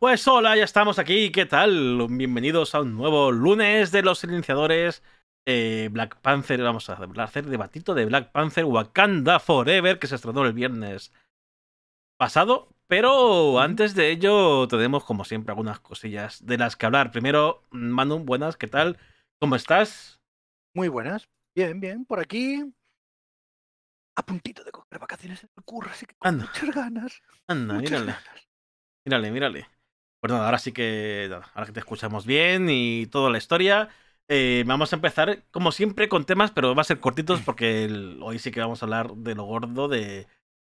Pues hola, ya estamos aquí, ¿qué tal? Bienvenidos a un nuevo lunes de los iniciadores. Eh, Black Panther, vamos a hacer debatito de Black Panther Wakanda Forever, que se estrenó el viernes pasado. Pero antes de ello, tenemos como siempre algunas cosillas de las que hablar. Primero, Manu, buenas, ¿qué tal? ¿Cómo estás? Muy buenas, bien, bien, por aquí. A puntito de coger vacaciones en el curro, así que con Anda. muchas ganas. Anda, muchas mírale. ganas. Mírale, mírale. Pues nada, ahora sí que. nada, Ahora que te escuchamos bien y toda la historia. eh, vamos a empezar, como siempre, con temas, pero va a ser cortitos porque el- hoy sí que vamos a hablar de lo gordo de,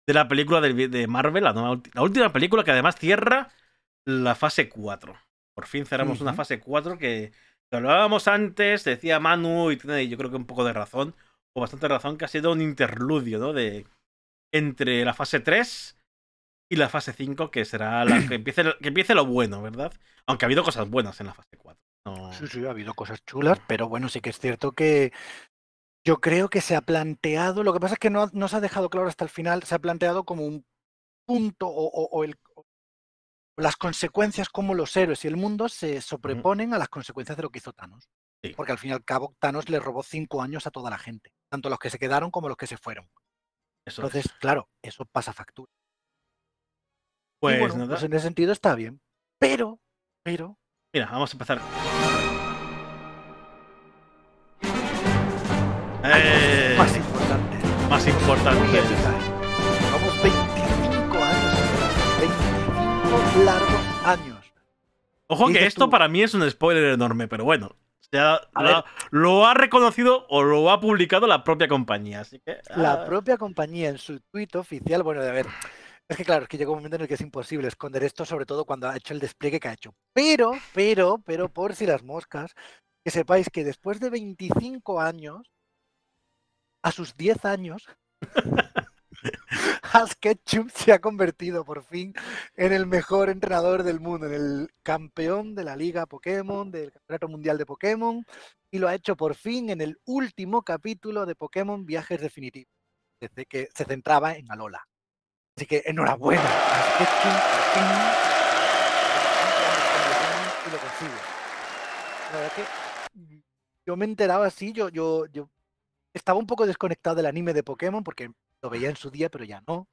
de la película de, de Marvel, la, nueva la última película que además cierra la fase 4. Por fin cerramos una fase 4 que, que hablábamos antes, decía Manu, y tiene yo creo que un poco de razón, o bastante razón, que ha sido un interludio, ¿no? De, entre la fase 3 y la fase 5, que será la que empiece, que empiece lo bueno, ¿verdad? Aunque ha habido cosas buenas en la fase 4. No- Sí, sí, ha habido cosas chulas, pero bueno, sí que es cierto que yo creo que se ha planteado, lo que pasa es que no, no se ha dejado claro hasta el final, se ha planteado como un punto o, o- o el, las consecuencias como los héroes y el mundo se sobreponen a las consecuencias de lo que hizo Thanos. Sí. Porque al fin y al cabo Thanos le robó cinco años a toda la gente, tanto los que se quedaron como los que se fueron. Eso es. Entonces, claro, eso pasa factura. Pues bueno, nada. pues en ese sentido está bien. Pero, pero, Mira, vamos a empezar. Eh, más importante, más importante. Llevamos 25 años, señora, 25 largos años. Ojo que esto tú? para mí es un spoiler enorme, pero bueno. Ya lo ha reconocido o lo ha publicado la propia compañía. Así que. La ah, propia compañía en su tuit oficial, bueno, de ver, es que claro, es que llega un momento en el que es imposible esconder esto, sobre todo cuando ha hecho el despliegue que ha hecho. Pero, pero, pero, por si las moscas, que sepáis que después de 25 años, a sus 10 años, Ash Ketchum se ha convertido por fin en el mejor entrenador del mundo, en el campeón de la Liga Pokémon, del Campeonato Mundial de Pokémon, y lo ha hecho por fin en el último capítulo de Pokémon Viajes Definitivos, desde que se centraba en Alola. Así que enhorabuena, y lo consigue. La verdad que mm, yo me enteraba así, yo, yo, yo estaba un poco desconectado del anime de Pokémon porque lo veía en su día, pero ya no.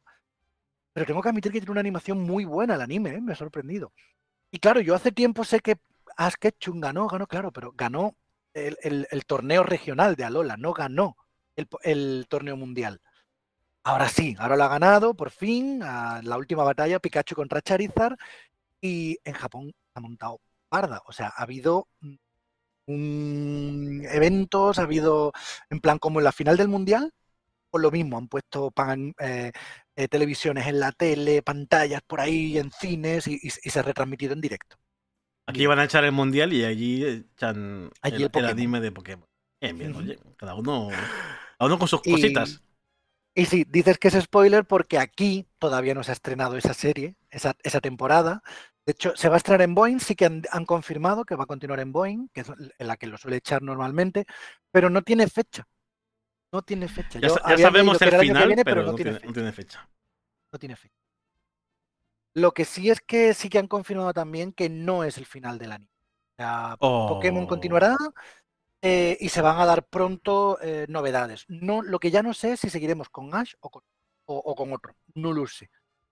Pero tengo que admitir que tiene una animación muy buena el anime, ¿eh? me ha sorprendido. Y claro, yo hace tiempo sé que Ash Ketchum ganó, ganó, claro, pero ganó el, el- el torneo regional de Alola, no ganó el, el torneo mundial. Ahora sí, ahora lo ha ganado, por fin, a la última batalla, Pikachu contra Charizard, y en Japón ha montado parda. O sea, ha habido eventos, ha habido, en plan, como en la final del mundial, pues lo mismo, han puesto pan- eh, eh, televisiones en la tele, pantallas por ahí, en cines, y, y- y se ha retransmitido en directo. Aquí van a echar el mundial y allí echan Allí el, el el Pokémon. anime de Pokémon. Bien, bien, Ujú. oye. Cada uno, cada uno con sus Y- cositas. Y sí, dices que es spoiler porque aquí todavía no se ha estrenado esa serie, esa, esa temporada. De hecho, se va a estrenar en Boeing, sí que han, han confirmado que va a continuar en Boeing, que es en la que lo suele echar normalmente, pero no tiene fecha. No tiene fecha. Ya, Yo sabemos el que final, viene, pero, no, no, tiene tiene, fecha, no tiene fecha. no tiene fecha. Lo que sí es que sí que han confirmado también que no es el final del anime. O sea, Pokémon Oh. continuará eh, y se van a dar pronto eh, novedades. No, lo que ya no sé es si seguiremos con Ash o con, o- con otro. No lo sé.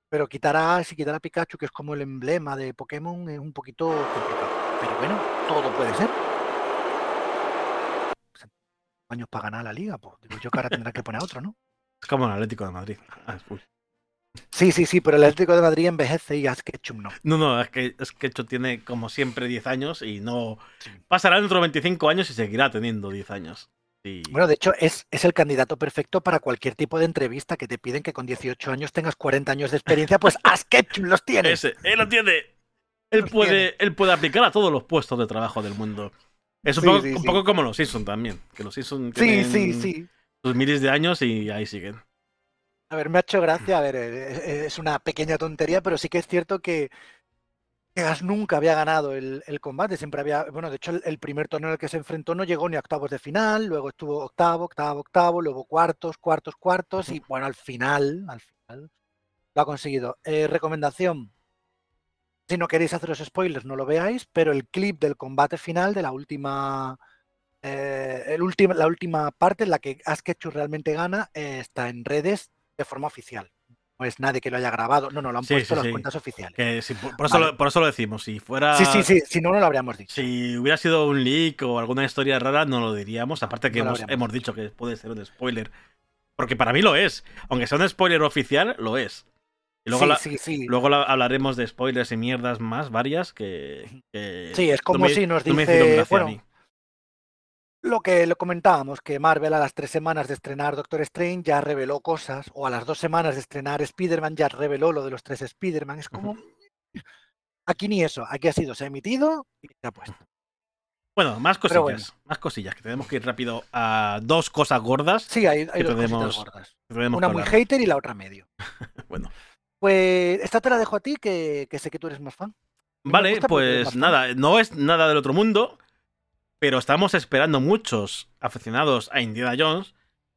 Pero quitar a Ash y quitar a Pikachu, que es como el emblema de Pokémon, es un poquito complicado. Pero bueno, todo puede ser. Años para ganar la liga, pues digo yo que ahora tendrá que poner otro, ¿no? Es como el Atlético de Madrid. Ah. Sí, sí, sí, pero el Atlético de Madrid envejece y Ash Ketchum no. No, no, es que, tiene como siempre 10 años y no. Sí. Pasarán otros 25 años y seguirá teniendo 10 años. Sí. Bueno, de hecho, es, es el candidato perfecto para cualquier tipo de entrevista que te piden que con 18 años tengas 40 años de experiencia, pues Ash Ketchum los tienes. Ese, él lo tiene. Él Los puede, él puede aplicar a todos los puestos de trabajo del mundo. Es un, Sí, poco, sí, un sí. poco como los Simpsons también. Que los Simpsons Sí, tienen sí, sí. sus miles de años y ahí siguen. A ver, me ha hecho gracia, a ver, eh, es una pequeña tontería, pero sí que es cierto que, Ash nunca había ganado el, el combate, siempre había, bueno, de hecho el, el primer torneo en el que se enfrentó no llegó ni a octavos de final, luego estuvo octavo, octavo, octavo, luego cuartos, cuartos, cuartos, y bueno, al final, al final lo ha conseguido. Eh, recomendación, si no queréis haceros spoilers, no lo veáis, pero el clip del combate final de la última. eh, el último, la última parte en la que Asketchus realmente gana eh, está en redes de forma oficial. No es nadie que lo haya grabado. No, no, lo han Sí, puesto sí, en las sí. cuentas oficiales. Que por, por eso Vale. lo, por eso lo decimos. Si fuera. Sí, sí, sí. Si no, no lo habríamos dicho. Si hubiera sido un leak o alguna historia rara, no lo diríamos. Aparte que No hemos, hemos dicho que puede ser un spoiler. Porque para mí lo es. Aunque sea un spoiler oficial, lo es. Y luego, sí, la- sí, sí. luego la- hablaremos de spoilers y mierdas más, varias, que. que Sí, es no como me- si nos no me dice. gracia a Bueno, mí. Lo que lo comentábamos, que Marvel a las tres semanas de estrenar Doctor Strange ya reveló cosas, o a las dos semanas de estrenar Spider-Man ya reveló lo de los tres Spider-Man. Es como. Aquí ni eso. Aquí ha sido, se ha emitido y se ha puesto. Bueno, más cosillas. bueno. Más cosillas, que tenemos que ir rápido a dos cosas gordas. Sí, hay, hay Que dos tenemos- gordas. que tenemos Una que muy hater y la otra medio. Bueno. Pues esta te la dejo a ti, que, que sé que tú eres más fan. Vale, pues nada, no es nada del otro mundo, pero estamos esperando muchos aficionados a Indiana Jones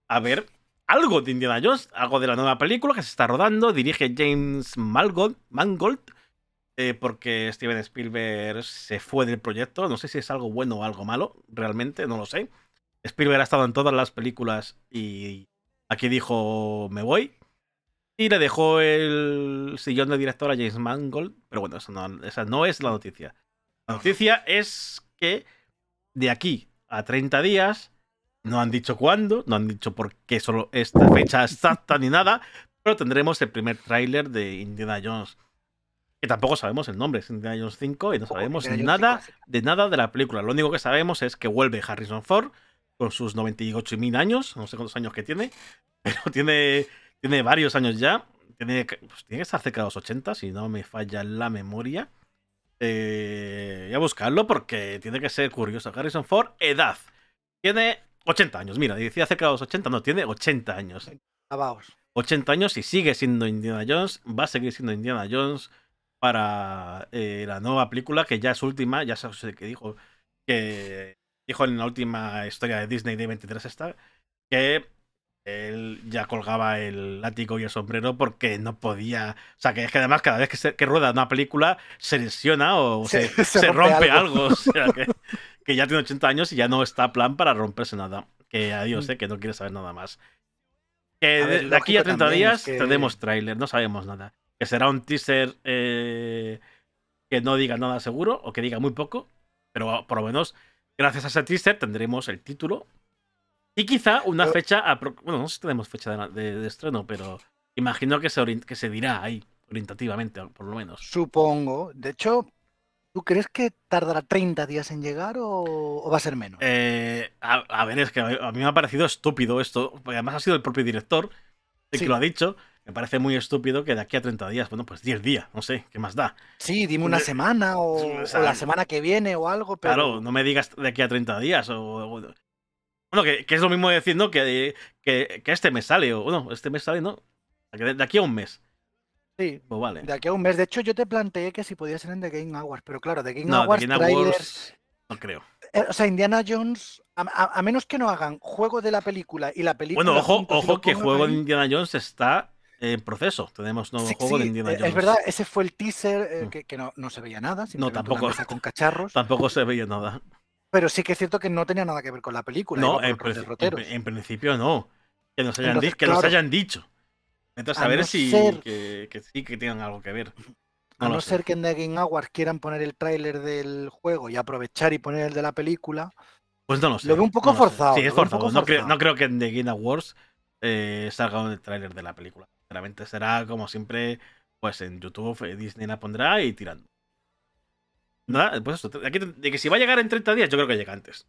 a ver algo de Indiana Jones, algo de la nueva película que se está rodando, dirige James Mangold, eh, porque Steven Spielberg se fue del proyecto, no sé si es algo bueno o algo malo, realmente, no lo sé. Spielberg ha estado en todas las películas y aquí dijo me voy. Y le dejó el sillón de director a James Mangold. Pero bueno, esa no es la noticia. La noticia es que de aquí a 30 días, no han dicho cuándo, no han dicho por qué solo esta fecha exacta ni nada, pero tendremos el primer tráiler de Indiana Jones. Que tampoco sabemos el nombre, es Indiana Jones 5 y no sabemos nada 5, de nada de la película. Lo único que sabemos es que vuelve Harrison Ford con sus 98.000 años, no sé cuántos años que tiene, pero tiene, tiene varios años ya. Tiene, pues tiene que estar cerca de los 80, si no me falla la memoria. Eh, voy a buscarlo porque tiene que ser curioso. Harrison Ford, edad. Tiene 80 años. Mira, decía cerca de los 80, no, tiene 80 años. Abaos. 80 años y sigue siendo Indiana Jones, va a seguir siendo Indiana Jones para eh, la nueva película que ya es última, ya sé que dijo que dijo en la última historia de Disney de 23 esta que él ya colgaba el látigo y el sombrero porque no podía, o sea que es que además cada vez que, se, que rueda una película se lesiona o se, Se- se se rompe, rompe algo, algo. o sea que, que ya tiene 80 años y ya no está plan para romperse nada, que adiós, Mm. eh, que no quiere saber nada más. Que A ver, de, de aquí a lógico 30 también días es que- tenemos tráiler, no sabemos nada. Que será un teaser eh, que no diga nada seguro o que diga muy poco, pero por lo menos gracias a ese teaser tendremos el título y quizá una fecha, apro- bueno, no sé si tenemos fecha de, de- de estreno, pero imagino que se, orien- que se dirá ahí, orientativamente, por lo menos. Supongo. De hecho, ¿tú crees que tardará 30 días en llegar o, o va a ser menos? Eh, a, a ver, es que a mí me ha parecido estúpido esto, además ha sido el propio director el Sí. que lo ha dicho. Me parece muy estúpido que de aquí a 30 días, bueno, pues 10 días, no sé, ¿qué más da? sí, dime una de- semana o, o la semana que viene o algo, pero Claro, no me digas de aquí a 30 días. O- bueno, que, que es lo mismo decir, ¿no? Que, que, que este mes sale, o no, este mes sale, ¿no? De, de aquí a un mes. sí, Pues vale. de aquí a un mes. De hecho, yo te planteé que si podía ser en The Game Awards, pero claro, The Game No, Awards, de Game trailers- Awards no creo. eh, o sea, Indiana Jones, a, a- a menos que no hagan juego de la película y la película. Bueno, ojo, ojo que juego de. Indiana Jones está en proceso. Tenemos nuevo Sí, juego de Indiana eh, Jones. Es verdad, ese fue el teaser eh, Mm. que, que no, no se veía nada. simplemente tampoco. Con cacharros. Tampoco se veía nada. Pero sí que es cierto que no tenía nada que ver con la película. No, en, en- en principio no. Que nos hayan, Entonces, que nos hayan dicho. Entonces, a, a ver no si ser- que, que sí que tienen algo que ver. A No lo no sé. ser que en The Game Awards quieran poner el tráiler del juego y aprovechar y poner el de la película. Pues no lo sé. Lo veo un poco no forzado, Sí, es forzado. No, creo, forzado. no creo que en The Game Awards eh, salga un tráiler de la película. Sinceramente será como siempre, pues en YouTube eh, Disney la pondrá y tirando. Nada, pues eso. de aquí- de que si va a llegar en 30 días, yo creo que llega antes.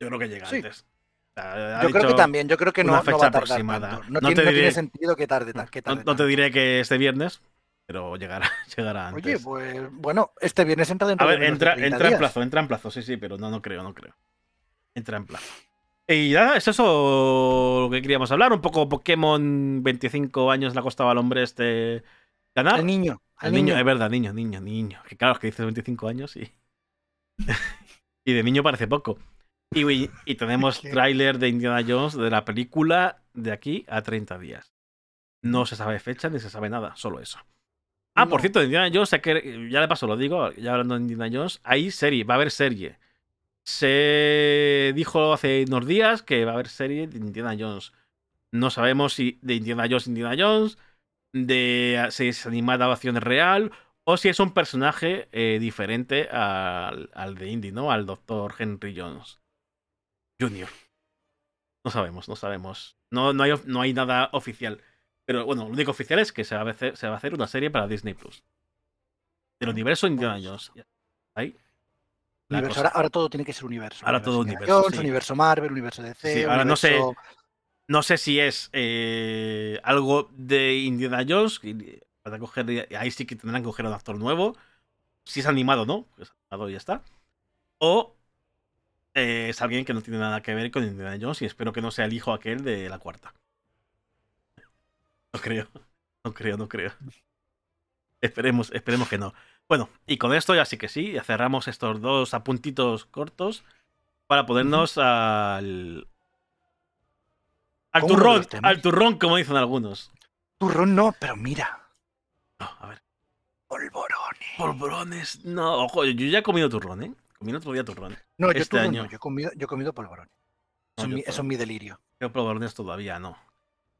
Yo creo que llega Sí. antes. O sea, ha Yo creo que también, yo creo que no, una no va a tardar aproximada. tanto. No, No tiene, te no tiene diré- sentido que tarde, ta- que No, tarde no te diré que este viernes, pero llegará, llegará antes. Oye, pues bueno, este viernes entra dentro A de ver, de entra, 30 entra en días. plazo, entra en plazo, sí, sí, pero no, no creo, no creo. Entra en plazo. Y nada, es eso lo que queríamos hablar. Un poco Pokémon 25 años le ha costado al hombre este ganar. Al niño, Al al niño, niño. es verdad, niño, niño, niño. Que claro, es que dices 25 años y. y de niño parece poco. Y, y tenemos tráiler de Indiana Jones de la película de aquí a 30 días. No se sabe fecha ni se sabe nada, solo eso. Ah, por cierto, de Indiana Jones, ya de paso lo digo, ya hablando de Indiana Jones, hay serie, va a haber serie. Se dijo hace unos días que va a haber serie de Indiana Jones. No sabemos si de Indiana Jones, Indiana Jones, de si es animada o acción real, o si es un personaje eh, diferente al, al de Indy, ¿no? Al Dr. Henry Jones Jr. No sabemos, no sabemos. No, no, hay, no hay nada oficial. Pero bueno, lo único oficial es que se va a hacer, se va a hacer una serie para Disney Plus. Del universo Indiana Jones. Ahí. Universo. Ahora, ahora todo tiene que ser universo. Ahora todo universo, Jones, sí. universo Marvel, universo DC. Sí, ahora no sé- universo- No sé si es eh, algo de Indiana Jones. Para coger, ahí sí que tendrán que coger a un actor nuevo. Si es animado, ¿no? Pues animado y ya está. O eh, es alguien que no tiene nada que ver con Indiana Jones y espero que no sea el hijo aquel de la cuarta. No creo. No creo, no creo. Esperemos, esperemos que no. Bueno, y con esto ya sí que sí, ya cerramos estos dos apuntitos cortos para ponernos al. Al ¿Cómo lo de turrón, al turrón, como dicen algunos. Turrón no, pero mira. No, a ver. Polvorones. Polvorones. No, ojo, yo ya he comido turrón, ¿eh? Comí otro día turrón. No, yo este turrón año. no, yo he comido, yo he comido polvorones. No, Eso, es yo mi, eso es mi delirio. Pero polvorones todavía no.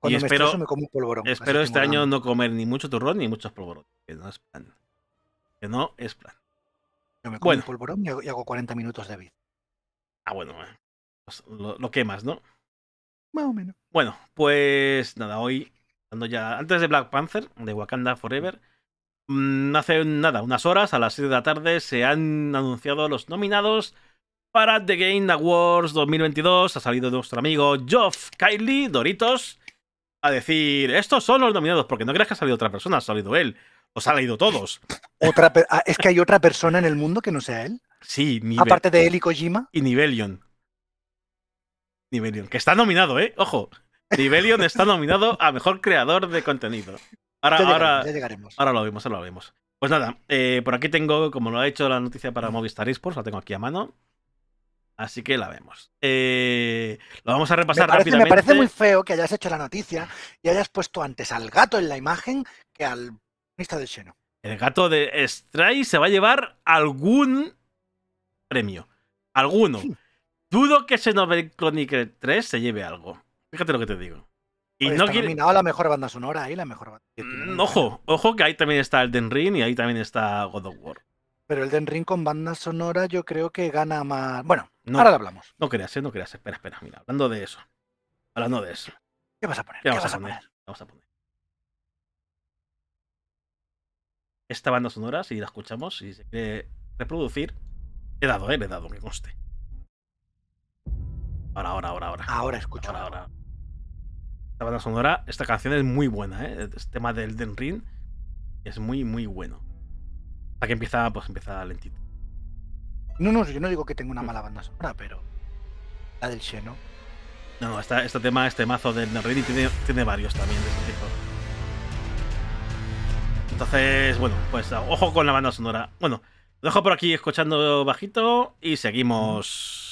Cuando Y me espero- estreso me como un polvorón. Espero este año no comer ni mucho turrón ni muchos polvorones. Que no es plan. Que no es plan. Yo me como bueno. un polvorón y hago, y hago 40 minutos de vida. Ah, bueno, eh, pues lo, lo quemas, ¿no? Más o menos. Bueno, pues nada, hoy, ya antes de Black Panther, de Wakanda Forever, mm, hace nada, unas horas, a las 6 de la tarde, se han anunciado los nominados para The Game Awards 2022. Ha salido nuestro amigo Geoff Kylie, Doritos, a decir, estos son los nominados, porque no creas que ha salido otra persona, ha salido él. Los ha leído todos. Otra ah, es que hay otra persona en el mundo que no sea él. Sí, Aparte de él y Kojima. y Nivelion. Nivelion, que está nominado, ¿eh? Ojo. Nivelion está nominado a mejor creador de contenido. Ahora, Ya llegaremos, ahora, ya llegaremos. ahora lo vemos, ahora lo vemos. Pues nada, eh, por aquí tengo, como lo ha hecho la noticia para Movistar Esports, la tengo aquí a mano. Así que la vemos. Eh, lo vamos a Me repasar parece, me rápidamente. parece muy feo que hayas hecho la noticia y hayas puesto antes al gato en la imagen que al protagonista del Xeno. El gato de Stray se va a llevar algún premio. Alguno. Dudo que Xenoblade Chronicle 3 se lleve algo. Fíjate lo que te digo. Y Pues no está quiere... la mejor banda sonora y la mejor banda. Mm. Ojo, ojo que ahí también está el Den Ring y ahí también está God of War. Pero el Den Ring con banda sonora yo creo que gana más. Bueno, No, ahora lo hablamos. no creas, eh, no creas. Espera, espera, mira, hablando de eso. Hablando de eso. ¿Qué vas a poner? ¿Qué ¿Qué vamos vas a a poner? poner? Vamos a poner. Esta banda sonora, si la escuchamos, si se quiere reproducir, he dado, eh, le he dado, que conste. Ahora, ahora, ahora, ahora. Ahora escucho. Ahora, ahora. Esta banda sonora, esta canción es muy buena, ¿eh? Este tema del Den Ring es muy, muy bueno. Hasta que empieza, pues empieza lentito. No, no, yo no digo que tenga una mala banda sonora, pero la del Xeno. No, no, esta- este tema, este mazo del Den Ring tiene, tiene varios también de este tipo. Entonces, bueno, pues ojo con la banda sonora. Bueno, lo dejo por aquí escuchando bajito y seguimos.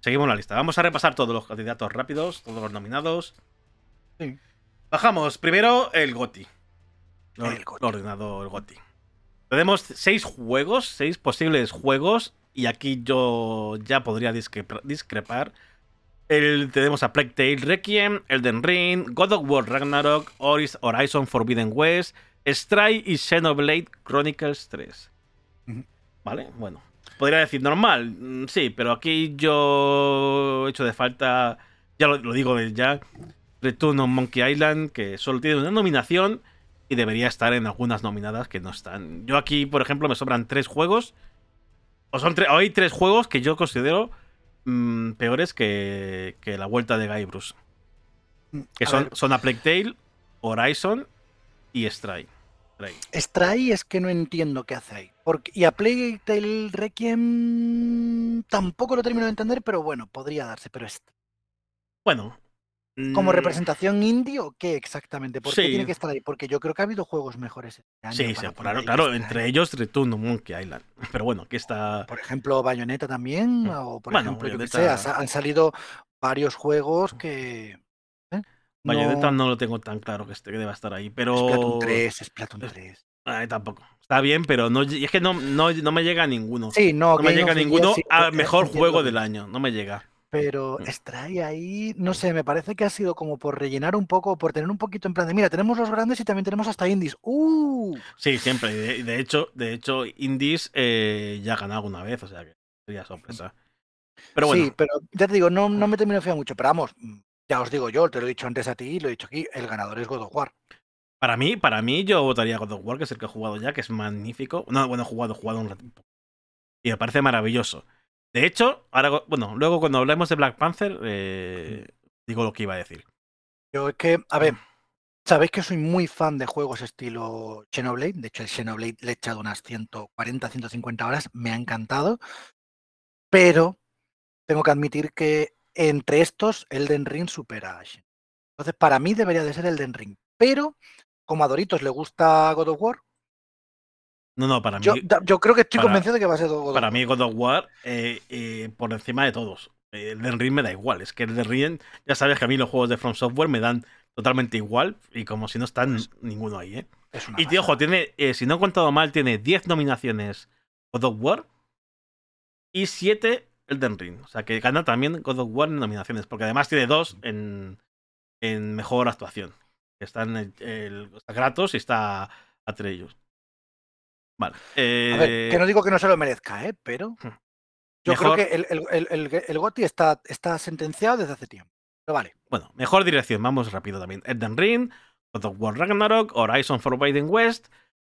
Seguimos la lista. Vamos a repasar todos los candidatos rápidos, todos los nominados. Sí. Bajamos primero el GOTI. Lo, El GOTY. lo ordenado el GOTI. Tenemos seis juegos, seis posibles juegos, y aquí yo ya podría discrepar. El, tenemos a Plague Tale Requiem, Elden Ring, God of War Ragnarok, Horizon Forbidden West, Stray y Xenoblade Chronicles 3. Ujú. Vale, bueno. Podría decir normal, mm, sí, pero aquí yo he hecho de falta, ya lo, lo digo desde ya, Return on Monkey Island, que solo tiene una nominación y debería estar en algunas nominadas que no están. Yo aquí, por ejemplo, me sobran tres juegos. O son tre- o hay tres juegos que yo considero mm, peores que, que la vuelta de Guybrush. Que A son, ver, son A Plague Tale, Horizon y Stray. Stray. Stray es que no entiendo qué hace ahí. Porque, y a Plague Tale Requiem tampoco lo termino de entender, pero bueno, podría darse. Pero es Bueno. como mm, representación indie o qué exactamente? ¿Por qué Sí. tiene que estar ahí? Porque yo creo que ha habido juegos mejores este año. Sí, sí, claro, claro. Stray. Entre ellos Return on Monkey Island. Pero bueno, aquí está. Por ejemplo, Bayonetta también, Mm. o por Bueno, ejemplo, yo Bayonetta- sé, ha sa- han salido varios juegos que. ¿eh? Bayonetta No- no lo tengo tan claro que, este, que deba estar ahí. Pero. Splatoon 3, Splatoon es- 3. Ay, tampoco. Está bien, pero no, y es que no, no, no me llega a ninguno. Sí, no, no me llega a ninguno sí, al eh, mejor juego del año. No me llega. Pero Mm. extrae ahí, no sé, me parece que ha sido como por rellenar un poco, por tener un poquito en plan de, mira, tenemos los grandes y también tenemos hasta indies. ¡Uh! Sí, siempre. De, de hecho, de hecho, Indies eh, ya ha ganado alguna vez, o sea que sería sorpresa. Pero bueno, Sí, pero ya te digo, no, no me termino de fiar mucho, pero vamos, mm, ya os digo yo, te lo he dicho antes a ti y lo he dicho aquí, el ganador es God of War. Para mí, para mí, yo votaría God of War, que es el que he jugado ya, que es magnífico. No, bueno, he jugado, he jugado un ratito. Y me parece maravilloso. De hecho, ahora, bueno, luego cuando hablemos de Black Panther, eh, digo lo que iba a decir. Yo es que, a ver, sabéis que soy muy fan de juegos estilo Xenoblade, de hecho el Xenoblade le he echado unas 140, 150 horas, me ha encantado, pero tengo que admitir que entre estos Elden Ring supera a. Entonces, para mí debería de ser Elden Ring, pero como a Doritos le gusta God of War, No, no, para mí, yo, creo que estoy para- convencido de que va a ser God of para War. mí God of War eh, eh, por encima de todos. El Elden Ring me da igual. Es que el Elden Ring, ya sabes que a mí los juegos de From Software me dan totalmente igual y como si no están Pues, ninguno ahí, ¿eh? Y tío, ojo, tiene, eh, si no he contado mal, tiene 10 nominaciones God of War y 7 Elden Ring. O sea que gana también God of War en nominaciones, porque además tiene dos en, en mejor actuación. Están el, el- está Kratos y está Atreus. Vale. A ver, eh, que no digo que no se lo merezca, ¿eh? pero yo Mejor- creo que el, el, el, GOTY está, está sentenciado desde hace tiempo. Pero vale. Bueno, mejor dirección, vamos rápido también. Elden Ring, God of War Ragnarok, Horizon Forbidden West,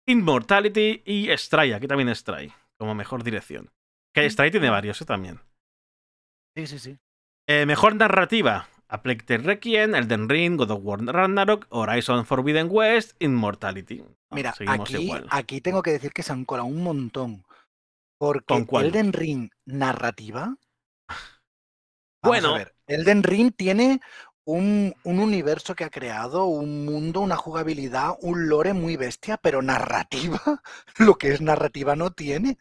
Immortality y Stray. Aquí también Stray, como mejor dirección. Que Mm. Stray tiene varios, ¿eh? También. Sí, sí, sí. Eh, mejor narrativa. A Plague Tale Requiem, Elden Ring, God of War Ragnarok, Horizon Forbidden West, Immortality. No, Mira, aquí, igual. aquí tengo que decir que se han colado un montón. Porque ¿Con cuál? Elden Ring narrativa. Bueno. a ver, Elden Ring tiene un, un universo que ha creado, un mundo, una jugabilidad, un lore muy bestia, pero narrativa, lo que es narrativa no tiene.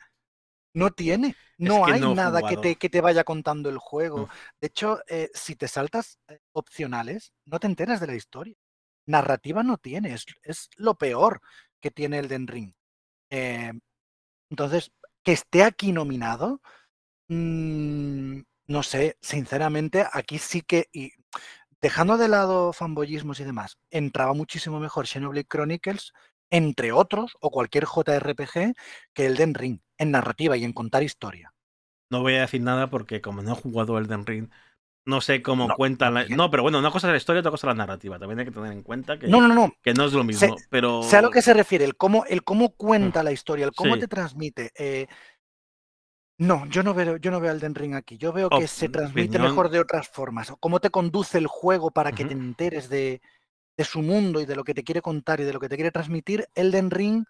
No tiene. No que hay no nada que te, que te vaya contando el juego. De hecho, eh, si te saltas eh, opcionales, no te enteras de la historia. Narrativa no tiene, es, es lo peor que tiene Elden Ring. Eh, entonces, que esté aquí nominado, mm, no sé, sinceramente, aquí sí que, y dejando de lado fanboyismos y demás, entraba muchísimo mejor Xenoblade Chronicles, entre otros, o cualquier JRPG, que Elden Ring, en narrativa y en contar historia. No voy a decir nada porque como no he jugado Elden Ring, no sé cómo No, cuentan la... No, pero bueno, una cosa es la historia, otra cosa es la narrativa. También hay que tener en cuenta que No, no, no, que no es lo mismo. pero Sé a lo que se refiere, el cómo, el cómo cuenta la historia, el cómo Sí. te transmite. eh, no, yo no veo, yo no veo Elden Ring aquí. Yo veo que se transmite mejor de otras formas. O cómo te conduce el juego para que te enteres de, de su mundo y de lo que te quiere contar y de lo que te quiere transmitir. Elden Ring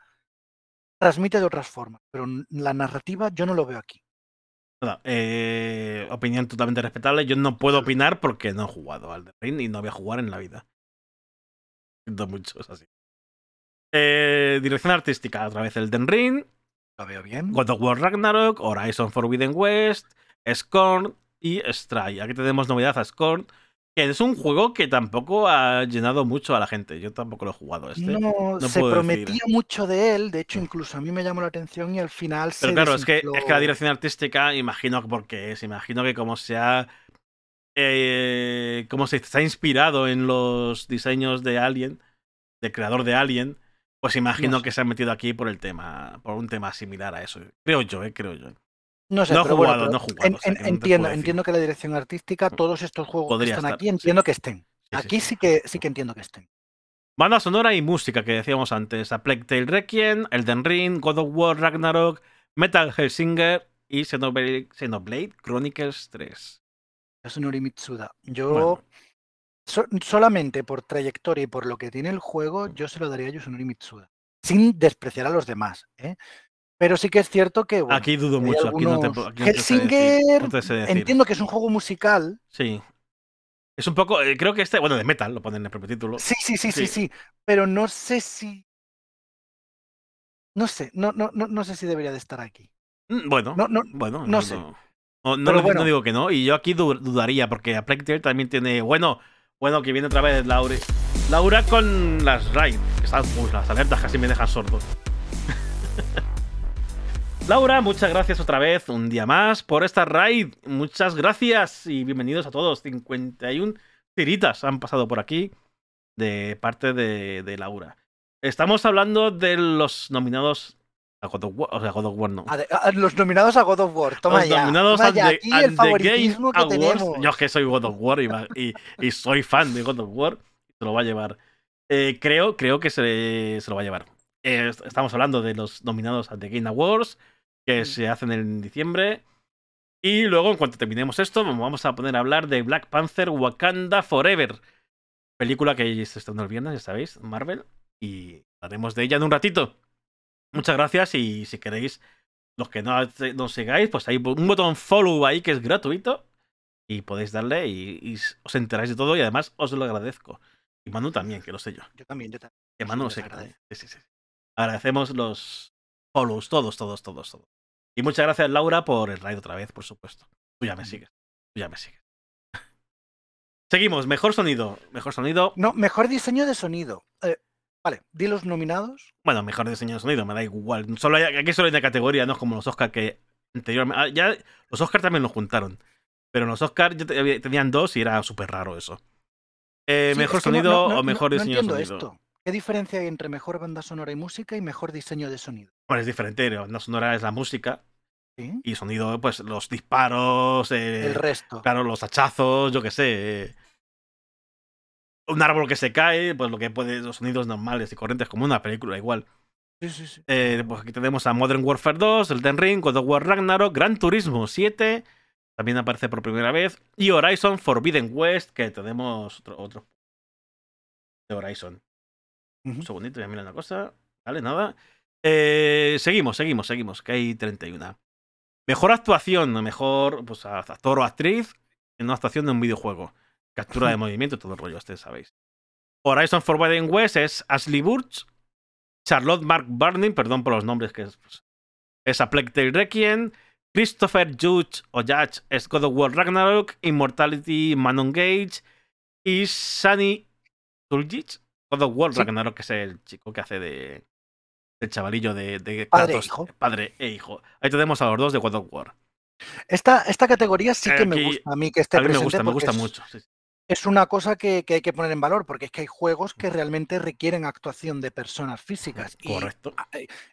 transmite de otras formas. Pero la narrativa yo no lo veo aquí. Nada, eh, opinión totalmente respetable. Yo no puedo opinar porque no he jugado al Elden Ring y no voy a jugar en la vida. Siento mucho, es así. Eh, dirección artística, otra vez Elden Ring, Lo veo bien. God of War Ragnarok, Horizon Forbidden West, Scorn y Stray. Aquí tenemos novedad a Scorn, que es un juego que tampoco ha llenado mucho a la gente. Yo tampoco lo he jugado este. No, no se prometía decir. mucho de él, de hecho incluso a mí me llamó la atención y al final se Pero claro, es que, es que la dirección artística, imagino que porque es, imagino que como se ha. eh, como se está inspirado en los diseños de Alien, del creador de Alien, pues imagino No sé. que se han metido aquí por el tema, por un tema similar a eso. Creo yo, eh, creo yo. No sé, No bueno, jugado, pero no he jugado, en- o sea en- que no te entiendo, entiendo que la dirección artística, todos estos juegos Podría que están estar, aquí, sí. entiendo que estén. Aquí sí. sí que sí que entiendo que estén. Banda sonora y música que decíamos antes: A Plague Tale Requiem, Elden Ring, God of War Ragnarok, Metal Hellsinger y Xenoblade, Xenoblade Chronicles 3. Yasunori Mitsuda. Yo Bueno. so- solamente por trayectoria y por lo que tiene el juego, yo se lo daría a Yasunori Mitsuda. Sin despreciar a los demás. ¿eh? Pero sí que es cierto que. bueno, aquí dudo mucho, aquí no te, aquí no te decir. entiendo que es un juego musical. Sí. Es un poco, eh, creo que este, bueno, de metal, lo ponen en el propio título. Sí, sí, sí, sí, Sí. sí. Pero no sé si. No sé, no, no, no, no sé si debería de estar aquí. Mm, Bueno, No, no, bueno, no sé. No, no, bueno. digo que no, y yo aquí du- dudaría, porque a Plague también tiene, bueno, bueno, que viene otra vez Laura. Laura con las raid, que están, uy, las alertas casi me dejan sordo. Laura, muchas gracias otra vez, un día más, por esta raid. Muchas gracias y bienvenidos a todos. 51 tiritas han pasado por aquí de parte de, de Laura. Estamos hablando de los nominados a God of War, o sea, God of War no. A de- a- los nominados a God of War. Toma los ya. nominados toma a ya The, aquí el favoritismo que Awards. tenemos. Yo es que soy God of War y, va- y- y soy fan de God of War. Se lo va a llevar. Eh, creo, creo que se, se lo va a llevar. Eh, est- estamos hablando de los nominados a The Game Awards, que Mm. se hacen en diciembre. Y luego, en cuanto terminemos esto, vamos a poner a hablar de Black Panther Wakanda Forever. Película que se estrenó el viernes, ya sabéis, Marvel. Y hablaremos de ella en un ratito. Muchas gracias y si queréis, los que no nos sigáis, pues hay un botón follow ahí que es gratuito y podéis darle y, y os enteráis de todo y además os lo agradezco. Y Manu también, que lo sé yo. Yo también, yo también. Que Manu agradezco. también. Sí, sí, sí. Agradecemos los follows, todos, todos, todos, todos. Y muchas gracias, Laura, por el raid otra vez, por supuesto. Tú ya me sigues. Tú ya me sigues. Seguimos, mejor sonido. Mejor sonido. No, mejor diseño de sonido. Eh, vale, di los nominados. Bueno, mejor diseño de sonido, me da igual. Solo hay- aquí solo hay una categoría, no es como los Oscar que anteriormente. ah, Ya, los Oscar también los juntaron. Pero los Oscar tenían dos y era súper raro eso. Eh, Sí, mejor es que no- sonido no- no- o mejor no- diseño de sonido. esto. ¿Qué diferencia hay entre mejor banda sonora y música y mejor diseño de sonido? Bueno, es diferente. La banda sonora es la música ¿Sí? y sonido, pues los disparos, eh, El resto. claro, los hachazos, yo qué sé. eh, un árbol que se cae, pues lo que puede, los sonidos normales y corrientes, como una película igual. Sí, sí, sí. Eh, pues aquí tenemos a Modern Warfare 2, Elden Ring, God of War Ragnarok, Gran Turismo 7, también aparece por primera vez, y Horizon Forbidden West, que tenemos otro, otro de Horizon. Un segundito, voy a mirar una cosa. Vale, nada. Eh, seguimos, seguimos, seguimos, que hay 31. Mejor actuación, mejor pues, actor o actriz en una actuación de un videojuego. Captura de movimiento, todo el rollo, este sabéis. Horizon Forbidden West es Ashley Burch, Charlotte Mark Burning, perdón por los nombres que es. Pues, es A Plague Tale Requiem, Christopher Judge o Judge es God of War Ragnarok, Immortality Manon Gage y Sunny Tuljic, God of War Sí. Ragnarok, que es el chico que hace de. El chavalillo de, de Padre e hijo. Padre e hijo. Ahí tenemos a los dos de God of War. Esta, esta categoría sí que me gusta a mí que esté a mí me presente gusta, me gusta es, mucho. sí, sí. es una cosa que, que hay que poner en valor, porque es que hay juegos que realmente requieren actuación de personas físicas. Y, Correcto.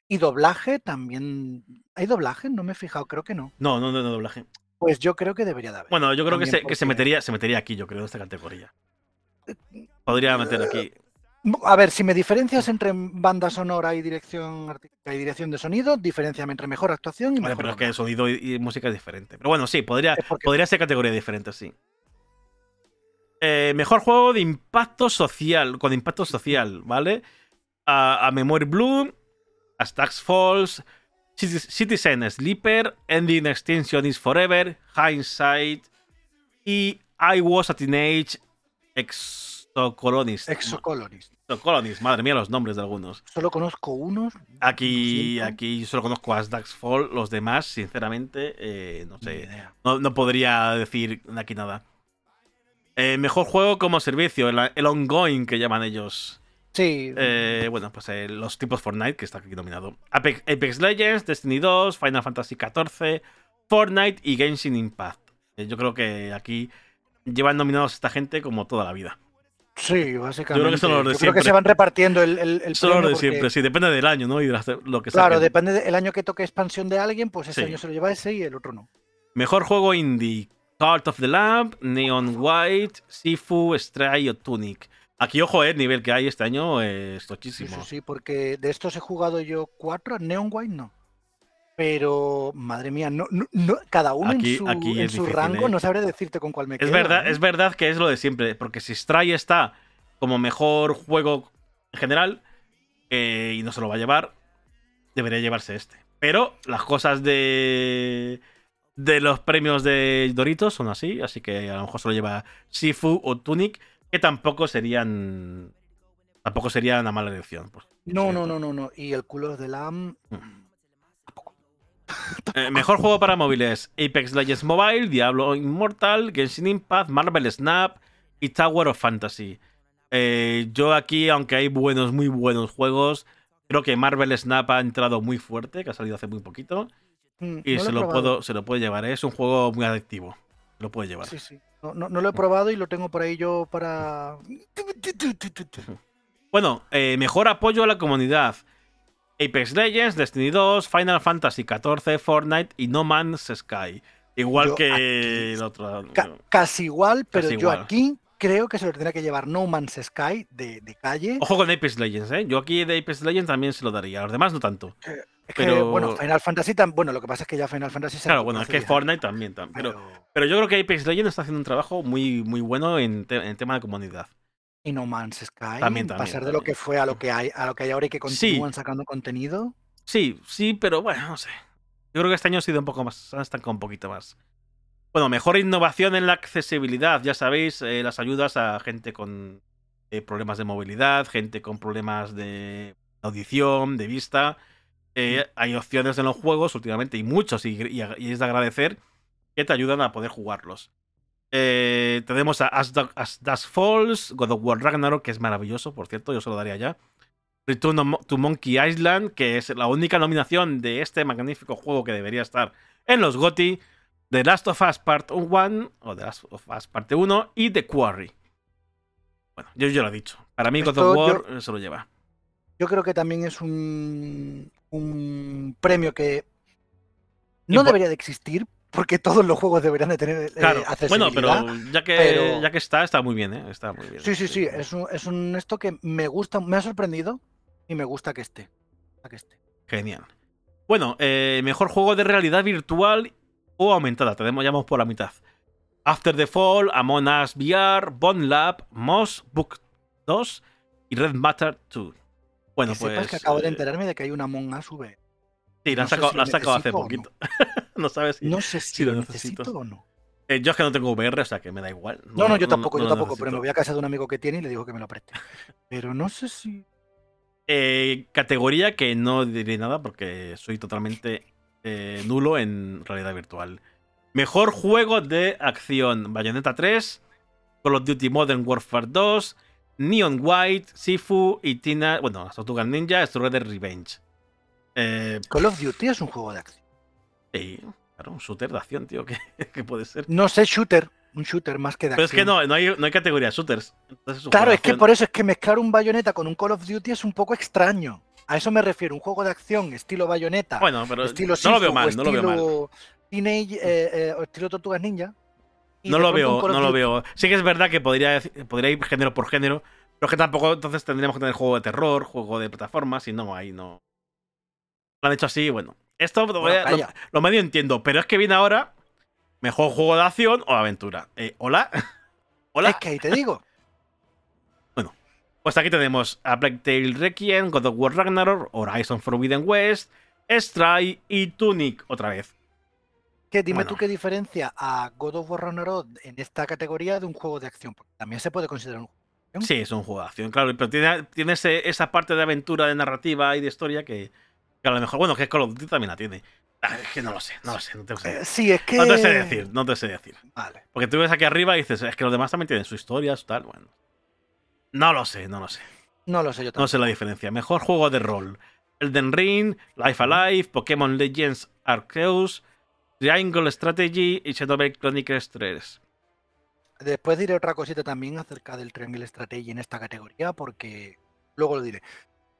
y doblaje también. ¿Hay doblaje? No me he fijado, creo que no. No, no, no, no doblaje. Pues yo creo que debería de haber. Bueno, yo creo que, se, que se, metería, se metería aquí, yo creo, en esta categoría. Podría meter aquí. A ver, si me diferencias entre banda sonora y dirección artística y dirección de sonido, diferenciame entre mejor actuación y Vale, mejor pero es que doblaje. sonido y, y música es diferente. Pero bueno, sí, podría, porque- podría ser categoría diferente, sí. Eh, mejor juego de impacto social, con impacto social, ¿vale? A, a Memory Blue, a Stacks Falls, Citi- Citizen Sleeper, Ending Extinction is Forever, Hindsight y I Was a Teenage Exocolonist. Exocolonist. Exocolonist, madre mía, los nombres de algunos. Solo conozco unos. Aquí, aquí solo conozco a Stacks Fall, los demás, sinceramente, eh, no sé. No, no podría decir aquí nada. Eh, mejor juego como servicio, el, el ongoing que llaman ellos. Sí, Eh, bueno, pues los tipos Fortnite, que está aquí nominado. Apex, Apex Legends, Destiny 2, Final Fantasy XIV, Fortnite y Genshin Impact. Yo creo que aquí llevan nominados esta gente como toda la vida. Sí, básicamente. son los de Yo creo que se van repartiendo el, el, el Solo lo premio de porque- siempre, sí, depende del año, ¿no? Y de lo que Claro, saquen. depende del año que toque expansión de alguien, pues ese Sí. año se lo lleva ese y el otro no. Mejor juego indie. Cult of the Lamp, Neon White, Sifu, Stray o Tunic. Aquí, ojo, eh, el nivel que hay este año es Sí, tochísimo. sí, sí, porque de estos he jugado yo cuatro, Neon White no. Pero, madre mía, no, no- no- cada uno Aquí- en su, aquí en es su difícil, rango, ¿eh? no sabré decirte con cuál me quedo. Es verdad, es verdad que es lo de siempre, porque si Stray está como mejor juego en general eh, y no se lo va a llevar, debería llevarse este. Pero las cosas de de los premios de Doritos son así, así que a lo mejor se lo lleva Sifu o Tunic, que tampoco serían tampoco sería una mala elección. pues, No, no, no, no, no. Y el culo de Lam. Mm. Eh, mejor juego para móviles: Apex Legends Mobile, Diablo Immortal, Genshin Impact, Marvel Snap y Tower of Fantasy. Eh, yo aquí, aunque hay buenos, muy buenos juegos, Creo que Marvel Snap ha entrado muy fuerte, que ha salido hace muy poquito. Mm, Y no se, lo puedo, se lo llevar. ¿eh? Es un juego muy adictivo. Lo puede llevar. Sí, sí. No, no- no lo he probado y lo tengo por ahí yo para. Bueno, eh, mejor apoyo a la comunidad. Apex Legends, Destiny 2, Final Fantasy XIV, Fortnite y No Man's Sky. Igual Yo que aquí- el otro. Ca- casi igual, pero Casi yo igual. aquí creo que se lo tendría que llevar No Man's Sky de, de calle. Ojo con Apex Legends, ¿eh? Yo aquí de Apex Legends también se lo daría. A los demás no tanto. Es que, pero- bueno, Final Fantasy tam- bueno, lo que pasa es que ya Final Fantasy se Claro, bueno, es que 10 años, Fortnite también. tam- Pero, pero- pero yo creo que Apex Legends está haciendo un trabajo muy, muy bueno en, te- en tema de comunidad. Y No Man's Sky, También, también, pasar de lo que fue a lo que hay, a lo que hay ahora y que Sí. continúan sacando contenido. Sí, sí, pero bueno, no sé. Yo creo que este año ha sido un poco más, han estancado un poquito más. Bueno, mejor innovación en la accesibilidad. Ya sabéis, eh, las ayudas a gente con eh, problemas de movilidad, gente con problemas de audición, de vista. Eh, hay opciones en los juegos últimamente, y muchos, y, y- y es de agradecer, que te ayudan a poder jugarlos. Eh, tenemos a As, As Falls, God of War Ragnarok, que es maravilloso, por cierto, yo se lo daría ya. Return to Monkey Island, que es la única nominación de este magnífico juego que debería estar en los GOTY. The Last of Us Part 1 o The Last of Us Parte 1 y The Quarry. Bueno, yo ya lo he dicho. Para mí God of War eh, se lo lleva. Yo creo que también es un, un premio que no debería de existir, porque todos los juegos deberían de tener eh, Claro, bueno, accesibilidad. pero ya que, pero- ya que está, está muy bien, ¿eh? Está muy bien. Sí, sí, sí, es un, es un esto que me gusta, me ha sorprendido y me gusta que esté. que esté. Genial. Bueno, eh, mejor juego de realidad virtual o aumentada. Tenemos, ya vamos por la mitad. After the Fall, Among Us VR, Bond Lab, Moss Book 2 y Red Matter 2. Bueno, que pues. sepas que acabo de eh, enterarme de que hay una Among Us V. Sí, la han no han sacado hace necesito o no. no sabes si. No sé si lo necesito. necesito o no. Eh, yo es que no tengo VR, o sea que me da igual. No, no, yo tampoco, yo tampoco, pero me voy a casa de un amigo que tiene y le digo que me lo preste. Pero no sé si. Eh, categoría que no diré nada porque soy totalmente eh, nulo en realidad virtual. Mejor juego de acción: Bayonetta 3, Call of Duty Modern Warfare 2, Neon White, Sifu y Tina. Bueno, Tortugas Ninja, Shredder Revenge. Eh, Call of Duty es un juego de acción. Sí, claro, un shooter de acción, tío, que, que puede ser. No sé, shooter. Un shooter más que de Pero es que no, no hay, no hay categoría de shooters. Entonces Claro, es que por eso es que mezclar un bayoneta con un Call of Duty es un poco extraño. A eso me refiero, un juego de acción estilo bayoneta, Bueno, pero estilo no lo veo mal, no lo veo mal. Teenage, eh, eh, estilo Tortugas Ninja. y No lo veo, Call of no lo veo. Sí que es verdad que podría, podría ir género por género, pero es que tampoco entonces tendríamos que tener juego de terror, juego de plataformas, y no, ahí no. Lo han hecho así, bueno. Esto lo, Bueno, lo- calla. lo medio entiendo, pero es que viene ahora mejor juego de acción o aventura. Eh, ¿Hola? ¿Hola? Es que ahí te digo. Pues aquí tenemos a Black Tail Requiem, God of War Ragnarok, Horizon Forbidden West, Stray y Tunic otra vez. Que dime Bueno. tú qué diferencia a God of War Ragnarok en esta categoría de un juego de acción. Porque también se puede considerar un juego. acción. Sí, es un juego de acción, claro, pero tiene, tiene ese- esa parte de aventura, de narrativa y de historia que, que a lo mejor, bueno, que Call of Duty también la tiene. Ah, es que no lo sé, no lo sé, no te sé, Eh, sí, es que. no te sé decir, no te sé decir. Vale. Porque tú ves aquí arriba y dices, es que los demás también tienen su historia, su tal, bueno. No lo sé, no lo sé. No lo sé yo No tampoco. sé la diferencia. Mejor juego de rol. Elden Ring, Life Alive, Pokémon Legends Arceus, Triangle Strategy y Xenoblade Chronicles 3. Después diré otra cosita también acerca del Triangle Strategy en esta categoría, porque luego lo diré.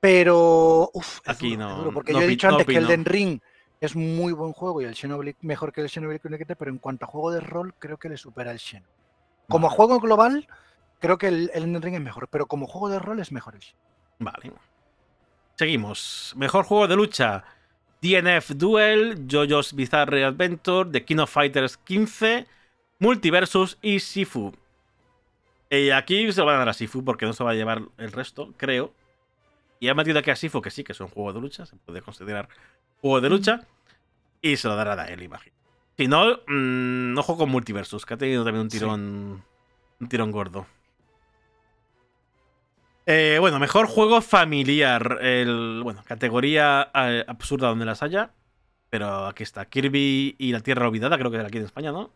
Pero, uf, es Aquí no- duro, porque no yo he dicho no antes que el. Den Ring es muy buen juego y el Xenoblade mejor que el Xenoblade Chronicles, pero en cuanto a juego de rol, creo que le supera el Xeno. Como Vale. juego global, creo que el, el Elden Ring es mejor, pero como juego de rol es mejor el Xeno. Vale. Seguimos. Mejor juego de lucha. DNF Duel, JoJo's Bizarre Adventure, The King of Fighters 15, Multiversus y Sifu. Y aquí se lo van a dar a Sifu porque no se va a llevar el resto, creo. Y ha metido aquí a Sifu, que sí, que es un juego de lucha, se puede considerar juego de lucha. Y se lo dará a él, imagino. Si no, mm, ojo con Multiversus, que ha tenido también un Sí. tirón. Un tirón gordo. Eh, bueno, mejor juego familiar. El, bueno, categoría eh, absurda donde las haya. Pero aquí está. Kirby y la Tierra Olvidada, creo que era aquí en España, ¿no?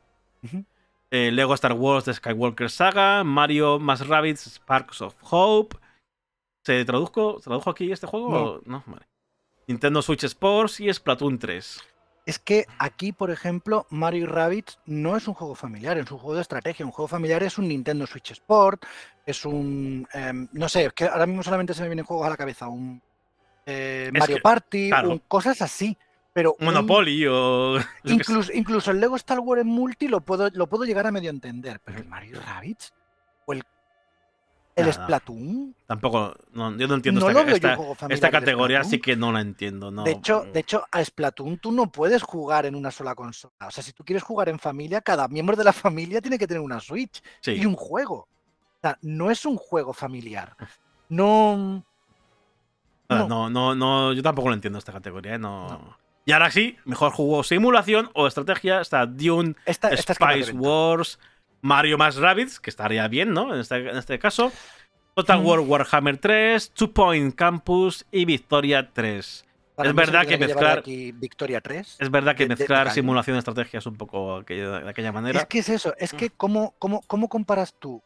Eh, Lego Star Wars The Skywalker Saga. Mario más Rabbids Sparks of Hope. ¿Se tradujo, tradujo aquí este juego? No. Vale. Nintendo Switch Sports y Splatoon 3. Es que aquí, por ejemplo, Mario y Rabbids no es un juego familiar, es un juego de estrategia. Un juego familiar es un Nintendo Switch Sport, es un. em, no sé, es que ahora mismo solamente se me vienen juegos a la cabeza. Un eh, Mario que, Party, claro. un- cosas así. Pero un- Monopoly o. incluso, incluso el Lego Star Wars en multi lo puedo, lo puedo llegar a medio entender. Pero el Mario el, el. Splatoon. Tampoco. No, yo no entiendo No esta, yo esta- esta categoría, sí que no la entiendo. De hecho, de hecho, a Splatoon tú no puedes jugar en una sola consola. O sea, si tú quieres jugar en familia, cada miembro de la familia tiene que tener una Switch sí. y un juego. O sea, no es un juego familiar. No. No. No, no, yo tampoco lo entiendo esta categoría. ¿eh? No. Y ahora sí, mejor juego simulación o estrategia. Está Dune, Esta, esta es que me Spice. Wars, Mario más Rabbids, que estaría bien, ¿no? En este, en este caso. Total Mm. War Warhammer 3, Two Point Campus y Victoria 3. Para es verdad que mezclar- Victoria 3. Es verdad que De- de- de mezclar calle. simulación y estrategia es un poco de aquella manera. Es que es eso. Es Mm. que, ¿cómo, cómo, cómo comparas tú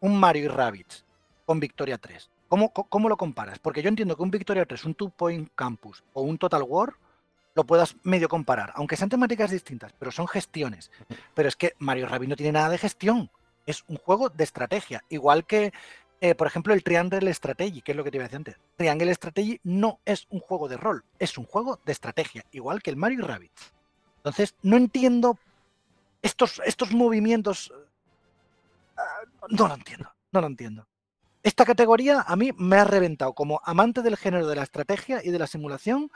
un Mario y Rabbids con Victoria 3? ¿Cómo, ¿Cómo lo comparas? Porque yo entiendo que un Victoria 3, un Two Point Campus o un Total War lo puedas medio comparar, aunque sean temáticas distintas, pero son gestiones. Pero es que Mario y Rabbids no tiene nada de gestión. Es un juego de estrategia. Igual que, eh, por ejemplo, el Triangle Strategy, que es lo que te iba a decir antes. Triangle Strategy no es un juego de rol, es un juego de estrategia, igual que el Mario y Rabbids. Entonces, no entiendo estos, estos movimientos. ah, No lo entiendo, no lo entiendo. Esta categoría a mí me ha reventado. Como amante del género de la estrategia y de la simulación,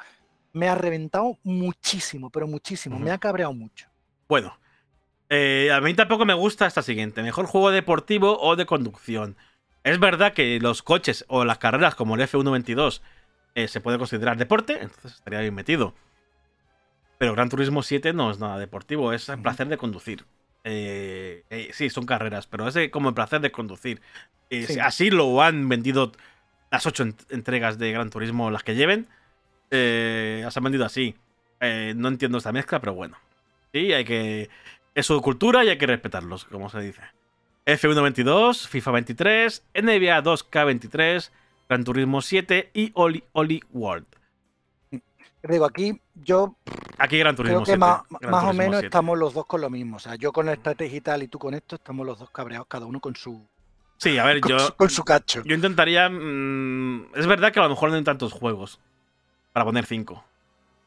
me ha reventado muchísimo, pero muchísimo. Me ha cabreado mucho. Bueno, eh, a mí tampoco me gusta esta siguiente. Mejor juego deportivo o de conducción. Es verdad que los coches o las carreras como el F122 eh, se puede considerar deporte, entonces estaría bien metido. Pero Gran Turismo 7 no es nada deportivo, es el placer de conducir. Eh, eh, sí, son carreras, pero es como el placer de conducir. Sí. Así lo han vendido las ocho ent- entregas de Gran Turismo, las que lleven. Eh, las han vendido así. Eh, no entiendo esta mezcla, pero bueno. Sí, hay que. Es su cultura y hay que respetarlos, como se dice. F122, FIFA 23, NBA 2K23, Gran Turismo 7 y Oli Oli World. Digo, aquí yo Aquí Gran Turismo creo que 7. más, Gran más o Turismo menos 7. estamos los dos con lo mismo. O sea, yo con la estrategia y tú con esto, estamos los dos cabreados, cada uno con su, Sí, a ver, con yo, su, con su cacho. yo intentaría. mm, es verdad que a lo mejor no hay tantos juegos para poner 5.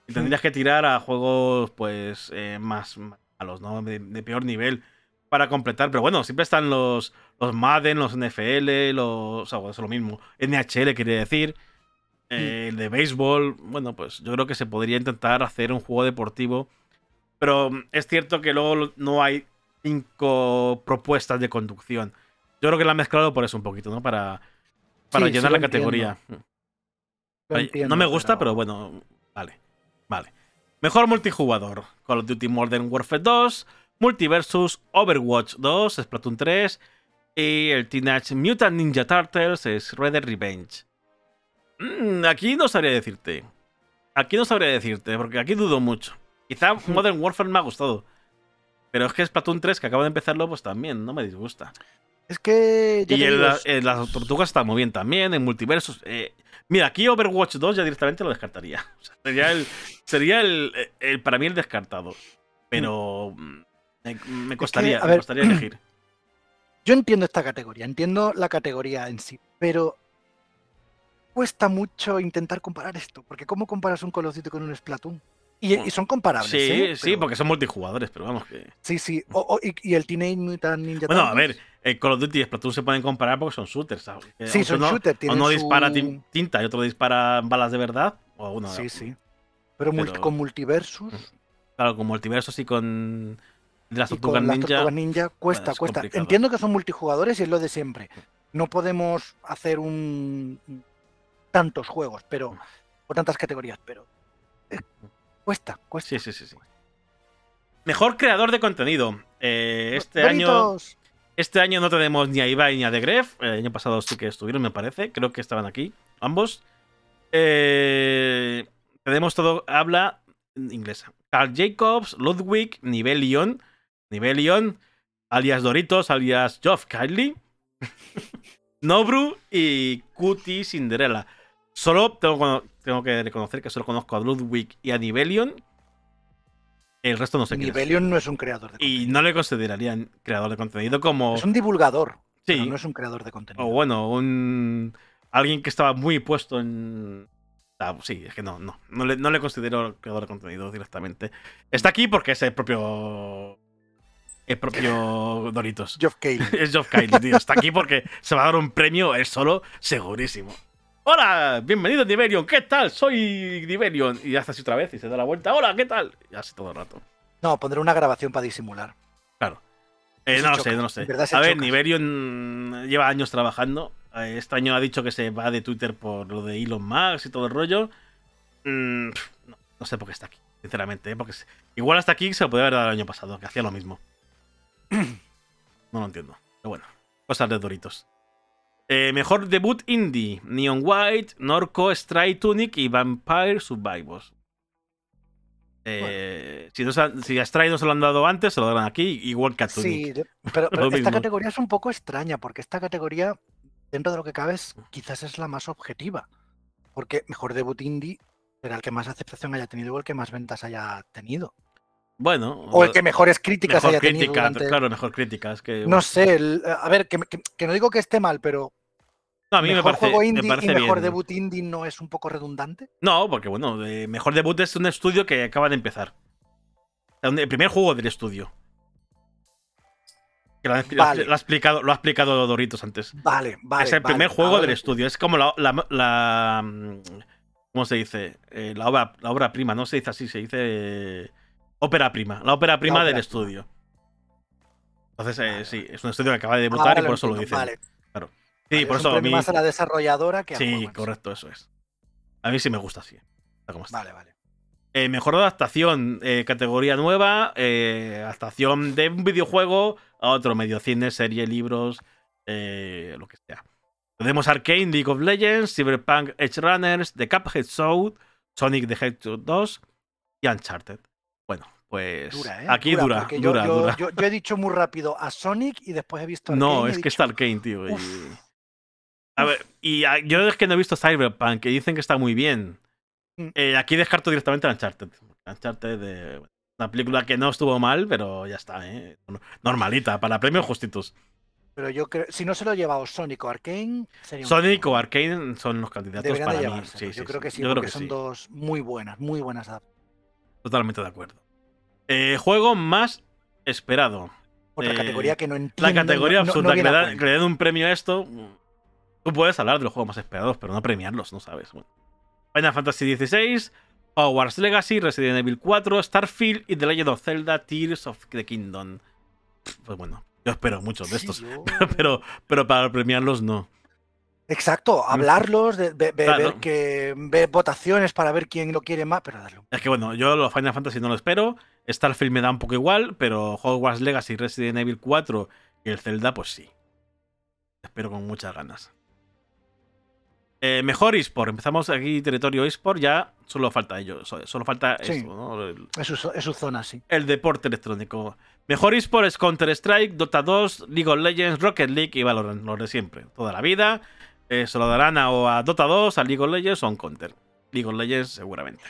Y tendrías que tirar a juegos, pues, eh, más malos, ¿no? De, de peor nivel para completar. Pero bueno, siempre están los, los Madden, los NFL, los. O sea, es lo mismo. NHL, quería decir. eh, el de béisbol. Bueno, pues yo creo que se podría intentar hacer un juego deportivo. Pero es cierto que luego no hay cinco propuestas de conducción. Yo creo que la han mezclado por eso un poquito, ¿no? Para, para Sí, llenar la categoría. Lo Ay, entiendo, no me gusta, pero... bueno, vale. Vale. Mejor multijugador: Call of Duty Modern Warfare 2, Multiversus, Overwatch 2, Splatoon 3 y el Teenage Mutant Ninja Turtles es Red Dead Revenge. Mm, aquí no sabría decirte. Aquí no sabría decirte, porque aquí dudo mucho. Quizá Modern Warfare me ha gustado. Pero es que Splatoon 3, que acaba de empezarlo, pues también no me disgusta. Es que. Y el- digo, el- las tortugas está muy bien también, en multiversos. eh, mira, aquí Overwatch 2 ya directamente lo descartaría. O sea, sería el, sería el, el- para mí el descartado. Pero mm, me, me costaría, me ver, costaría elegir. Yo entiendo esta categoría, entiendo la categoría en sí, pero cuesta mucho intentar comparar esto, porque ¿cómo comparas un Call of Duty con un Splatoon? Y, y son comparables. Sí, ¿eh? sí, Pero- porque son multijugadores, pero vamos que. Sí, sí. O- o- y, y el Teenage Mutant Ninja Bueno, a ver, el Call of Duty y Splatoon se pueden comparar porque son shooters, ¿sabes? Sí, aunque son uno, shooters. Uno su- dispara tin- tinta y otro dispara balas de verdad. O uno, Sí, sí. Pero, con multiversus Claro, con multiversos y con. De las tortugas ninja. tortugas ninja cuesta, es cuesta. complicado. Entiendo que son multijugadores y es lo de siempre. No podemos hacer un tantos juegos, pero o tantas categorías, pero eh, cuesta, cuesta. Sí, sí, sí, sí. Mejor creador de contenido. Eh, este año. Este año no tenemos ni a Ibai ni a The Gref. El año pasado sí que estuvieron, me parece. Creo que estaban aquí, ambos. Eh, tenemos todo habla inglesa. Carl Jacobs, Ludwig, Nivelion. Nivelion, alias Doritos, alias Geoff Kylie. Nobru y Cutie Cinderella. Solo tengo, tengo, que reconocer que solo conozco a Ludwig y a Nivelion. El resto no sé qué Nivelion no es un creador de contenido. Y no le considerarían creador de contenido como. Es un divulgador. Sí. no es un creador de contenido. O bueno, un. Alguien que estaba muy puesto en. Ah, sí, es que no, no. No le, no le considero creador de contenido directamente. Está aquí porque es el propio el propio Doritos. Geoff Cayley. es Geoff Cayley, tío. Está aquí porque se va a dar un premio él solo, segurísimo. Hola, bienvenido Diverion, ¿qué tal? Soy Diverion. Y hace así otra vez y se da la vuelta. Hola, ¿qué tal? Y así todo el rato. No, pondré una grabación para disimular. Claro. Eh, no lo sé, no lo sé. A ver, Niverion lleva años trabajando. Eh, este año ha dicho que se va de Twitter por lo de Elon Musk y todo el rollo. Mm, no, sé por qué está aquí, sinceramente. ¿eh? Porque igual hasta aquí se lo podía haber dado el año pasado, que hacía lo mismo. no lo entiendo. Pero bueno, cosas de Doritos. Eh, mejor debut indie: Neon White, Norco, Strike Tunic y Vampire Survivors. Eh, si, a Stray no se lo han dado antes, se lo darán aquí, igual que a Tunic. Sí, pero, esta categoría es un poco extraña, porque esta categoría, dentro de lo que cabe, quizás es la más objetiva. Porque mejor debut indie será el que más aceptación haya tenido o el que más ventas haya tenido. Bueno. O el que mejores críticas haya tenido. Claro, mejor críticas. Que, no sé, a ver, que, no digo que esté mal, pero. No, a mí mejor me parece, juego indie y mejor debut indie no es un poco redundante. No, porque bueno, mejor debut es un estudio que acaba de empezar. El primer juego del estudio. lo, ha, explicado, lo ha explicado Doritos antes. Vale, vale. Es el primer juego del estudio. Es como la, la, mm, ¿Cómo se dice? Eh, la, obra, la obra prima, no se dice así, se dice. Ópera prima, la ópera prima del estudio. Entonces, eh, sí, es un estudio que acaba de debutar y por eso lo dicen. Vale. Claro. Sí, por eso a mí. Más a la desarrolladora que a Sí, correcto, eso es. A mí sí me gusta así. Vale, vale. Eh, mejor adaptación, eh, categoría nueva, adaptación de un videojuego a otro medio, cine, serie, libros, lo que sea. Tenemos Arcane, League of Legends, Cyberpunk Edge Runners, The Cuphead Soul, Sonic the Hedgehog 2 y Uncharted. Bueno, pues ¿eh? aquí dura, dura, yo, dura. Yo, he dicho muy rápido a Sonic y después he visto Arcane No, es que está Arkane, tío. Y... A ver, y yo es que no he visto Cyberpunk, que dicen que está muy bien. Mm. Eh, aquí descarto directamente a Uncharted. Uncharted de una película que no estuvo mal, pero ya está, ¿eh? Normalita, para premios justitos. Pero yo creo, si no se lo ha llevado Sonic o Arkane, sería Sonic o Arkane son los candidatos para mí. yo creo que sí, porque son dos muy buenas, muy buenas Totalmente de acuerdo. Eh, juego más esperado. Otra eh, categoría que no entiendo. La categoría absurda, que, le den un premio a esto. Tú puedes hablar de los juegos más esperados, pero no premiarlos, no sabes. Final Fantasy XVI, Hogwarts Legacy, Resident Evil 4, Starfield y The Legend of Zelda Tears of the Kingdom. Pues bueno, yo espero muchos de estos, pero, pero para premiarlos no. Exacto, hablarlos, de, ver que ver votaciones para ver quién lo quiere más, pero darle Es que bueno, yo los Final Fantasy no lo espero. Starfield me da un poco igual, pero Hogwarts Legacy, Resident Evil 4 y el Zelda, pues sí. Espero con muchas ganas. Eh, mejor eSport. Empezamos aquí territorio eSport, ya solo falta ello. Solo falta eso, ¿no? es, su, zona, sí. El deporte electrónico. Mejor eSport es Counter-Strike, Dota 2, League of Legends, Rocket League y Valorant. Los de siempre. Toda la vida. Eh, se lo darán a, o a Dota 2, a League of Legends o a un Counter. League of Legends seguramente.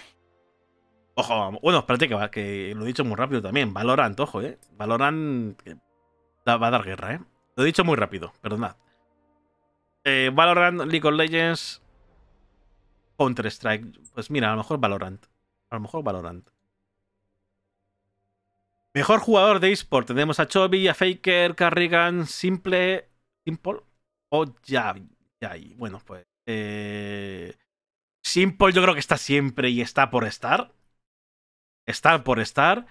Ojo, bueno, espérate que, lo he dicho muy rápido también. Valorant, ojo, eh. Valorant va a dar guerra, eh. Lo he dicho muy rápido, perdonad. Eh, Valorant, League of Legends, Counter Strike. Pues mira, a lo mejor Valorant. A lo mejor Valorant. Mejor jugador de eSport. Tenemos a Chovy, a Faker, Carrigan, Simple, Simple o Javi. Bueno, pues. Eh, Simple yo creo que está siempre y está por estar. Está por estar.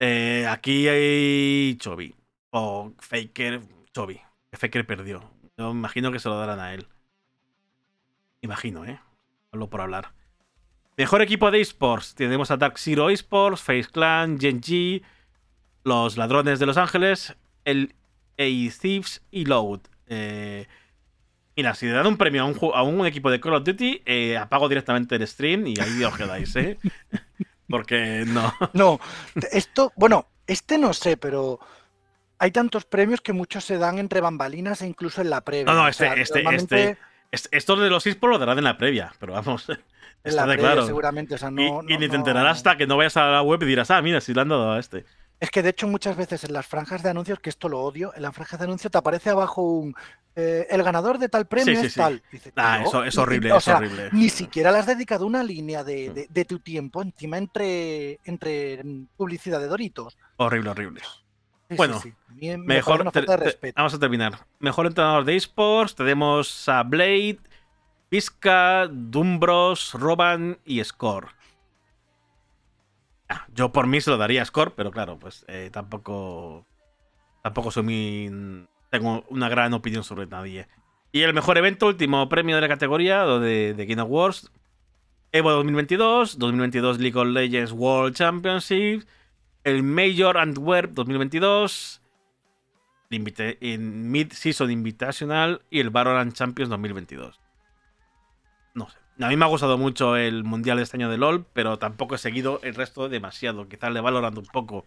Eh, aquí hay Chovy. O Faker, Chovy. Faker perdió. Yo imagino que se lo darán a él. Imagino, ¿eh? Hablo por hablar. Mejor equipo de esports. Tenemos a Dark Zero Esports, Face Clan, Genji, los Ladrones de Los Ángeles, el A Thieves y Load. Eh, Mira, si le dan un premio a un, equipo de Call of Duty, eh, apago directamente el stream y ahí os quedáis, ¿eh? Porque no. No, esto, bueno, este no sé, pero hay tantos premios que muchos se dan entre bambalinas e incluso en la previa. No, no, O este, sea, este, normalmente este, este- Estos de los eSports lo darán en la previa, pero vamos. en Está la de previa claro. seguramente. O sea, Y, no, y ni te enterarás hasta que no vayas a la web y dirás, ah, mira, si le han dado a este. Es que de hecho muchas veces en las franjas de anuncios, que esto lo odio, en las franjas de anuncios te aparece abajo un eh, el ganador de tal premio sí, es sí. tal. Dice, Ah, eso es horrible, o es horrible. Ni siquiera le has dedicado una línea de, Mm. de- de tu tiempo encima entre, entre mm, publicidad de Doritos. Horrible, horrible. Bueno, me Mejor. una te- te- vamos a terminar. Mejor entrenador de eSports. Tenemos a Blade, Vizca, Dumbros, Roban y Score. Yo por mí se lo daría a Score, pero claro, pues eh, tampoco. Tampoco soy muy. Tengo una gran opinión sobre nadie. Y el mejor evento, último premio de la categoría de, de Game Awards. Evo 2022, 2022 League of Legends World Championship, el Major Antwerp 2022, el Mid-Season Invitational y el Valorant Champions 2022. A mí me ha gustado mucho el Mundial de este año de LOL, pero tampoco he seguido el resto demasiado. Quizás le valorando un poco.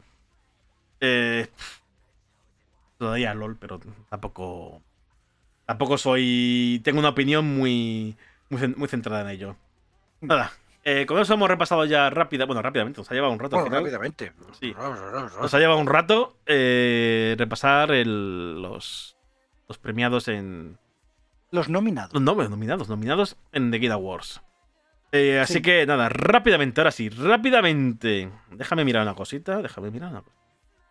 Eh, todavía LOL, pero tampoco. Tampoco soy. Tengo una opinión muy. Muy, cen- muy centrada en ello. Nada. eh, con eso hemos repasado ya rápida. Bueno, rápidamente, nos ha llevado un rato al Bueno, final. rápidamente. Sí. Nos ha llevado un rato eh, repasar el- los, los premiados en. Los nominados. Los nom- nominados, nominados en The Game Awards. Eh, así Sí. que nada, rápidamente, ahora sí, rápidamente. Déjame mirar una cosita, déjame mirar una cosa.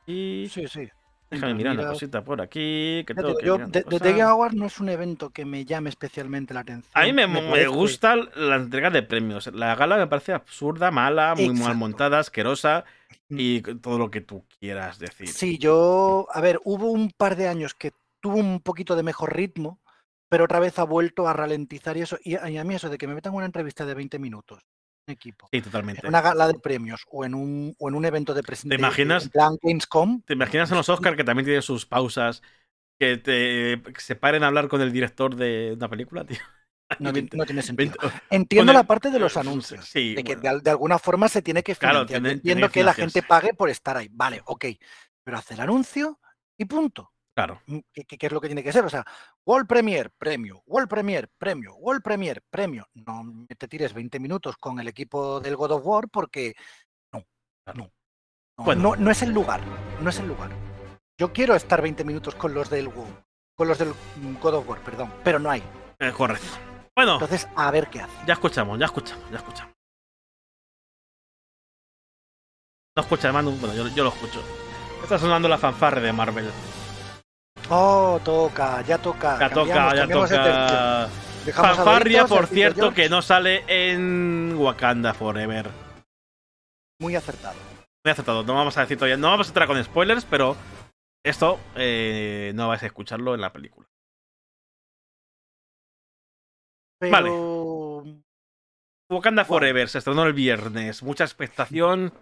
Y Sí, sí. déjame mirar una cosita por aquí. Que tengo que yo, de, de. The Awards no es un evento que me llame especialmente la atención. A mí me, gusta la entrega de premios. La gala me parece absurda, mala, muy mal montada, asquerosa Mm. y todo lo que tú quieras decir. Sí, yo, a ver, hubo un par de años que tuvo un poquito de mejor ritmo, pero otra vez ha vuelto a ralentizar y eso. Y a, mí eso de que me metan una entrevista de 20 minutos, un equipo, Sí, totalmente. en una gala de premios o en un, o en un evento de presentación. imaginas? En plan Gamescom. ¿Te imaginas en los Oscars que también tienen sus pausas? Que te que se paren a hablar con el director de una película, tío. No, ti- no tiene sentido. Veinte- Entiendo el- la parte de los anuncios. sí, de que bueno. de, al- de alguna forma se tiene que Claro, financiar. Tiene- tiene entiendo que que la gente pague por estar ahí. Vale, ok. Pero hacer anuncio y punto. Claro. Mm, ¿Qué, es lo que tiene que ser? O sea, World Premier, premio, World Premier, premio, World Premier, premio. No te tires 20 minutos con el equipo del God of War porque no, no. No, Bueno. no, no es el lugar, no es el lugar. Yo quiero estar 20 minutos con los del WoW, con los del mm, God of War, perdón, pero no hay. Eh, correcto. Bueno, Entonces, a ver qué hace. ya escuchamos, ya escuchamos, ya escuchamos. No escucha, Manu. Bueno, yo, yo lo escucho. Está sonando la fanfarre de Marvel. Oh, toca, ya toca. Ya toca, ya toca. Fanfarria, por cierto, que no sale en Wakanda Forever. Muy acertado. Muy acertado. No vamos a decir todavía. No vamos a entrar con spoilers, pero esto eh, no vais a escucharlo en la película. Vale. Wakanda. Forever se estrenó el viernes. Mucha expectación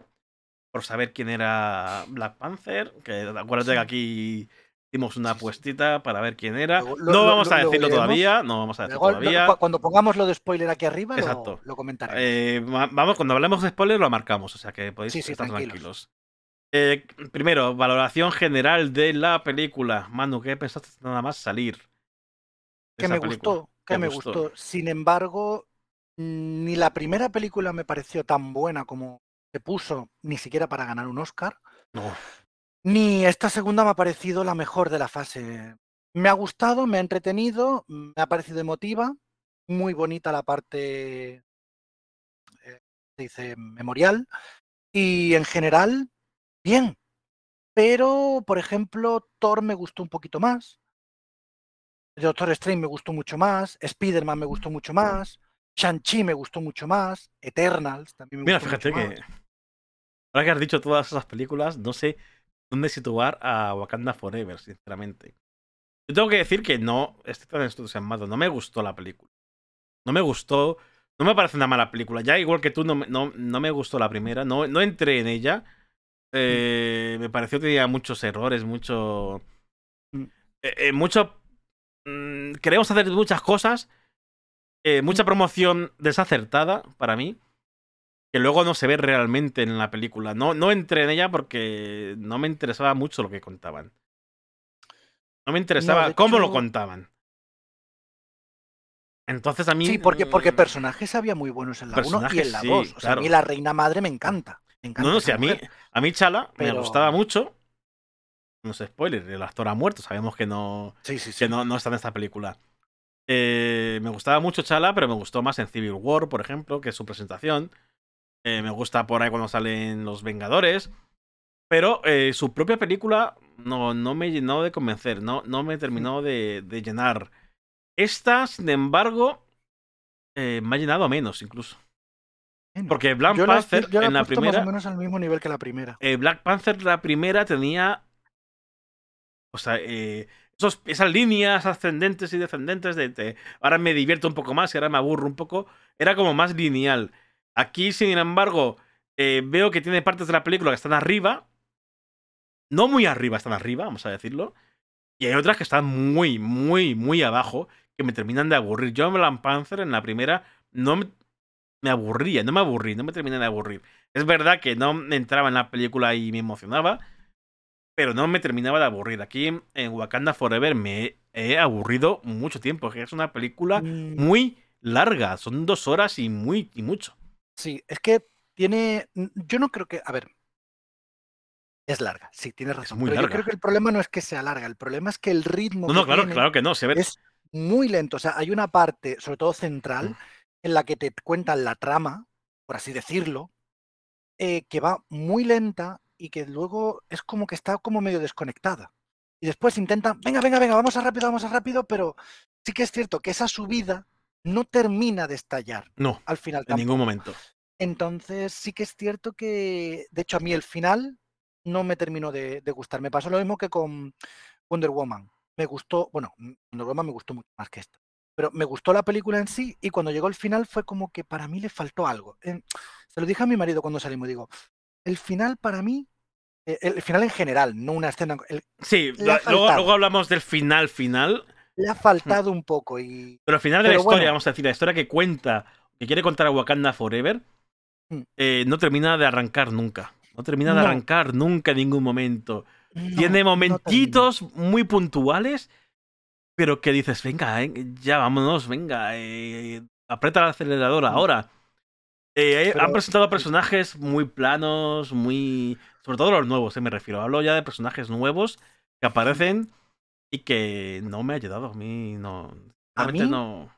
por saber quién era Black Panther. Que acuérdate Sí. que aquí hicimos una apuestita para ver quién era. Lo- no lo- vamos lo- a lo decirlo todavía. No vamos a decirlo luego, todavía. cu- cuando pongamos lo de spoiler aquí arriba, lo- Exacto. lo, comentaremos. Eh, va- vamos, cuando hablemos de spoilers lo marcamos, o sea que podéis Sí, sí, estar tranquilos. tranquilos. Eh, primero, valoración general de la película. Manu, ¿qué pensaste nada más salir? que me película? gustó, que ¿Te me gustó? gustó. Sin embargo, ni la primera película me pareció tan buena como se puso, ni siquiera para ganar un Oscar, No. Ni esta segunda me ha parecido la mejor de la fase. Me ha gustado, me ha entretenido, me ha parecido emotiva, muy bonita la parte, eh, se dice, memorial, y en general, bien. Pero, por ejemplo, Thor me gustó un poquito más. Doctor Strange me gustó mucho más, Spider-Man me gustó mucho más, Shang-Chi me gustó mucho más, Eternals también me Mira, gustó fíjate mucho que. más. Ahora que has dicho todas esas películas, no sé dónde situar a Wakanda Forever, sinceramente. Yo tengo que decir que no estoy tan entusiasmado. No me gustó la película. No me gustó. No me parece una mala película. Ya igual que tú, no, me- no, no me gustó la primera. No, no entré en ella. Eh, me pareció que tenía muchos errores, mucho. Mm. eh, eh, mucho. mm, queremos hacer muchas cosas. eh, mucha promoción desacertada para mí. Que luego no se ve realmente en la película. No, no entré en ella porque no me interesaba mucho lo que contaban. No me interesaba cómo lo contaban. Entonces a mí. Sí, porque, porque mm, personajes había muy buenos en la 1 y en la sí, 2. O sea, a mí la reina madre me encanta. Me encanta No, no, sí, a mí, a mí Chala me gustaba mucho. No sé, spoiler, el actor ha muerto, sabemos que no, Sí, sí, sí. que no, no está en esta película. Eh, me gustaba mucho Chala, pero me gustó más en Civil War, por ejemplo, que su presentación. Eh, me gusta por ahí cuando salen los Vengadores. Pero eh, su propia película no, no me llenó de convencer, no, no me terminó de, de llenar. Esta, sin embargo, eh, me ha llenado menos incluso. Porque Black yo la, Panther yo la en la primera... más o menos al mismo nivel que la primera. eh, Black Panther, la primera, tenía. O sea, eh, esos- esas líneas ascendentes y descendentes de, de, ahora me divierto un poco más y ahora me aburro un poco. Era como más lineal. Aquí, sin embargo, eh, veo que tiene partes de la película que están arriba. No muy arriba, están arriba, vamos a decirlo. Y hay otras que están muy, muy, muy abajo, que me terminan de aburrir. Yo en Black Panther, en la primera, no me, me aburría, no me aburrí, no me terminé de aburrir. Es verdad que no entraba en la película y me emocionaba, pero no me terminaba de aburrir. Aquí en- en Wakanda Forever me he aburrido mucho tiempo, que es una película Mm, muy larga, son dos horas y muy y mucho. Sí, es que tiene. Yo no creo que. A ver. Es larga, sí, tienes razón. muy pero larga. yo creo que el problema no es que sea larga, el problema es que el ritmo. No, claro, claro que no. Se ve, es muy lento. O sea, hay una parte, sobre todo central, Mm. en la que te cuentan la trama, por así decirlo, eh, que va muy lenta y que luego es como que está como medio desconectada. Y después intentan, venga, venga, venga, vamos a rápido, vamos a rápido, pero sí que es cierto que esa subida no termina de estallar no, al final en tampoco. ningún momento. Entonces sí que es cierto que, de hecho, a mí el final no me terminó de, de gustar. Me pasó lo mismo que con Wonder Woman. Me gustó, bueno, m- Wonder Woman me gustó mucho más que esta, pero me gustó la película en sí y cuando llegó el final fue como que para mí le faltó algo. Eh, se lo dije a mi marido cuando salimos, digo, el final para mí, eh, el final en general, no una escena, el- Sí, luego hablamos del final final, le ha faltado un poco y pero el final de la historia, bueno. vamos a decir, la historia que cuenta, que quiere contar a Wakanda Forever, Mm. eh, no termina de arrancar nunca. No termina de No. arrancar nunca en ningún momento. no- Tiene no momentitos muy puntuales, pero que dices, venga, eh, ya vámonos, venga, eh, aprieta el acelerador ahora. Eh, Pero- han presentado personajes muy planos, muy... Sobre todo los nuevos, eh, me refiero. Hablo ya de personajes nuevos que aparecen y que no me ha ayudado. A mí no... A mí, no...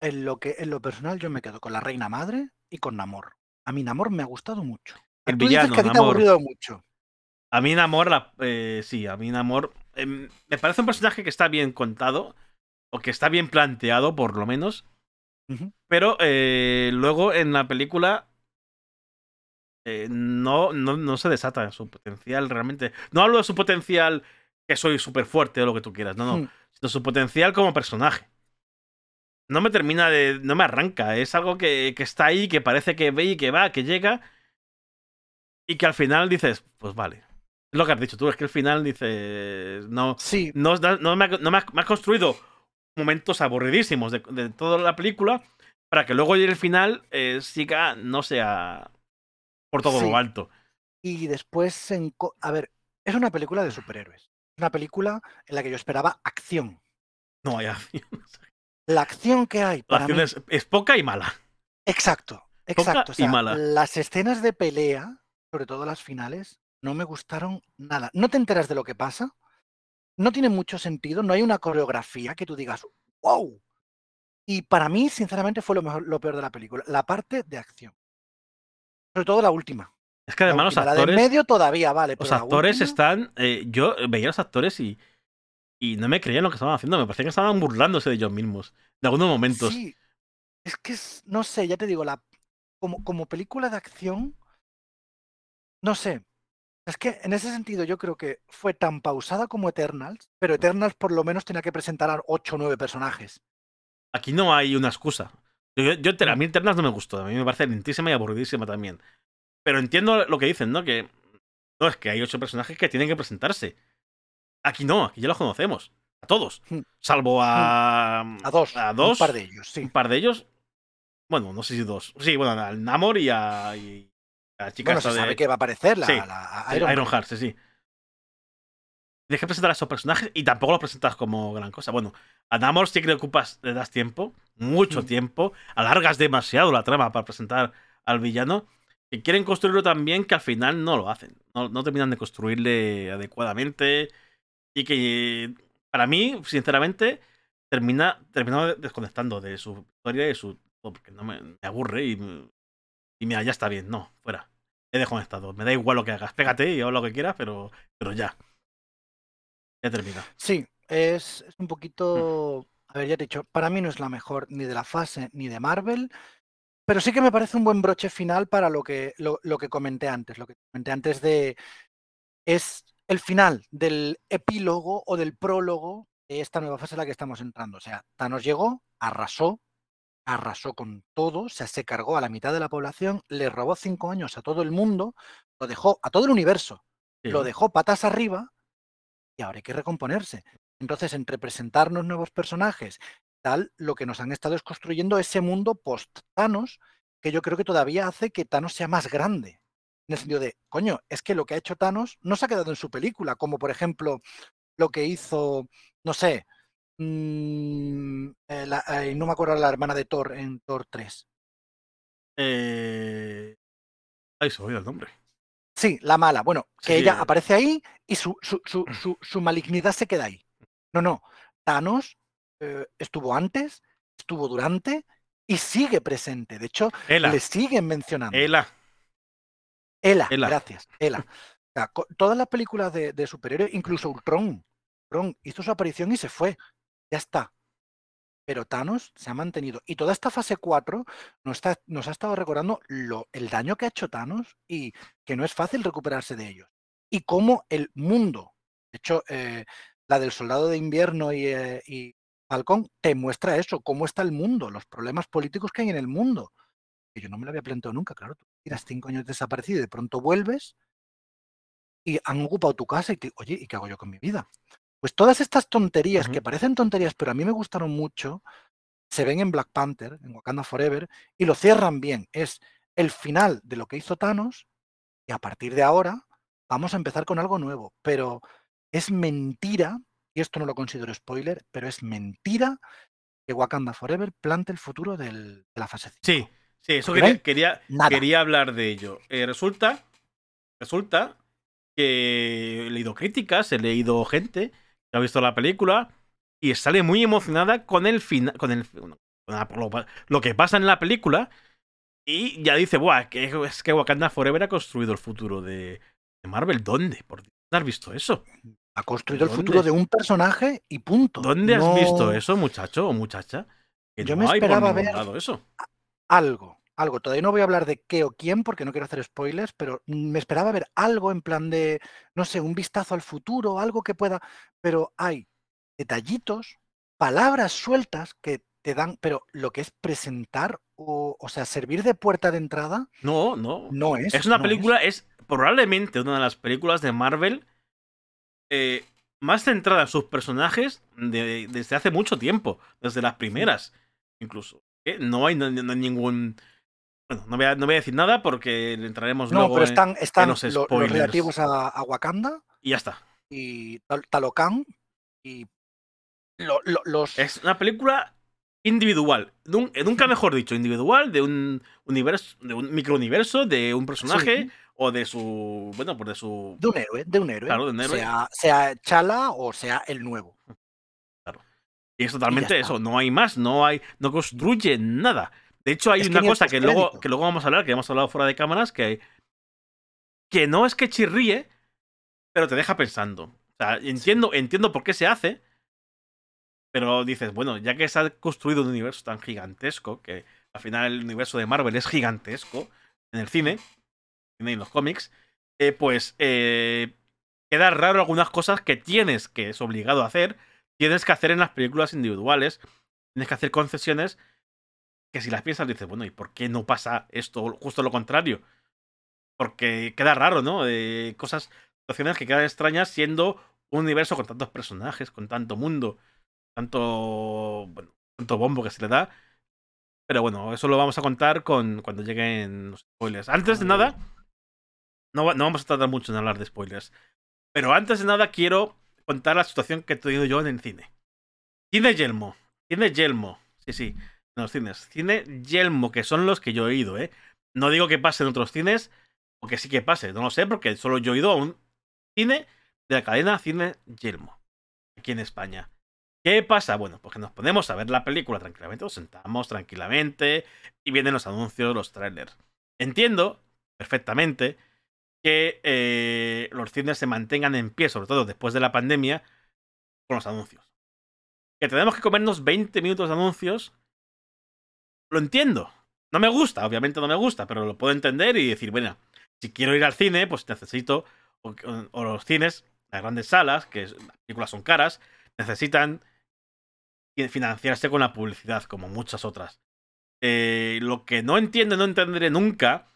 En lo, que, en lo personal yo me quedo con la Reina Madre y con Namor. A mí Namor me ha gustado mucho. El Tú dices villano, que a ti te ha Namor. aburrido mucho. A mí Namor, la- eh, sí, a mí Namor em, me parece un personaje que está bien contado, o que está bien planteado, por lo menos. Pero eh, luego en la película eh, no, no, no se desata su potencial realmente. No hablo de su potencial que soy súper fuerte o lo que tú quieras, no, no. Mm. Sino su potencial como personaje. No me termina de. No me arranca. Es algo que, que está ahí, que parece que ve y que va, que llega. Y que al final dices, pues vale. Es lo que has dicho tú, es que al final dices. No, Sí, no, me, ha, no me ha- me ha construido momentos aburridísimos de, de toda la película para que luego el final eh, siga, no sea por todo Sí. lo alto. y después, enco- a ver, es una película de superhéroes. Una película en la que yo esperaba acción. No hay acción. La acción que hay La acción mí, es, es poca y mala. exacto, poca exacto. O y mala. las escenas de pelea, sobre todo las finales, no me gustaron nada. No te enteras de lo que pasa, no tiene mucho sentido, no hay una coreografía que tú digas, wow. Y para mí, sinceramente, fue lo, mejor, lo peor de la película, la parte de acción. Sobre todo la última. Es que La, además los la del actores, medio todavía vale, pero los la actores están. eh, yo veía a los actores y, y no me creían lo que estaban haciendo. Me parecía que estaban burlándose de ellos mismos. En algunos momentos. Sí, es que es, no sé, ya te digo, la, como, como película de acción, no sé. Es que en ese sentido yo creo que fue tan pausada como Eternals, pero Eternals por lo menos tenía que presentar a 8 o 9 personajes. Aquí no hay una excusa. Yo, yo- a mí Eternas no me gustó. A mí me parece lentísima y aburridísima también. Pero entiendo lo que dicen, ¿no? Que no es que hay ocho personajes que tienen que presentarse. Aquí no, aquí ya los conocemos. A todos. Hmm. Salvo a. A dos, A dos. un par de ellos, sí. un par de ellos. Bueno, no sé si dos. Sí, bueno, al Namor y a. Y a chica Bueno, se de. sabe que va a aparecer la, Sí, la- a sí, Iron, Iron. Heart, sí, sí. tienes que presentar a esos personajes y tampoco los presentas como gran cosa. Bueno, a Namor sí que le ocupas, le das tiempo, mucho Mm. tiempo, alargas demasiado la trama para presentar al villano. Y quieren construirlo también que al final no lo hacen. No, no terminan de construirle adecuadamente. Y que para mí, sinceramente, termina, termina desconectando de su historia y de su. Porque no me, me aburre y, y mira, ya está bien. No, fuera. He desconectado. Me da igual lo que hagas. Pégate y haz lo que quieras, pero, pero ya. Ya termina. Sí, es, es un poquito. A ver, ya te he dicho, para mí no es la mejor ni de la fase ni de Marvel, pero sí que me parece un buen broche final para lo que, lo, lo que comenté antes. Lo que comenté antes de. Es el final del epílogo o del prólogo de esta nueva fase en la que estamos entrando. O sea, Thanos llegó, arrasó, arrasó con todo, o sea, se cargó a la mitad de la población, le robó cinco años a todo el mundo, lo dejó a todo el universo, Sí. lo dejó patas arriba y ahora hay que recomponerse. Entonces, entre presentarnos nuevos personajes, tal, lo que nos han estado es construyendo ese mundo post-Thanos, que yo creo que todavía hace que Thanos sea más grande. En el sentido de, coño, es que lo que ha hecho Thanos no se ha quedado en su película, como por ejemplo lo que hizo, no sé, mm, eh, la- eh, no me acuerdo la hermana de Thor en Thor 3. Eh... Ay, se el nombre. Sí, la mala. Bueno, que Sí, ella eh. aparece ahí y su, su, su, su- su malignidad se queda ahí. No, no. Thanos eh, estuvo antes, estuvo durante y sigue presente. De hecho, Ela. le siguen mencionando. Ela. Ela, Ela. gracias. Ela. O sea, todas las películas de, de superhéroes, incluso Ultron, Ultron hizo su aparición y se fue. Ya está. Pero Thanos se ha mantenido. Y toda esta fase 4 nos, está- nos ha estado recordando lo, el daño que ha hecho Thanos y que no es fácil recuperarse de ellos. Y cómo el mundo, de hecho, eh, la del soldado de invierno y, eh, y Falcón, te muestra eso, cómo está el mundo, los problemas políticos que hay en el mundo. Que yo no me lo había planteado nunca, claro. Tú tiras cinco años desaparecido y de pronto vuelves y han ocupado tu casa y te, oye, ¿y qué hago yo con mi vida? Pues todas estas tonterías que parecen tonterías, pero a mí me gustaron mucho, se ven en Black Panther, en Wakanda Forever, y lo cierran bien. Es el final de lo que hizo Thanos, y a partir de ahora vamos a empezar con algo nuevo. Pero es mentira, y esto no lo considero spoiler, pero es mentira que Wakanda Forever plante el futuro del- de la fase 5. Sí, sí, eso quería, quería, hablar de ello. Eh, resulta, resulta que he leído críticas, he leído gente que ha visto la película y sale muy emocionada con el final, con el con lo, lo que pasa en la película y ya dice, buah, que es que Wakanda Forever ha construido el futuro de, de Marvel. ¿Dónde? ¿Por dónde has visto eso? Ha construido el futuro de un personaje y punto. ¿Dónde has visto eso, muchacho o muchacha? Que Yo no me esperaba ver- eso. algo, algo. Todavía no voy a hablar de qué o quién porque no quiero hacer spoilers, pero me esperaba ver algo en plan de, no sé, un vistazo al futuro, algo que pueda, pero hay detallitos, palabras sueltas que te dan, pero lo que es presentar o, o sea, servir de puerta de entrada, No, no. no es. Es una no película, es probablemente una de las películas de Marvel eh, más centrada en sus personajes de- desde hace mucho tiempo, desde las primeras, incluso. Eh, No hay, no- no hay ningún. Bueno, no voy, a, no voy a decir nada porque entraremos No, luego pero en- están, están los lo- los relativos a, a Wakanda y ya está. y Tal- Talocan y lo- lo- los... Es una película individual, nun- nunca mejor dicho, individual de un universo, de un microuniverso, de un personaje Sí. O de su. Bueno, pues de su. de un héroe, de un héroe, Claro, de un héroe. Sea, sea Chala o sea el nuevo. Y es totalmente eso, no hay más, no hay, no construye nada. De hecho, hay Es una cosa que luego, que luego vamos a hablar, que hemos hablado fuera de cámaras, que, que no es que chirríe, pero te deja pensando. O sea, entiendo, entiendo por qué se hace, pero dices, bueno, ya que se ha construido un universo tan gigantesco, que al final el universo de Marvel es gigantesco en el cine, en en los cómics, eh, pues eh, queda raro algunas cosas que tienes, que es obligado a hacer, tienes que hacer en las películas individuales, tienes que hacer concesiones que si las piensas dices, bueno, ¿y por qué no pasa esto justo lo contrario? Porque queda raro, ¿no? Eh, cosas, situaciones que quedan extrañas siendo un universo con tantos personajes, con tanto mundo, tanto, bueno, tanto bombo que se le da. Pero bueno, eso lo vamos a contar con cuando lleguen los spoilers. Antes de nada, no, no vamos a tardar mucho en hablar de spoilers. Pero antes de nada quiero contar la situación que he tenido yo en el cine. Cine Yelmo. Cine Yelmo. Sí, sí. En los cines. Cine Yelmo, que son los que yo he ido, ¿eh? No digo que pase en otros cines, o que sí que pase. No lo sé, porque solo yo he ido a un cine de la cadena Cine Yelmo. Aquí en España. ¿Qué pasa? Bueno, pues que nos ponemos a ver la película tranquilamente, nos sentamos tranquilamente y vienen los anuncios, los trailers. Entiendo perfectamente que eh, los cines se mantengan en pie, sobre todo después de la pandemia, con los anuncios. Que tenemos que comernos 20 minutos de anuncios, lo entiendo. No me gusta, obviamente no me gusta, pero lo puedo entender y decir, bueno, si quiero ir al cine, pues necesito, o, los cines, las grandes salas, que las películas son caras, necesitan financiarse con la publicidad, como muchas otras. Eh, lo que no entiendo, no entenderé nunca,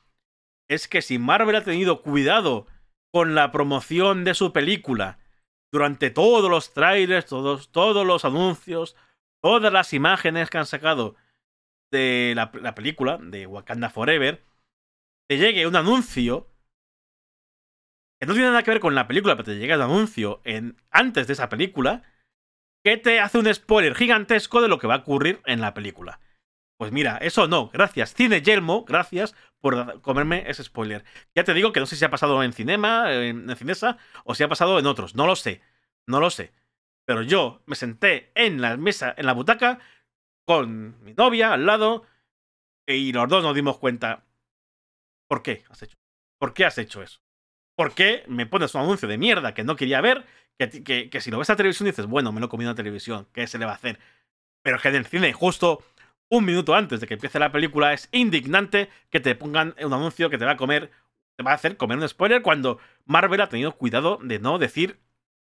es que si Marvel ha tenido cuidado con la promoción de su película durante todos los trailers, todos, todos los anuncios, todas las imágenes que han sacado de la, la película, de Wakanda Forever, te llegue un anuncio que no tiene nada que ver con la película, pero te llega un anuncio en, antes de esa película que te hace un spoiler gigantesco de lo que va a ocurrir en la película. Pues mira, eso no, gracias. Cine Yelmo, gracias por comerme ese spoiler. Ya te digo que no sé si ha pasado en Cinema, en, Cinesa, o si ha pasado en otros. No lo sé, no lo sé. Pero yo me senté en la mesa, en la butaca, con mi novia al lado, y los dos nos dimos cuenta. ¿Por qué has hecho? ¿Por qué has hecho eso? ¿Por qué me pones un anuncio de mierda que no quería ver? Que, que, si lo ves a televisión dices, bueno, me lo he comido a televisión, ¿qué se le va a hacer? Pero que en el cine, justo un minuto antes de que empiece la película, es indignante que te pongan un anuncio que te va a comer, te va a hacer comer un spoiler cuando Marvel ha tenido cuidado de no decir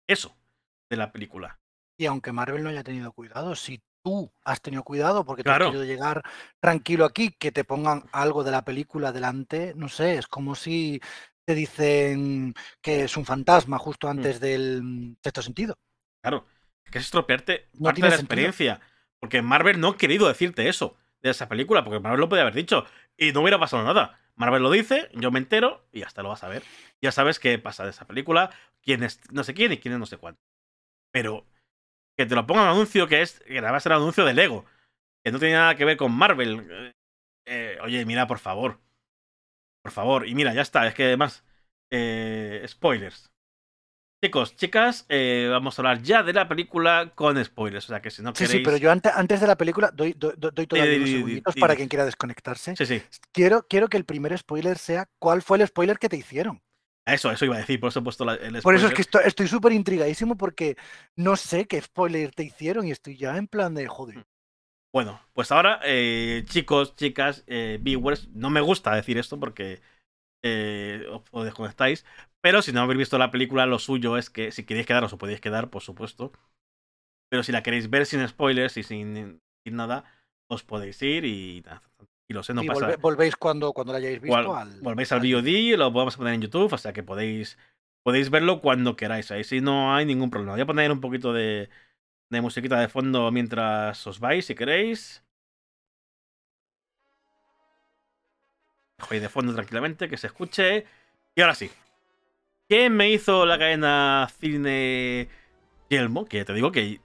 eso de la película. Y aunque Marvel no haya tenido cuidado, si tú has tenido cuidado porque te has querido llegar tranquilo aquí, que te pongan algo de la película delante, no sé, es como si te dicen que es un fantasma justo mm. antes del sexto sentido. Claro, que es estropearte parte de la experiencia. Porque Marvel no ha querido decirte eso de esa película, porque Marvel lo podía haber dicho y no hubiera pasado nada. Marvel lo dice, yo me entero y hasta lo vas a ver. Ya sabes qué pasa de esa película, quién es no sé quién y quién es no sé cuánto. Pero que te lo pongan anuncio que es que va a ser anuncio de Lego, que no tiene nada que ver con Marvel. Eh, eh, oye, mira, por favor. Por favor. Y mira, ya está. Es que además. Eh, spoilers. Chicos, chicas, eh, vamos a hablar ya de la película con spoilers. O sea que si no queréis. Sí, sí, pero yo antes, antes de la película doy, doy, doy todavía unos segunditos para quien quiera desconectarse. Sí, sí. Quiero, quiero que el primer spoiler sea cuál fue el spoiler que te hicieron. Eso, eso iba a decir, por eso he puesto el spoiler. Por eso es que estoy súper intrigadísimo porque no sé qué spoiler te hicieron y estoy ya en plan de joder. Mm. Bueno, pues ahora, eh, chicos, chicas, eh, viewers, no me gusta decir esto porque eh, os, desconectáis, pero si no habéis visto la película, lo suyo es que si queréis quedaros o podéis quedar, por supuesto. Pero si la queréis ver sin spoilers y sin, nada, os podéis ir y, y lo sé, no pasa. volvéis cuando, cuando la hayáis visto. al, volvéis al VOD, lo podemos poner en YouTube, o sea que podéis, podéis verlo cuando queráis. Ahí sí no hay ningún problema. Voy a poner un poquito de, de musiquita de fondo mientras os vais, si queréis. Ahí de fondo tranquilamente, que se escuche. Y ahora sí. ¿Quién me hizo la cadena cine Yelmo? Que te digo que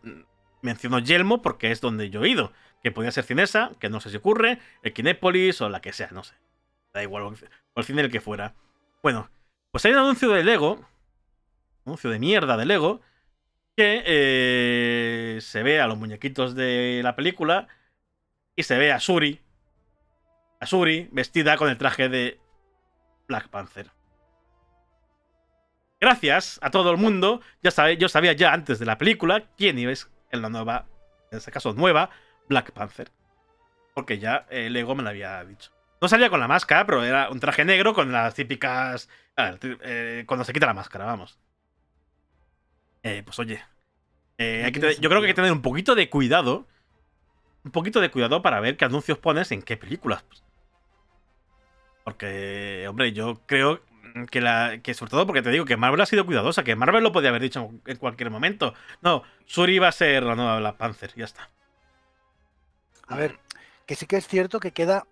menciono Yelmo porque es donde yo he ido. Que podía ser Cinesa, que no sé si ocurre, el Kinépolis o la que sea, no sé. Da igual, o el cine el que fuera. Bueno, pues hay un anuncio de Lego. Anuncio de mierda de Lego que eh, se ve a los muñequitos de la película y se ve a Shuri, a Shuri vestida con el traje de Black Panther. Gracias a todo el mundo, ya sabe, yo sabía ya antes de la película quién iba en la nueva, en este caso nueva, Black Panther. Porque ya el Lego me lo había dicho. No salía con la máscara, pero era un traje negro con las típicas... Eh, cuando se quita la máscara, vamos. Eh, pues oye, eh, yo creo que hay que tener un poquito de cuidado. Un poquito de cuidado para ver qué anuncios pones en qué películas. Porque, hombre, yo creo que, la, que sobre todo porque te digo que Marvel ha sido cuidadosa, que Marvel lo podía haber dicho en cualquier momento. No, Suri va a ser la nueva Black Panther, ya está. A ver, que sí que es cierto que queda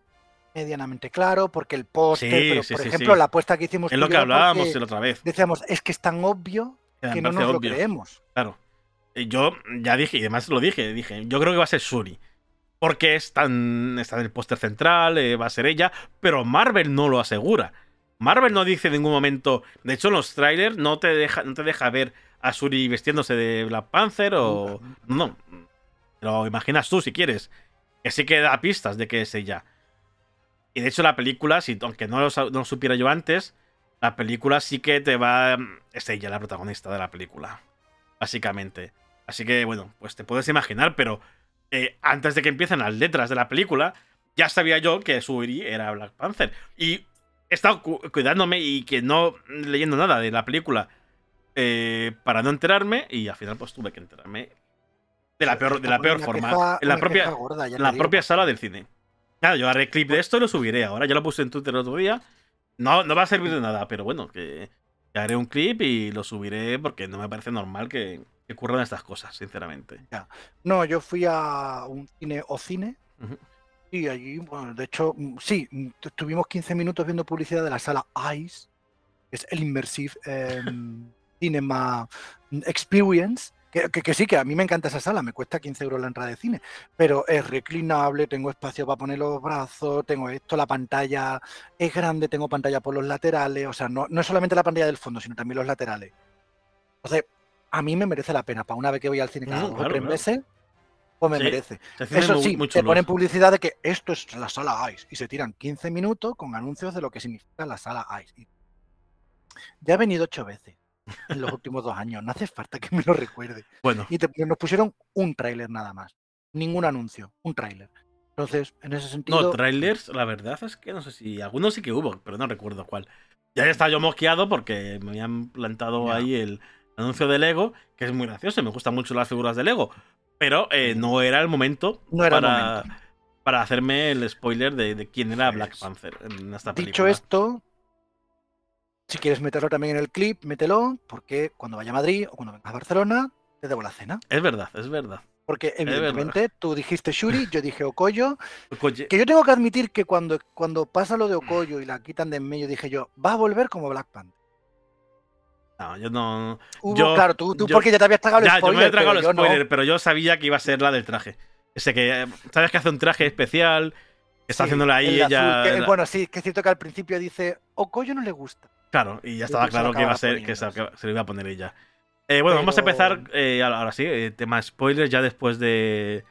medianamente claro, porque el póster, pero por ejemplo, la apuesta que hicimos. Es lo que hablábamos la otra vez. Decíamos, es que es tan obvio que no nos lo creemos. Claro. Yo ya dije, y además lo dije, dije, yo creo que va a ser Shuri. Porque está en el póster central, eh, va a ser ella, pero Marvel no lo asegura. Marvel no dice en ningún momento. De hecho, en los trailers no te deja, no te deja ver a Shuri vestiéndose de Black Panther o. No. Lo imaginas tú si quieres. Que sí que da pistas de que es ella. Y de hecho, la película, si, aunque no lo, no lo supiera yo antes, la película sí que te va. Es ella la protagonista de la película. Básicamente. Así que, bueno, pues te puedes imaginar, pero eh, antes de que empiecen las letras de la película, ya sabía yo que Shuri era Black Panther. Y he estado cu- cuidándome y que no leyendo nada de la película eh, para no enterarme, y al final, pues tuve que enterarme de la peor, de la peor forma. queja- en la propia, gorda, en la digo, propia sala del cine. Nada, yo haré clip de esto y lo subiré ahora. Ya lo puse en Twitter el otro día. No, no va a servir de nada, pero bueno, que, que haré un clip y lo subiré porque no me parece normal que, que ocurran estas cosas, sinceramente. No, yo fui a un cine o cine y allí, bueno, de hecho, mm, sí, mm, tu- estuvimos 15 minutos viendo publicidad de la sala ICE, que es el Immersive em, Cinema Experience, que, que- que sí, que a mí me encanta esa sala, me cuesta 15 euros la entrada de cine, pero es reclinable, tengo espacio para poner los brazos, tengo esto, la pantalla es grande, tengo pantalla por los laterales, o sea, no, no es solamente la pantalla del fondo, sino también los laterales. Entonces, a mí me merece la pena, para una vez que voy al cine cada Mm, dos o claro, tres claro. meses, pues me Sí. merece. Eso sí, muy te ponen publicidad de que esto es la sala ICE y se tiran 15 minutos con anuncios de lo que significa la sala ICE. Y Ya he venido ocho veces en los últimos dos años, no hace falta que me lo recuerde. Bueno, Y te- nos pusieron un tráiler nada más, ningún anuncio, un tráiler. Entonces, en ese sentido, no, trailers, la verdad es que no sé si. Algunos sí que hubo, pero no recuerdo cuál. Ya estaba yo mosqueado porque me habían plantado ahí el anuncio de Lego, que es muy gracioso, me gustan mucho las figuras de Lego. Pero eh, no era el momento no era el para, momento. para hacerme el spoiler de, de quién era Black Panther en esta película. Dicho esto, si quieres meterlo también en el clip, mételo, porque cuando vaya a Madrid o cuando vengas a Barcelona, te debo la cena. Es verdad, es verdad. Porque verdad. evidentemente tú dijiste Shuri, yo dije Okoyo, Oye, Que yo tengo que admitir que cuando, cuando pasa lo de Okoyo y la quitan de en medio, dije yo, va a volver como Black Panther. No, yo no. Hubo, Yo- claro, tú, tú yo- porque ya te habías tragado el Ya, spoiler. yo me he tragado el pero yo no. spoiler, pero yo sabía que iba a ser la del traje. Ese que. ¿Sabes que hace un traje especial? Está Sí, haciéndole ahí el azul, ella. que- la- bueno, sí, que es cierto que al principio dice, Okoyo no le gusta. Claro, y ya estaba lo claro que iba a ser que se, que se lo iba a poner ella. Eh, bueno, vamos a empezar eh, ahora sí, eh, tema spoilers, ya después de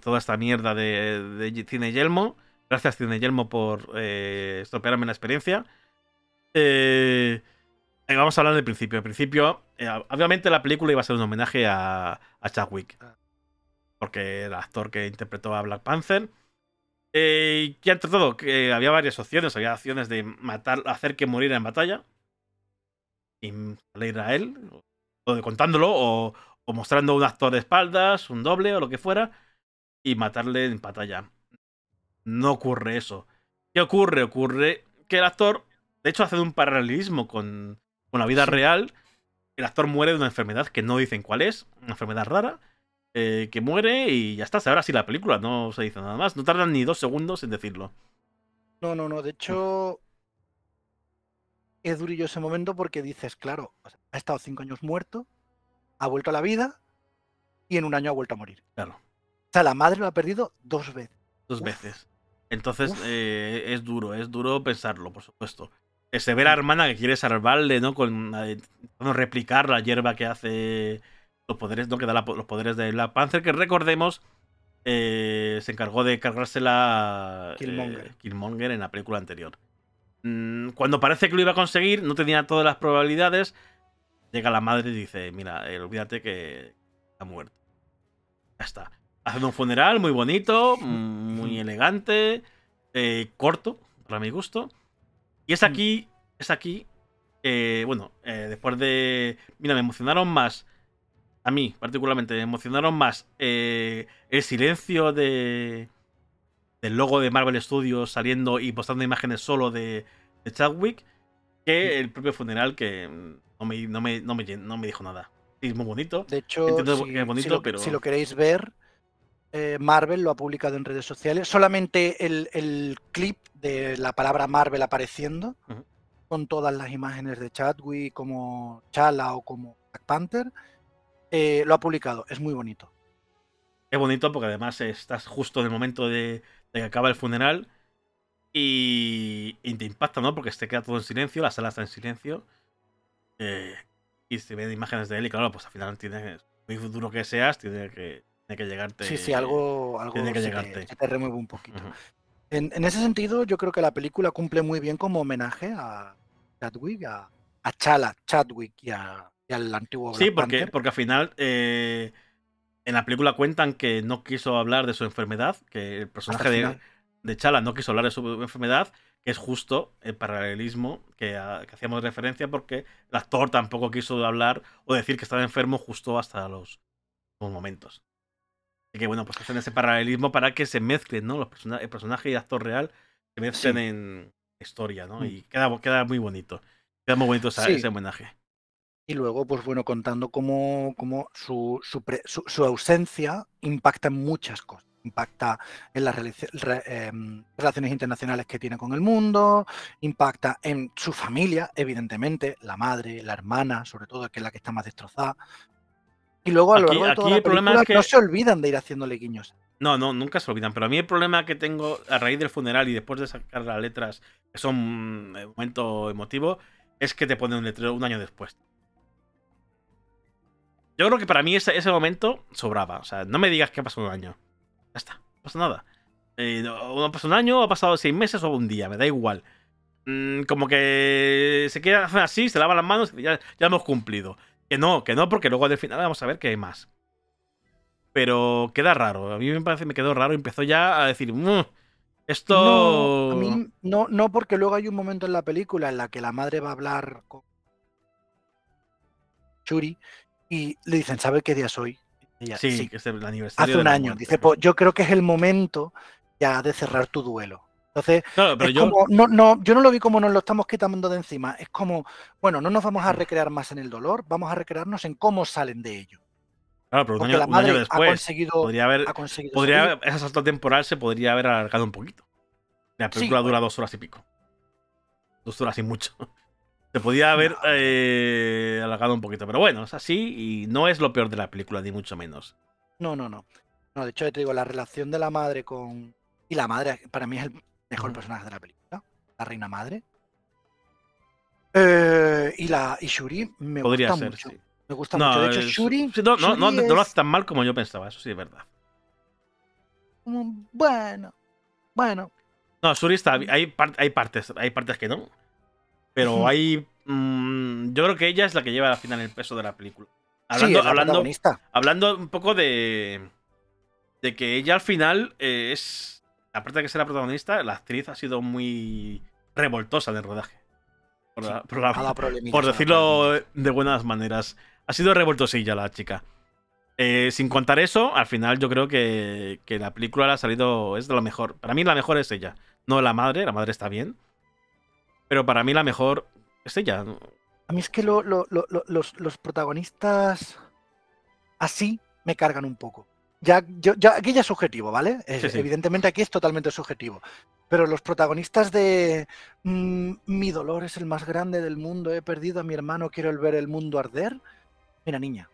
toda esta mierda de, de Cine Yelmo. Gracias, Cine Yelmo, por eh, estropearme la experiencia. Eh, vamos a hablar del principio. Al principio, eh, obviamente la película iba a ser un homenaje a, a Chadwick. Ah. Porque el actor que interpretó a Black Panther. Eh, y que entre todo, que había varias opciones. Había opciones de matar, hacer que muriera en batalla. Y salir a él. O de contándolo. O, o mostrando un actor de espaldas, un doble o lo que fuera. Y matarle en batalla. No ocurre eso. ¿Qué ocurre? Ocurre que el actor, de hecho, hace un paralelismo con, con la vida real. El actor muere de una enfermedad que no dicen cuál es, una enfermedad rara, eh, que muere y ya está. Ahora sí la película, no se dice nada más. No tardan ni dos segundos en decirlo. No, no, no. De hecho, es durillo ese momento porque dices, claro, ha estado cinco años muerto, ha vuelto a la vida y en un año ha vuelto a morir. Claro, O sea, la madre lo ha perdido dos veces. dos Uf. veces. Entonces eh, es duro, es duro pensarlo, por supuesto. Se ve la hermana que quiere salvarle, ¿no? Con intentando replicar la hierba que hace los poderes, ¿no? Que da la- los poderes de Black Panther, que recordemos, eh, se encargó de cargársela eh, Killmonger. Killmonger en la película anterior. Mm, Cuando parece que lo iba a conseguir, no tenía todas las probabilidades. Llega la madre y dice: Mira, eh, olvídate que ha muerto. Ya está. Hacen un funeral muy bonito, muy elegante, corto, para mi gusto. Y es aquí, es aquí, eh, bueno, eh, después de... Mira, me emocionaron más, a mí particularmente, me emocionaron más eh, el silencio de del logo de Marvel Studios saliendo y postando imágenes solo de, de Chadwick que el propio funeral que mm, no me, no me, no me, no me dijo nada. Sí, es muy bonito. De hecho, Entiendo si, que es bonito, si lo, pero- si lo queréis ver, eh, Marvel lo ha publicado en redes sociales. Solamente el, el clip de la palabra Marvel apareciendo con todas las imágenes de Chadwick como Chala o como Black Panther. Eh, lo ha publicado, es muy bonito. Es bonito porque además estás justo en el momento de, que acaba el funeral y, te impacta, ¿no? Porque te queda todo en silencio, la sala está en silencio eh, y se ven imágenes de él y claro, pues al final tienes, muy duro que seas, tiene que, tiene que llegarte. Sí, sí, algo, algo tiene que se, llegarte. Te, remueve un poquito. en, en, ese sentido, yo creo que la película cumple muy bien como homenaje a Chadwick, a, a Chala, Chadwick y, a, y al antiguo Black Sí, porque, Panther. porque al final eh, en la película cuentan que no quiso hablar de su enfermedad, que el personaje de, de, Chala no quiso hablar de su enfermedad, que es justo el paralelismo que, a, que, hacíamos referencia, porque el actor tampoco quiso hablar o decir que estaba enfermo justo hasta los, los momentos. Que bueno, pues hacen ese paralelismo para que se mezclen, ¿no? Los person el personaje y el actor real se mezclen sí. en historia, ¿no? Mm. Y queda, queda muy bonito. Queda muy bonito esa, sí. ese homenaje. Y luego, pues bueno, contando cómo, cómo su, su, pre, su, su, ausencia impacta en muchas cosas. Impacta en las re, eh, relaciones internacionales que tiene con el mundo, impacta en su familia, evidentemente, la madre, la hermana, sobre todo, que es la que está más destrozada. Y luego a lo largo aquí, de toda aquí la película, es que... no se olvidan de ir haciéndole guiños. No, no, nunca se olvidan. Pero a mí el problema que tengo a raíz del funeral y después de sacar las letras, que son un momento emotivo, es que te ponen un letrero un año después. Yo creo que para mí ese, ese momento sobraba. O sea, no me digas que ha pasado un año. Ya está, no pasa nada. Eh, no, no pasado un año, ha pasado seis meses o un día, me da igual. Mm, como que se queda así, se lava las manos y ya, ya hemos cumplido. Que no, que no, porque luego al final vamos a ver que hay más. Pero queda raro. A mí me parece me quedó raro. Empezó ya a decir, mmm, esto. No, a mí no, no, porque luego hay un momento en la película en la que la madre va a hablar con Churi y le dicen, ¿sabe qué día soy? Ella, sí, sí, que es el aniversario. Hace un año. Muerte. Dice, pues yo creo que es el momento ya de cerrar tu duelo. Entonces, claro, pero es yo... como, no, no, yo no lo vi como nos lo estamos quitando de encima. Es como, bueno, no nos vamos a recrear más en el dolor, vamos a recrearnos en cómo salen de ello. Claro, pero un año, un año, después ha conseguido, podría haber, ha conseguido podría ese salto temporal se podría haber alargado un poquito. La película sí, dura dos horas y pico. Dos horas y mucho. Se podía haber no. eh, alargado un poquito. Pero bueno, es así y no es lo peor de la película, ni mucho menos. No, no, no. No, de hecho, te digo, la relación de la madre con. Y la madre, para mí, es el mejor personaje de la película. La reina madre. Eh, y la y Shuri me Podría gusta ser, mucho. Sí. Me gusta no, mucho. De hecho, es... Shuri. Sí, no, Shuri no, no, es... no, lo hace tan mal como yo pensaba, eso sí es verdad. Bueno, bueno. No, Shuri está. Hay, part, hay partes, hay partes que no. Pero uh -huh. hay. Mmm, yo creo que ella es la que lleva al final el peso de la película. Hablando, sí, hablando, hablando un poco de. De que ella al final eh, es. Aparte de que sea la protagonista, la actriz ha sido muy revoltosa en el rodaje. Por, la, por, la, por decirlo de buenas maneras. Ha sido revoltosilla la chica. Eh, sin contar eso, al final yo creo que, que, la película ha salido. Es de lo mejor. Para mí la mejor es ella. No la madre, la madre está bien. Pero para mí la mejor es ella. A mí es que lo, lo, lo, los, los, protagonistas así me cargan un poco. Ya, yo, ya, aquí ya es subjetivo, ¿vale? Sí, sí. Evidentemente aquí es totalmente subjetivo. Pero los protagonistas de mmm, mi dolor es el más grande del mundo, he perdido a mi hermano, quiero ver el mundo arder. Mira, niña,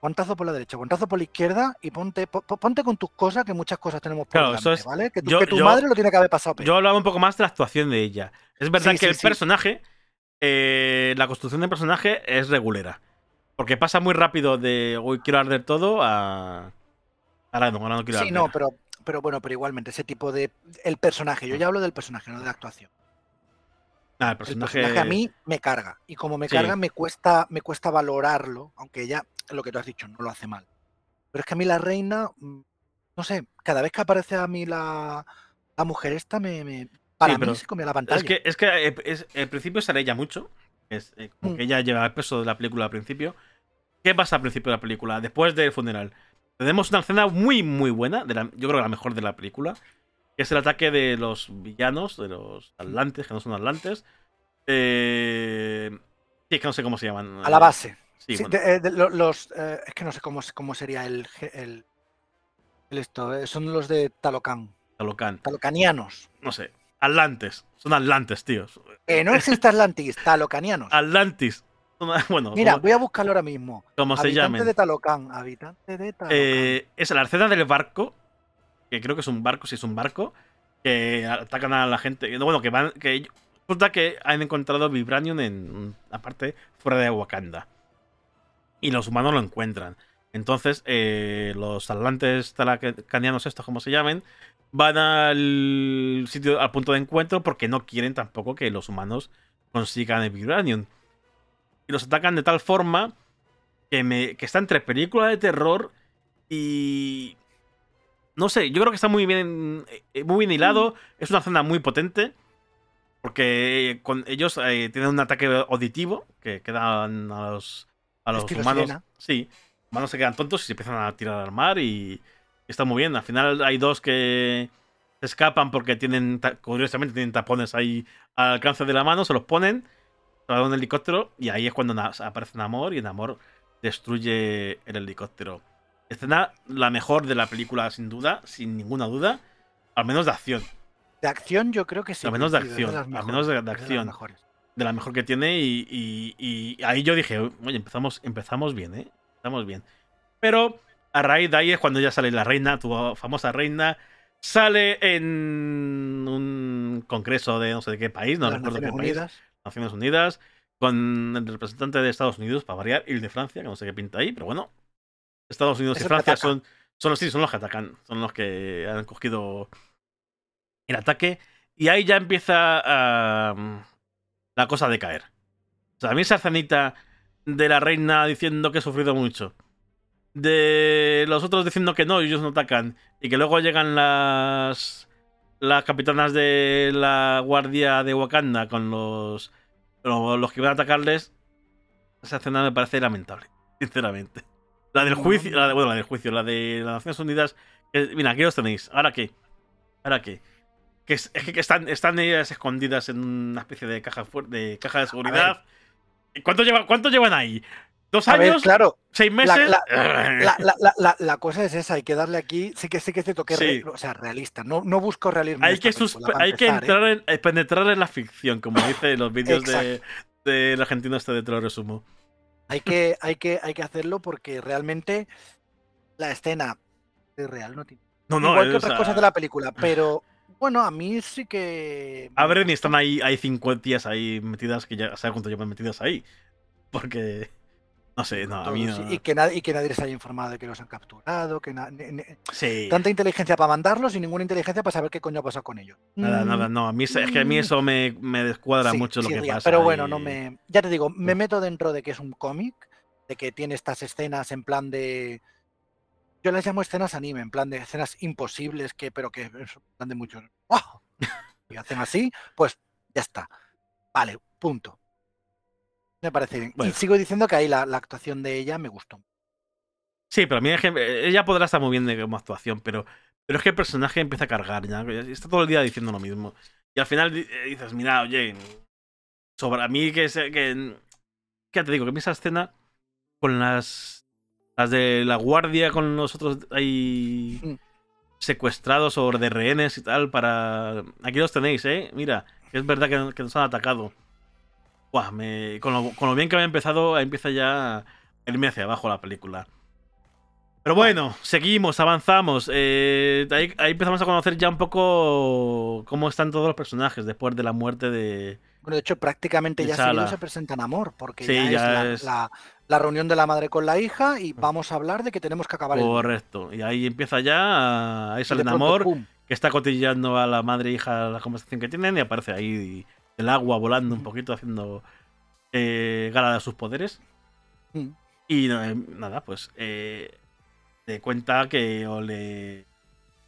guantazo por la derecha, guantazo por la izquierda y ponte, ponte con tus cosas, que muchas cosas tenemos por claro, delante, es, ¿vale? Que tu, yo, que tu yo, madre lo tiene que haber pasado. Peor. Yo hablaba un poco más de la actuación de ella. Es verdad sí, que el personaje, eh, la construcción del personaje es regulera. Porque pasa muy rápido de hoy quiero arder todo a. Ahora no, ahora no quiero Sí, no, pero, pero bueno, pero igualmente, ese tipo de. El personaje, yo ya hablo del personaje, no de la actuación. Ah, el, personaje... el personaje a mí me carga. Y como me carga, me cuesta, me cuesta valorarlo, aunque ella, lo que tú has dicho, no lo hace mal. Pero es que a mí la reina, mm, no sé, cada vez que aparece a mí la, la mujer esta, me, me para sí, mí se comía la pantalla. Es que, es que eh, es, al principio sale ella mucho. Es, eh, como mm. que ella lleva el peso de la película al principio. ¿Qué pasa al principio de la película? Después del funeral. Tenemos una escena muy, muy buena. De la, yo creo que la mejor de la película. Que es el ataque de los villanos, de los atlantes, que no son atlantes. Eh, sí, es que no sé cómo se llaman. A la base. Sí, sí bueno. de, de, los, eh, es que no sé cómo, cómo sería el, el, el esto. Eh, son los de Talocan. Talocan. Talocanianos. No sé. Atlantes. Son Atlantes, tíos. Que no existe Atlantis, talocanianos. Atlantis. Bueno, Mira, como, voy a buscarlo ahora mismo. como se de Talocán, habitante de Talocán. Eh, es la escena del barco, que creo que es un barco, si es un barco, que atacan a la gente. no, Bueno, que van. Que resulta que han encontrado Vibranium en la parte fuera de Wakanda. Y los humanos lo encuentran. Entonces, eh, los atlantes talacanianos, estos como se llamen, van al sitio, al punto de encuentro, porque no quieren tampoco que los humanos consigan el Vibranium. Y los atacan de tal forma que, me, que está entre película de terror y. No sé, yo creo que está muy bien, eh, muy bien hilado. Es una zona muy potente. Porque con ellos eh, tienen un ataque auditivo que quedan a los, a los Estilo humanos. sirena. Sí, humanos se quedan tontos y se empiezan a tirar al mar y está muy bien. Al final hay dos que se escapan porque tienen, curiosamente, tienen tapones ahí al alcance de la mano, se los ponen, van a un helicóptero y ahí es cuando aparece Namor y Namor destruye el helicóptero. Escena la mejor de la película, sin duda, sin ninguna duda, al menos de acción. De acción yo creo que sí. Al menos de acción, al menos de- acción. de la mejor que tiene y, y- y ahí yo dije, oye, empezamos, empezamos bien, ¿eh? Empezamos bien. Pero a raíz de ahí es cuando ya sale la reina, tu famosa reina, sale en un congreso de no sé de qué país, no Las recuerdo qué Naciones país, Unidas. Naciones Unidas, con el representante de Estados Unidos, para variar, y el de Francia, que no sé qué pinta ahí, pero bueno. Estados Unidos y Francia son, son los sí, son los que atacan, son los que han cogido el ataque. Y ahí ya empieza ah, la cosa a decaer. O sea, a mí esa escenita de la reina diciendo que he sufrido mucho. De los otros diciendo que no, ellos no atacan. Y que luego llegan las. Las capitanas de la guardia de Wakanda con los. Los, los que van a atacarles. Esa escena me parece lamentable. Sinceramente. La del juicio. La de, bueno, la del juicio. La de las Naciones Unidas. mira, aquí los tenéis. ¿Ahora qué? ¿Ahora qué? Que es, es que están, están ellas escondidas en una especie de caja, de, caja de seguridad. ¿Cuánto, lleva, ¿Cuánto llevan ahí? ¿Dos ver, años? claro, ¿Seis meses? la- La, la- la- cosa es esa, hay que darle aquí, sí que sí que es cierto que es Sí. o sea, realista. No, no busco realismo. hay, que película, hay que ¿eh? entrar en, eh, penetrar en la ficción, como dice en los vídeos de, del argentino este de Te lo resumo. Hay que, hay que, hay que hacerlo porque realmente la escena es real, no tiene. No, no, Igual que o otras sea, cosas de la película, pero bueno, a mí sí que. A ver, ni están ahí, hay cinco tías ahí metidas que ya sabes cuánto llevan metidas ahí. Porque. No sé, no, a mí no. Y que, nadie, y que nadie les haya informado de que los han capturado, que na- Sí. tanta inteligencia para mandarlos y ninguna inteligencia para saber qué coño ha pasado con ellos. Nada, Mm, nada, no. A mí, es que a mí eso me, me descuadra sí, mucho lo que pasa. Pero bueno, y- no me. Ya te digo, me meto dentro de que es un cómic, de que tiene estas escenas en plan de. Yo las llamo escenas anime, en plan de escenas imposibles, que, pero que plan de muchos. ¡Wow! Y hacen así, pues ya está. Vale, punto. Me parece bien. Bueno. Y sigo diciendo que ahí la, la actuación de ella me gustó. Sí, pero a mí es que eh, ella podrá estar muy bien de como actuación, pero, pero es que el personaje empieza a cargar ya. Está todo el día diciendo lo mismo. Y al final eh, dices, mira, oye, sobre a mí que, que, que te digo, que mí esa escena con las las de la guardia con los otros ahí Mm. secuestrados o de rehenes y tal para aquí los tenéis, eh. Mira, es verdad que, que nos han atacado. Buah, me- con, lo, con lo bien que había empezado, empieza ya a irme hacia abajo la película. Pero bueno, seguimos, avanzamos. eh, ahí, ahí empezamos a conocer ya un poco cómo están todos los personajes después de la muerte de. Bueno, de hecho, prácticamente De ya seguido Sala. se presentan amor, porque Sí, ya, ya es, la, es- la- la reunión de la madre con la hija y vamos a hablar de que tenemos que acabar el. Correcto. Y ahí empieza ya. Ahí sale pronto, Namor, ¡pum! que está cotillando a la madre e hija la conversación que tienen y aparece ahí el agua volando un poquito, haciendo eh, gala de sus poderes. Mm. Y eh, nada, pues eh, te cuenta que o le...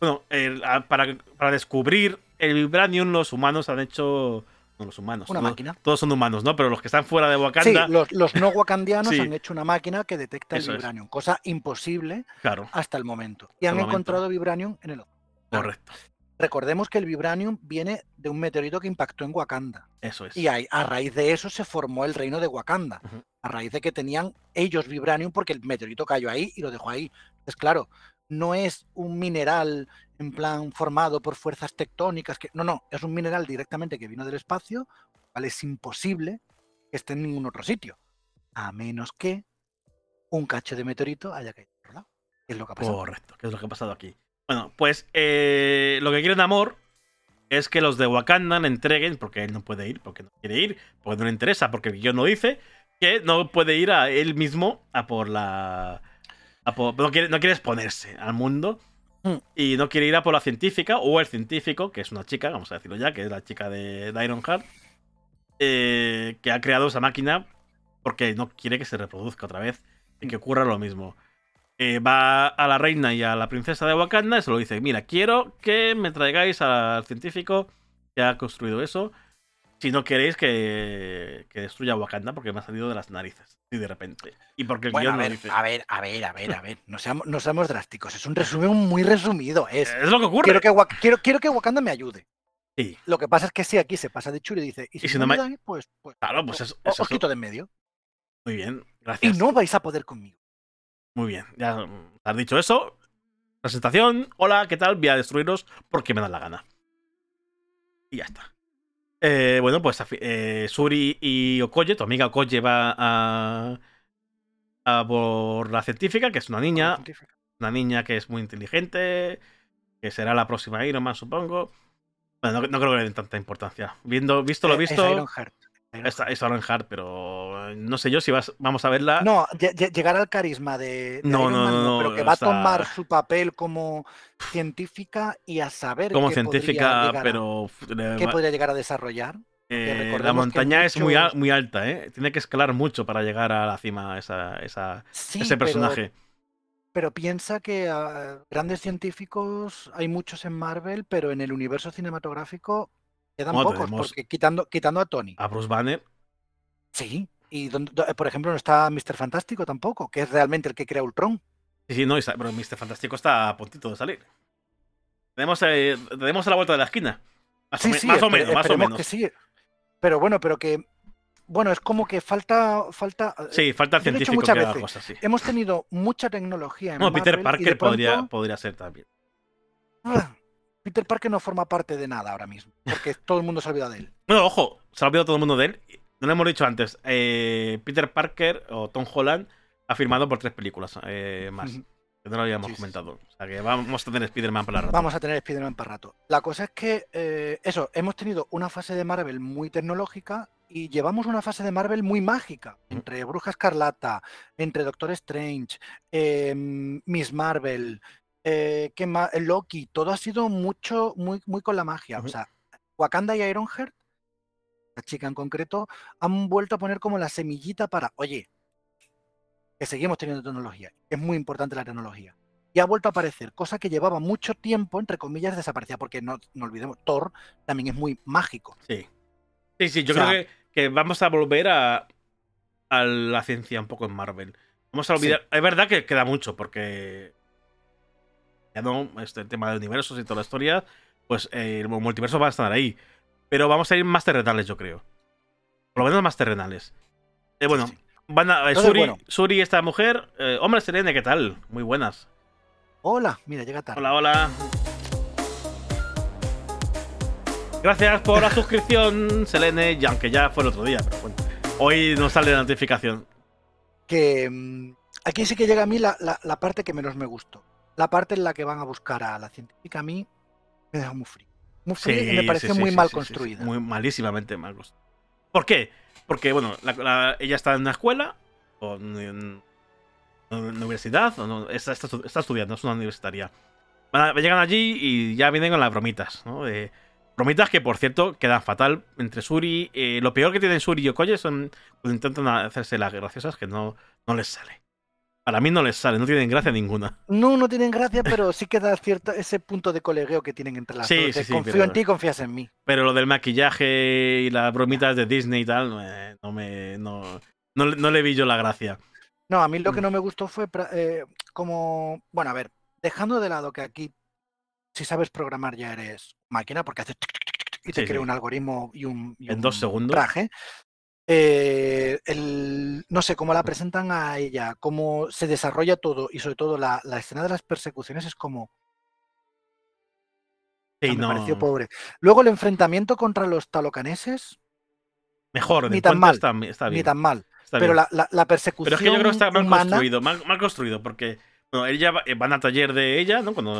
Bueno, el- para, para descubrir el Vibranium los humanos han hecho... No, los humanos. Una todos, máquina. todos son humanos, ¿no? Pero los que están fuera de Sí, Wakanda, los, los no wakandianos Sí. han hecho una máquina que detecta Eso el es. vibranium, cosa imposible claro, hasta el momento. Y Hasta han encontrado vibranium en el océano. correcto. Recordemos que el vibranium viene de un meteorito que impactó en Wakanda. Eso es. Y ahí, a raíz de eso se formó el reino de Wakanda. A raíz de que tenían ellos vibranium porque el meteorito cayó ahí y lo dejó ahí. Entonces, claro, no es un mineral en plan formado por fuerzas tectónicas, que no, no, es un mineral directamente que vino del espacio, cual es imposible que esté en ningún otro sitio, a menos que un cacho de meteorito haya caído. Es lo que ha pasado. Correcto, que es lo que ha pasado aquí. Bueno, pues eh, lo que quieren Amor es que los de Wakanda le entreguen, porque él no puede ir, porque no quiere ir, porque no le interesa, porque el guion no dice, que no puede ir a él mismo a por la... a por- no, quiere, no quiere exponerse al mundo Mm. y no quiere ir a por la científica o el científico, que es una chica, vamos a decirlo ya, que es la chica de, de Ironheart, eh, que ha creado esa máquina porque no quiere que se reproduzca otra vez y que ocurra lo mismo. Eh, va a la reina y a la princesa de Wakanda y se lo dice, mira, quiero que me traigáis al científico que ha construido eso, si no queréis que, que destruya Wakanda porque me ha salido de las narices, y de repente. Y porque el Bueno, a guion no ver, dice. a ver, a ver, a ver, a ver. No seamos, no seamos drásticos. Es un resumen muy resumido. Es, Es lo que ocurre. quiero, que, quiero, quiero que Wakanda me ayude. Sí, Lo que pasa es que si aquí se pasa de chulo y dice, y si, si no no me dais, pues, pues claro, pues o- es, o- es os eso. quito de en medio. Muy bien, Y gracias. no vais a poder conmigo. Muy bien, ya has dicho eso. Presentación, hola, ¿qué tal? Voy a destruiros porque me da la gana. Y ya está. Eh, bueno, pues eh, Suri y Okoye, tu amiga Okoye va a, a por la científica, que es una niña, una niña que es muy inteligente, que será la próxima Iron Man, supongo. Bueno, no, no creo que le den tanta importancia. Viendo, visto lo es visto, Ironheart. Ironheart. es, es Ironheart, pero eh, no sé yo si vas, vamos a verla. No, lle- lle- llegar al carisma de, de No, Iron no, Man, no, pero que va a tomar su papel como científica y a saber como qué podría científica, llegar a- pero qué podría llegar a desarrollar. eh, la montaña es muy, muy alta, ¿eh? Tiene que escalar mucho para llegar a la cima esa, esa- Sí, ese personaje. Pero, piensa que grandes científicos hay muchos en Marvel, pero en el universo cinematográfico quedan Bueno, pocos, tenemos- porque quitando, quitando a Tony. A Bruce Banner, Sí. Y donde- do- por ejemplo, no está Mr. Fantástico tampoco, que es realmente el que crea Ultron. sí, sí, no, pero Mr. Fantástico está a puntito de salir. Tenemos, eh, tenemos a la vuelta de la esquina. Más, o, Sí, me- sí, más o menos, más o menos. que sí. Pero bueno, pero que. Bueno, es como que falta. falta eh, Sí, falta el he científico muchas que haga veces. cosas, sí. Hemos tenido mucha tecnología en No, Peter Marvel y de Parker podría, podría ser también. ah, Peter Parker no forma parte de nada ahora mismo, porque todo el mundo se ha olvidado de él. Bueno, ojo, se ha olvidado todo el mundo de él. No lo hemos dicho antes. eh, Peter Parker o Tom Holland ha firmado por tres películas eh, más. Que no lo habíamos Sí, sí, sí. comentado. O sea que vamos a tener Spider-Man para rato. Vamos a tener Spider-Man para rato. La cosa es que, eh, eso, hemos tenido una fase de Marvel muy tecnológica y llevamos una fase de Marvel muy mágica. Entre Bruja Escarlata, entre Doctor Strange, eh, Miss Marvel, eh, ¿qué más? Loki, todo ha sido mucho, muy, muy con la magia. O sea, Wakanda y Ironheart, la chica en concreto, han vuelto a poner como la semillita para, oye, que seguimos teniendo tecnología. Es muy importante la tecnología y ha vuelto a aparecer, cosa que llevaba mucho tiempo, entre comillas, desaparecida, porque no, no olvidemos, Thor también es muy mágico. Sí. Sí, sí, yo O sea- creo que, que vamos a volver a, a la ciencia un poco en Marvel. Vamos a olvidar. Es verdad que queda mucho, porque. Ya no, este tema de universos y toda la historia, pues eh, el multiverso va a estar ahí. Pero vamos a ir más terrenales, yo creo. Por lo menos más terrenales. Eh, bueno, Sí, sí. van a. eh, Entonces, Suri, bueno. Suri, esta mujer. eh, hombre, Selene, ¿qué tal? Muy buenas. Hola, mira, llega tarde. Hola, hola. Gracias por la suscripción, Selene, y aunque ya fue el otro día, pero bueno. Hoy nos sale la notificación. Que mm, aquí sí que llega a mí la, la- la parte que menos me gustó. La parte en la que van a buscar a la científica a mí me deja muy frío. Muy frío y me sí, muy sí, mal construida. Muy malísimamente mal construida. ¿Por qué? Porque, bueno, la- la- ella está en una escuela, o en, una universidad, o no, está, está estu- está estudiando, es una universitaria. Van a- llegan allí y ya vienen con las bromitas, ¿no? Bromitas que, por cierto, quedan fatal entre Suri. eh, lo peor que tienen Suri y Okoye son cuando intentan hacerse las graciosas que no, no les sale. Para mí no les sale, no tienen gracia ninguna. No, no tienen gracia, pero sí que da cierto ese punto de colegueo que tienen entre las Sí, dos. sí, sí, confío pero- en ti, confías en mí. Pero lo del maquillaje y las bromitas de Disney y tal, eh, no me. No, no, le- no le vi yo la gracia. No, a mí lo que Mm. no me gustó fue eh, como, bueno, a ver, dejando de lado que aquí, si sabes programar ya eres máquina, porque haces y te crea un algoritmo y un, y En dos un segundos. traje. Eh, el, no sé, cómo la presentan a ella, cómo se desarrolla todo y sobre todo la, la escena de las persecuciones es como... Sí, me no. pareció pobre. Luego el enfrentamiento contra los talocaneses, Mejor, Ni tan mal, está, está ni bien. tan mal. está Pero la, la- la persecución Pero es que yo creo que está mal humana- construido, mal, mal construido, porque bueno, ella va- eh, van a taller de ella, ¿no? Cuando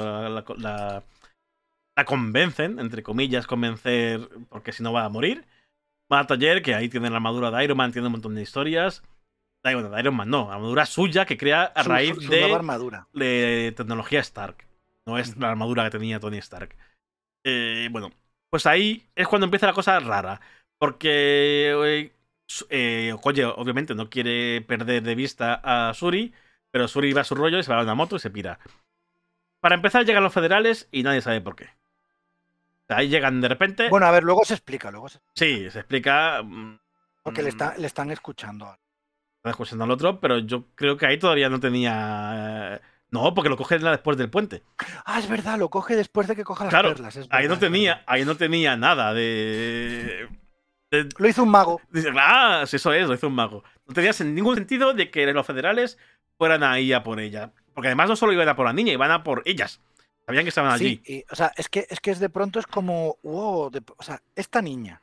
la convencen, entre comillas, convencer, porque si no va a morir. Va a taller, que ahí tiene la armadura de Iron Man, tiene un montón de historias. Bueno, de Iron Man no, armadura suya que crea a su- raíz su- su nueva de, armadura. de tecnología Stark. No es la armadura que tenía Tony Stark. Eh, bueno, pues ahí es cuando empieza la cosa rara. Porque eh, eh, Okoye obviamente no quiere perder de vista a Suri, pero Suri va a su rollo y se va a una moto y se pira. Para empezar llegan los federales y nadie sabe por qué. Ahí llegan de repente. Bueno, a ver, luego se explica, luego se- sí, se explica. mm, porque le, mm, está, le están escuchando. Está escuchando al otro, pero yo creo que ahí todavía no tenía. eh, No, porque lo coge después del puente. Ah, es verdad, lo coge después de que coja las Claro, perlas. es Ahí no tenía, ahí no tenía nada de. de- Lo hizo un mago. dice, ah, eso es, lo hizo un mago. No tenía ningún sentido de que los federales fueran ahí a por ella. Porque además no solo iban a por la niña, iban a por ellas. Sabían que estaban allí. Sí, y, o sea, es que, es que es de pronto es como, wow, de- o sea, esta niña,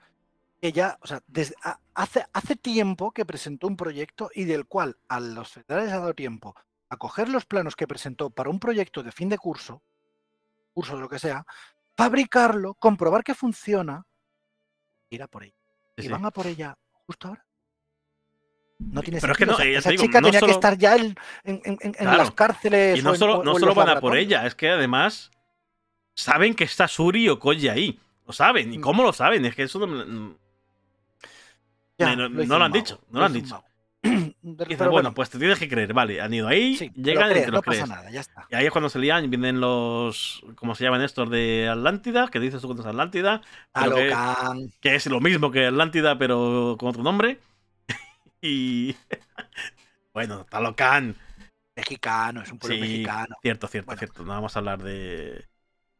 ella, o sea, desde, a- hace, hace tiempo que presentó un proyecto y del cual a los federales ha dado tiempo a coger los planos que presentó para un proyecto de fin de curso, curso de lo que sea, fabricarlo, comprobar que funciona, ir a por ella. Sí, y sí. van a por ella justo ahora. No tiene Pero es que no, o eh, esa digo, chica no tenía solo- que estar ya en, en- en- en Claro. las cárceles. Y no o solo, o- no o van a por ella, es que además saben que está Suri y Okoye ahí. Lo saben. ¿Y Mm. cómo lo saben? Es que eso no, Ya, no- no lo han dicho, no lo han dicho. Y Pero bueno, pues te tienes que creer, vale. Han ido ahí, sí, llegan y te no lo pasa crees. nada, ya está. Y ahí es cuando se lían, vienen los. ¿Cómo se llaman estos? De Atlántida, que dices tú cuando es Atlántida, pero que, Talocan, que es lo mismo que Atlántida, pero con otro nombre. Y. bueno, Talocan. mexicano, es un pueblo Sí, mexicano. Cierto, cierto, Bueno. cierto. No vamos a hablar de.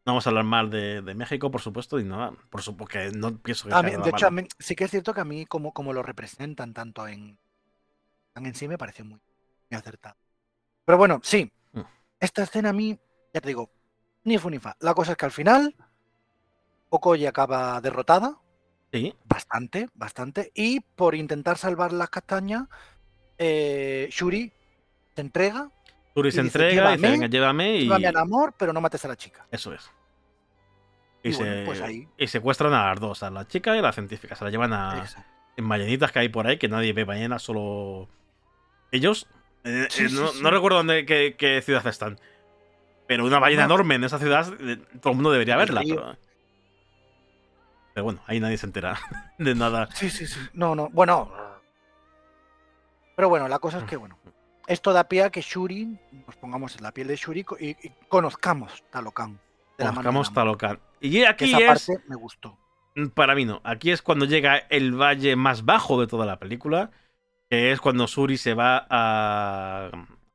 No vamos a hablar mal de, de México, por supuesto, y nada. Por supuesto que no pienso que mí- de hecho, mí- sí que es cierto que a mí, como, como lo representan tanto en, tan en sí, me parece muy, muy acertado. Pero bueno, sí, Mm. esta escena a mí, ya te digo, ni fu ni fa. La cosa es que al final, Okoye acaba derrotada, Sí, bastante, bastante, y por intentar salvar las castañas, eh, Shuri se entrega, Y se dice, entrega, dice, "Llévame, venga, llévame, y. llévame al amor, pero no mates a la chica. Eso es. Y, Y se, bueno, pues ahí. y secuestran a las dos, a la chica y a la científica. Se la llevan a, Exacto. en ballenitas que hay por ahí, que nadie ve ballenas, solo ellos. Eh, Sí, eh, no, sí. no recuerdo dónde, qué, qué ciudad están. Pero una ballena No. enorme en esa ciudad, eh, todo el mundo debería el verla. río. Pero, pero bueno, ahí nadie se entera de nada. Sí, sí, sí. No, no. Bueno. Pero bueno, la cosa es que, bueno, esto da pie a que Shuri, nos pongamos en la piel de Shuri y, y conozcamos Talocan. De Conozcamos. Talocan. Y aquí esa es, parte me gustó. para mí no, aquí es cuando llega el valle más bajo de toda la película, que es cuando Suri se va a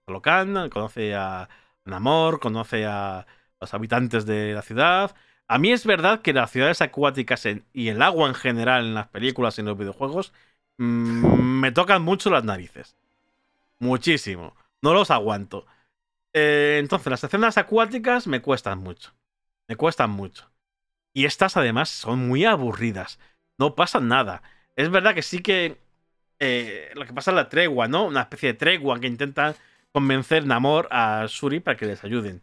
Talocan, conoce a Namor, conoce a los habitantes de la ciudad. A mí es verdad que las ciudades acuáticas en- y el agua en general en las películas y en los videojuegos mm, me tocan mucho las narices. Muchísimo. No los aguanto. Eh, entonces, las escenas acuáticas me cuestan mucho. Me cuestan mucho. Y estas además son muy aburridas. No pasa nada. Es verdad que sí que eh, lo que pasa es la tregua, ¿no? Una especie de tregua que intenta convencer Namor a Shuri para que les ayuden.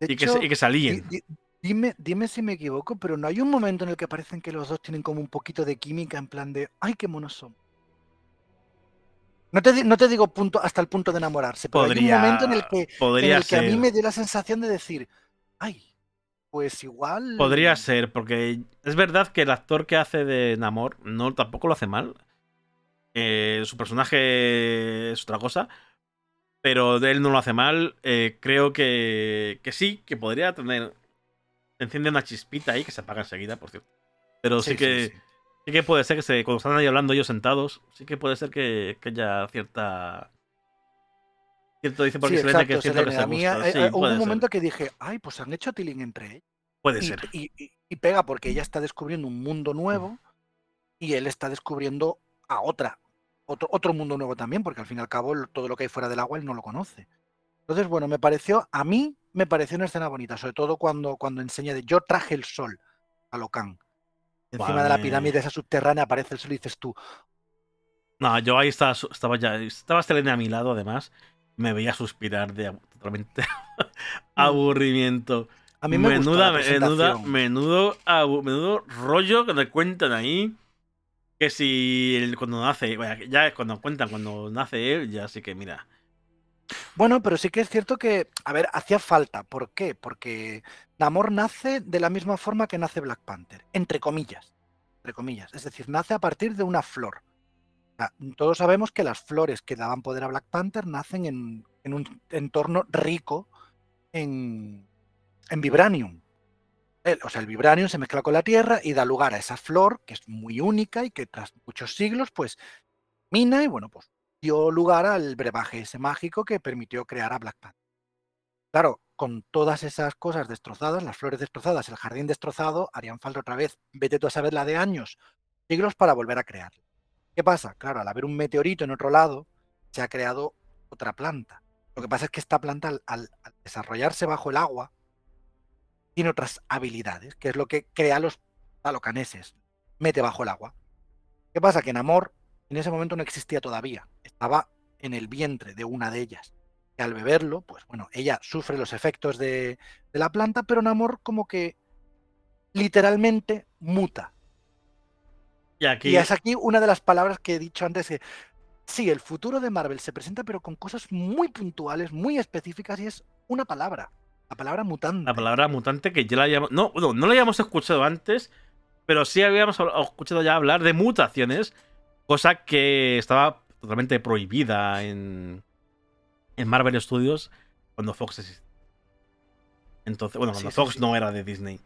De Y que, se, y que se alíen. di- di- dime, dime si me equivoco, pero no hay un momento en el que parecen que los dos tienen como un poquito de química en plan de, ay, qué monos son. No te, no te digo punto, hasta el punto de enamorarse, pero hay Podría, un momento en el que, en el que a mí me dio la sensación de decir, ay, pues igual. Podría ser, porque es verdad que el actor que hace de Namor no tampoco lo hace mal. Eh, su personaje es otra cosa. Pero de él no lo hace mal. Eh, creo que, que sí, que podría tener. Enciende una chispita ahí que se apaga enseguida, por cierto. Pero sí, que. sí. Sí que puede ser que se, cuando están ahí hablando ellos sentados, sí que puede ser que, que haya cierta. Cierto, dice porque que exacto, es cierto que se gusta. eh, hubo un ser, momento que dije, ay, pues han hecho tiling entre ellos. Puede Y, ser. y- y- y pega porque ella está descubriendo un mundo nuevo y él está descubriendo a otra otro, otro mundo nuevo también, porque al fin y al cabo todo lo que hay fuera del agua él no lo conoce. Entonces, bueno, me pareció, a mí me pareció una escena bonita, sobre todo cuando, cuando enseña de yo traje el sol a Locan. Encima de la pirámide esa subterránea aparece el sol y dices tú. No, yo ahí estaba, estaba ya, estaba Selene a mi lado además, me veía suspirar de totalmente mm. aburrimiento. A mí me menuda, menuda, menudo, menudo rollo que me cuentan ahí. Que si cuando nace, ya es cuando cuentan cuando nace él, ya sí que mira. Bueno, pero sí que es cierto que, a ver, hacía falta. ¿Por qué? Porque Namor nace de la misma forma que nace Black Panther, entre comillas. Entre comillas. Es decir, nace a partir de una flor. todos sabemos que las flores que daban poder a Black Panther nacen en, un entorno rico en, en vibranium. o sea, el vibranium se mezcla con la tierra y da lugar a esa flor que es muy única y que tras muchos siglos, pues, mina y bueno, pues dio lugar al brebaje ese mágico que permitió crear a Black Panther. Claro, con todas esas cosas destrozadas, las flores destrozadas, el jardín destrozado, harían falta otra vez, vete tú a saber la de años, siglos para volver a crear. ¿Qué pasa? Claro, al haber un meteorito en otro lado, se ha creado otra planta. Lo que pasa es que esta planta, al, desarrollarse bajo el agua, tiene otras habilidades, que es lo que crea los talocaneses. Mete bajo el agua. ¿Qué pasa? Que en amor en ese momento no existía todavía, estaba en el vientre de una de ellas. Y al beberlo, pues bueno, ella sufre los efectos de, la planta, pero Namor como que literalmente muta. Y, aquí... y es aquí una de las palabras que he dicho antes que sí, el futuro de Marvel se presenta, pero con cosas muy puntuales, muy específicas, y es una palabra. La palabra mutante. La palabra mutante que ya la habíamos. No, no, no la habíamos escuchado antes, pero sí habíamos escuchado ya hablar de mutaciones Cosa que estaba totalmente prohibida en, en Marvel Studios cuando Fox existía. Entonces, bueno, cuando Fox no era de Disney.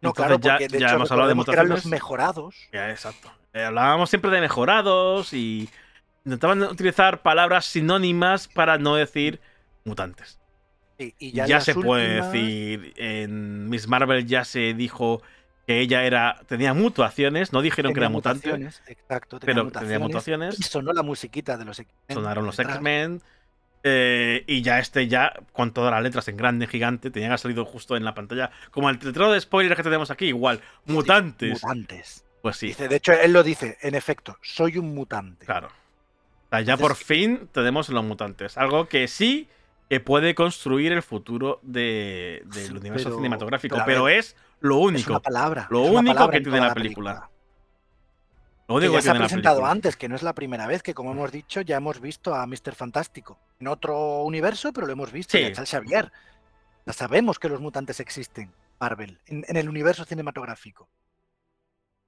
No, claro, porque ya, hemos hablado de mutaciones. los mejorados. Ya, exacto. Eh, hablábamos siempre de mejorados y intentaban utilizar palabras sinónimas para no decir mutantes. y ya, se puede decir, en Miss Marvel ya se dijo que ella era tenía mutuaciones, no dijeron que era mutante, exacto, pero tenía mutaciones. Y sonó la musiquita de los X-Men. Sonaron los X-Men. Eh, y ya este ya, con todas las letras en grande, gigante, tenía que haber salido justo en la pantalla. Como el letrero de spoilers que tenemos aquí, igual. Mutantes. mutantes. Pues sí. de hecho, él lo dice, en efecto, soy un mutante. Claro. O sea, ya por fin tenemos los mutantes. Algo que sí que puede construir el futuro del universo cinematográfico, pero es lo único. Es una palabra. Lo único que tiene la película. Lo único que, ya se ha presentado antes, que no es la primera vez que, como hemos dicho, ya hemos visto a Mr. Fantástico. En otro universo, pero lo hemos visto. en Xavier. Ya sabemos que los mutantes existen, Marvel, en, el universo cinematográfico.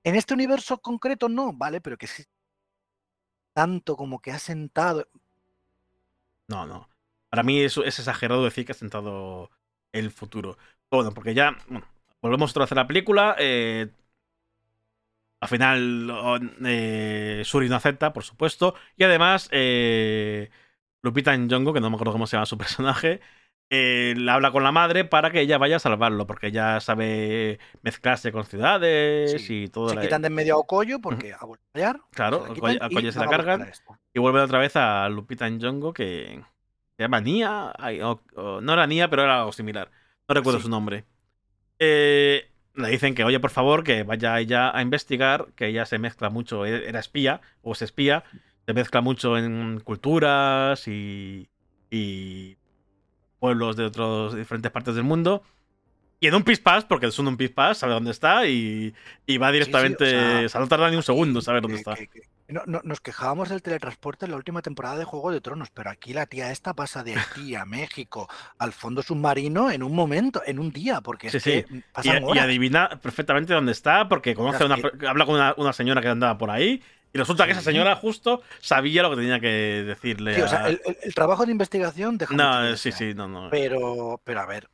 En este universo concreto no, ¿vale? Pero que sí. Tanto como que ha sentado. No, no. Para mí es, es exagerado decir que ha sentado el futuro. Bueno, porque ya. Bueno, volvemos a hacer la película. Eh, al final, eh, Suri no acepta, por supuesto. Y además, eh, Lupita Nyong'o, que no me acuerdo cómo se llama su personaje, eh, le habla con la madre para que ella vaya a salvarlo, porque ella sabe mezclarse con ciudades y todo. Se quitan de en medio a Okoyo porque a volver Claro, a Okoyo se la cargan. Y vuelve otra vez a Lupita Nyong'o, que se llama Nia. no era Nia, pero era algo similar. No recuerdo su nombre. Eh, le dicen que, oye, por favor, que vaya ella a investigar, que ella se mezcla mucho, e-, era espía, o se espía, se mezcla mucho en culturas y, y pueblos de otras diferentes partes del mundo. Y en un pispás, porque es un pispás, sabe dónde está y, va directamente. o, sea, no tarda ni un segundo saber dónde está. no, nos quejábamos del teletransporte en la última temporada de Juego de Tronos, pero aquí la tía esta pasa de aquí a México al fondo submarino en un momento, en un día, porque es que y, adivina perfectamente dónde está, porque conoce una, habla con una, señora que andaba por ahí y resulta que esa señora justo sabía lo que tenía que decirle. o sea, el, trabajo de investigación deja No, sí, sí, no, no. Pero, pero a ver,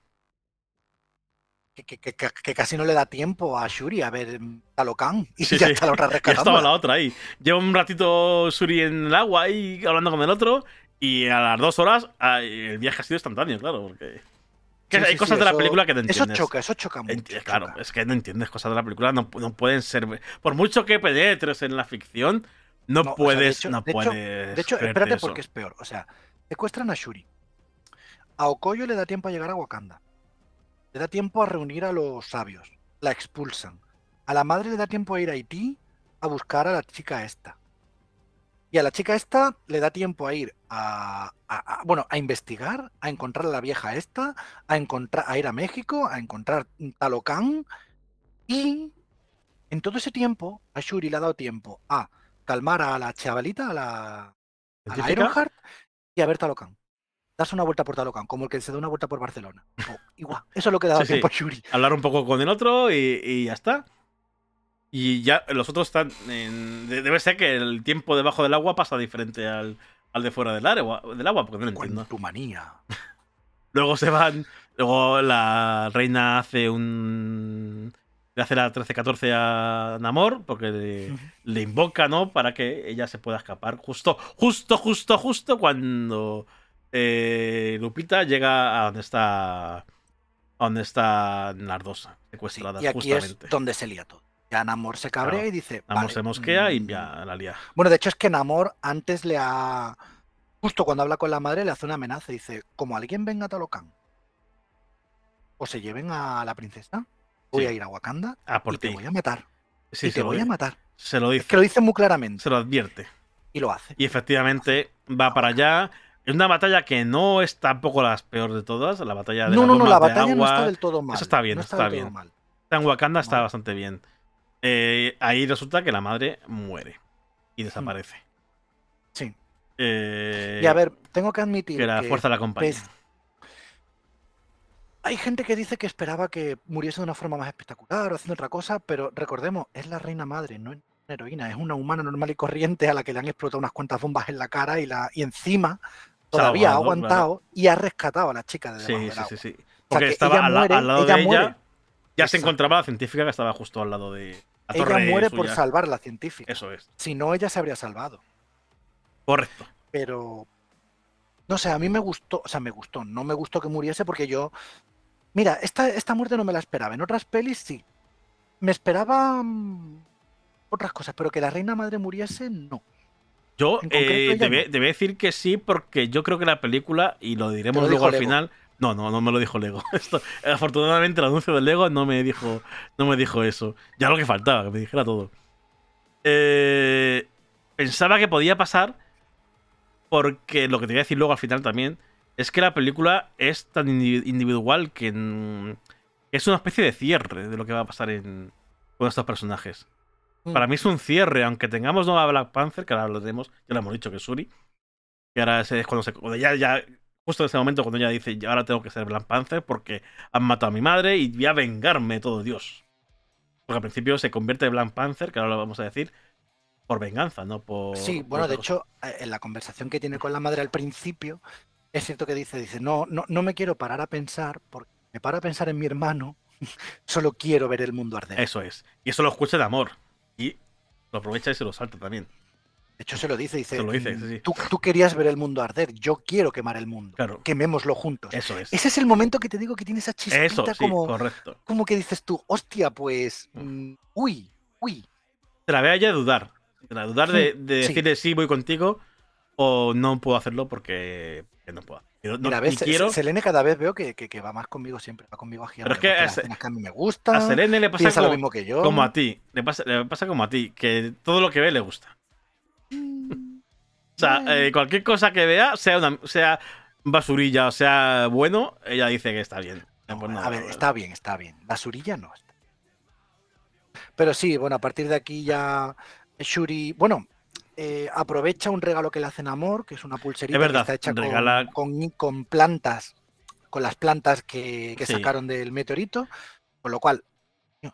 que, casi no le da tiempo a Shuri a ver a Locan y ya está la otra rescatando. ya estaba la otra ahí. Lleva un ratito Shuri en el agua ahí hablando con el otro y a las dos horas el viaje ha sido instantáneo, claro, porque... hay cosas de la película que no entiendes. Eso choca, eso choca mucho. claro, es que no entiendes cosas de la película, no, no pueden ser... Por mucho que penetres en la ficción, No, No, o sea, de puedes, hecho- no de hecho- puedes. De hecho, espérate eso. porque es peor. O sea, secuestran a Shuri. A Okoyo le da tiempo a llegar a Wakanda. Le da tiempo a reunir a los sabios. La expulsan. A la madre le da tiempo a ir a Haití a buscar a la chica esta. Y a la chica esta le da tiempo a ir a, a- a- bueno, a investigar, a encontrar a la vieja esta, a encontrar, a ir a México, a encontrar Talocán. Y en todo ese tiempo, a Shuri le ha dado tiempo a calmar a la chavalita, a la, a la. Ironheart y a ver Talocán. Darse una vuelta por Talocán, como el que se da una vuelta por Barcelona. O igual, eso es lo que dado Sí, tiempo sí. a Shuri. Hablar un poco con el otro y, y ya está. Y ya los otros están. en- de- debe ser que el tiempo debajo del agua pasa diferente al, al de fuera del agua, del agua, porque no lo entiendo. Cuantumanía. Luego se van. Luego la reina hace un. Le hace la 13-14 a Namor, porque le, le invoca, ¿no? Para que ella se pueda escapar. Justo, justo, justo, justo cuando eh, Lupita llega a donde está. A donde está Nardosa, Sí, secuestrada, y aquí justamente. es donde se lía todo. Ya Namor se cabrea Claro. y dice. Namor "Vale, se mosquea y mm, ya la lía. Bueno, de hecho es que Namor antes le ha. Justo cuando habla con la madre le hace una amenaza. Dice: Como alguien venga a Talocán o se lleven a la princesa, voy Sí. a ir a Wakanda Ah, por y te voy a matar. Sí, y te voy a matar. se lo Es dice. que lo dice muy claramente. Se lo advierte. Y lo hace. Y efectivamente va para allá. Es una batalla que no es tampoco la peor de todas. La batalla de No, las no, no, la batalla no agua. está del todo mal. está bien, no está todo bien. mal. Está en Wakanda está bastante bien. Eh, ahí resulta que la madre muere y desaparece. Sí. Eh, Y a ver, tengo que admitir que la que fuerza la acompaña. pes- hay gente que dice que esperaba que muriese de una forma más espectacular o haciendo otra cosa, pero recordemos, es la reina madre, no es una heroína, es una humana normal y corriente a la que le han explotado unas cuantas bombas en la cara y, la, y encima todavía ha aguantado y ha rescatado a la chica de debajo Sí, del sí, sí, sí. O sea, Porque que estaba ella al, la- muere, al lado ella de muere. ella. Ya se encontraba la científica que estaba justo al lado de la Ella torre muere por salvar a la científica. Eso es. Si no, ella se habría salvado. Correcto. pero no sé, a mí me gustó, o sea, me gustó, no me gustó que muriese porque yo, mira, esta, esta muerte no me la esperaba, en otras pelis sí, me esperaba mm, otras cosas, pero que la reina madre muriese, no. Yo eh, te, voy, no. te voy a decir que sí, porque yo creo que la película, y lo diremos lo luego al Lego. final. No, no, no me lo dijo Lego. Esto, afortunadamente el anuncio del Lego no me dijo, no me dijo eso. Ya lo que faltaba, que me dijera todo. Eh, pensaba que podía pasar porque lo que te voy a decir luego al final también es que la película es tan indi- individual que es una especie de cierre de lo que va a pasar en, con estos personajes. Mm. Para mí es un cierre, aunque tengamos nueva Black Panther, que ahora lo tenemos, ya lo hemos dicho que es Suri. Que ahora es cuando se. Cuando ya, ya, justo en ese momento, cuando ella dice, "Ya ahora tengo que ser Black Panther porque han matado a mi madre y voy a vengarme todo Dios. Porque al principio se convierte en Black Panther, que ahora lo vamos a decir, por venganza, no por. Sí, por bueno, de cosa. hecho, eh, en la conversación que tiene con la madre al principio, es cierto que dice, dice, no, no, no me quiero parar a pensar, porque me paro a pensar en mi hermano, solo quiero ver el mundo arder. Eso es. Y eso lo escucha de amor. Y lo aprovecha y se lo salta también. De hecho, se lo dice, dice, Se lo dice, "Mm, sí, sí. Tú, tú querías ver el mundo arder, yo quiero quemar el mundo. Claro. Quemémoslo juntos. Eso es. Ese es el momento que te digo que tiene esa chispita Eso, sí, como, correcto. como que dices tú, hostia, pues, mm, uy, uy. te la ve a ella dudar. Te la dudar de, de Sí. decirle sí, voy contigo o no puedo hacerlo porque que no puedo. No- Mira, ves, quiero. Selene cada vez veo que, que- que va más conmigo siempre, va conmigo a girar. Pero es que a las Se- escenas que a mí me A gusta, Selene le pasa lo mismo que yo. como a ti. Le pasa, le pasa como a ti, que todo lo que ve le gusta. Mm, O sea, bueno. eh, cualquier cosa que vea, sea una sea basurilla o sea bueno, ella dice que está bien. No, Pues no, a ver, no, está bien, está bien. Basurilla no está. Pero sí, bueno, a partir de aquí ya Shuri, bueno, eh, aprovecha un regalo que le hacen a Amor, que es una pulserita Es verdad, que está hecha con- regala- con, con plantas, con las plantas que, que Sí. sacaron del meteorito, con lo cual,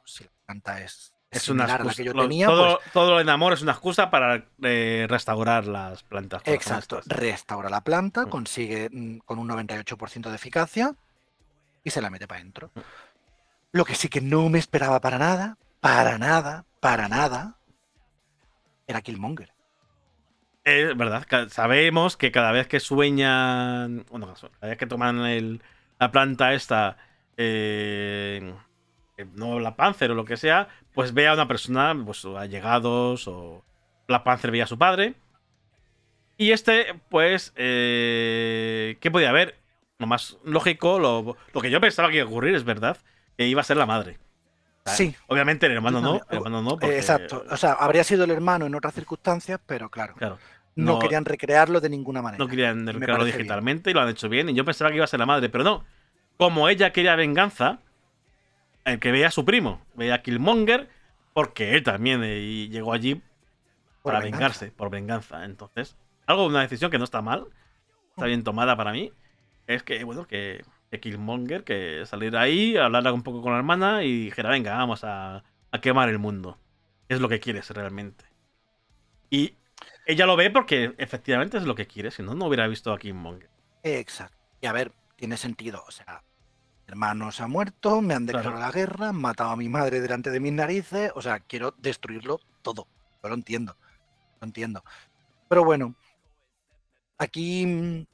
si la planta es, Es una similar a la excusa. que yo Lo- tenía, todo, pues todo lo en amor es una excusa para eh, restaurar las plantas. exacto, restaura la planta, Mm. consigue mm, con un 98% de eficacia y se la mete para adentro. Mm. Lo que sí que no me esperaba para nada, para nada, para nada, era Killmonger. Es verdad, sabemos que cada vez que sueñan, bueno, cada vez que toman el- la planta esta, eh, eh, no la Panzer o lo que sea, pues ve a una persona, pues allegados o Black Panther veía a su padre. Y este, pues, eh, ¿qué podía haber? Lo más lógico, lo, lo que yo pensaba que iba a ocurrir, es verdad, que iba a ser la madre. Sí. Obviamente el hermano no, Yo el hermano no, porque- Exacto. O sea, habría sido el hermano en otras circunstancias, pero claro, Claro, no, no- querían recrearlo de ninguna manera. no querían recrearlo digitalmente y lo han hecho bien. Y yo pensaba que iba a ser la madre, pero no. Como ella quería venganza, el que veía a su primo, veía a Killmonger, porque él también eh, llegó allí Por para venganza. vengarse, por venganza. Entonces, algo, una decisión que no está mal, está bien tomada para mí, es que, bueno, que Killmonger, que salir ahí, hablar un poco con la hermana y dijera, venga, vamos a, a quemar el mundo. Es lo que quieres realmente. Y ella lo ve porque efectivamente es lo que quiere, si no, no hubiera visto a Killmonger. Exacto. Y a ver, tiene sentido. O sea, mi hermano se ha muerto, me han declarado Claro. la guerra, han matado a mi madre delante de mis narices. O sea, quiero destruirlo todo. Yo lo entiendo. Lo entiendo. Pero bueno, aquí mm,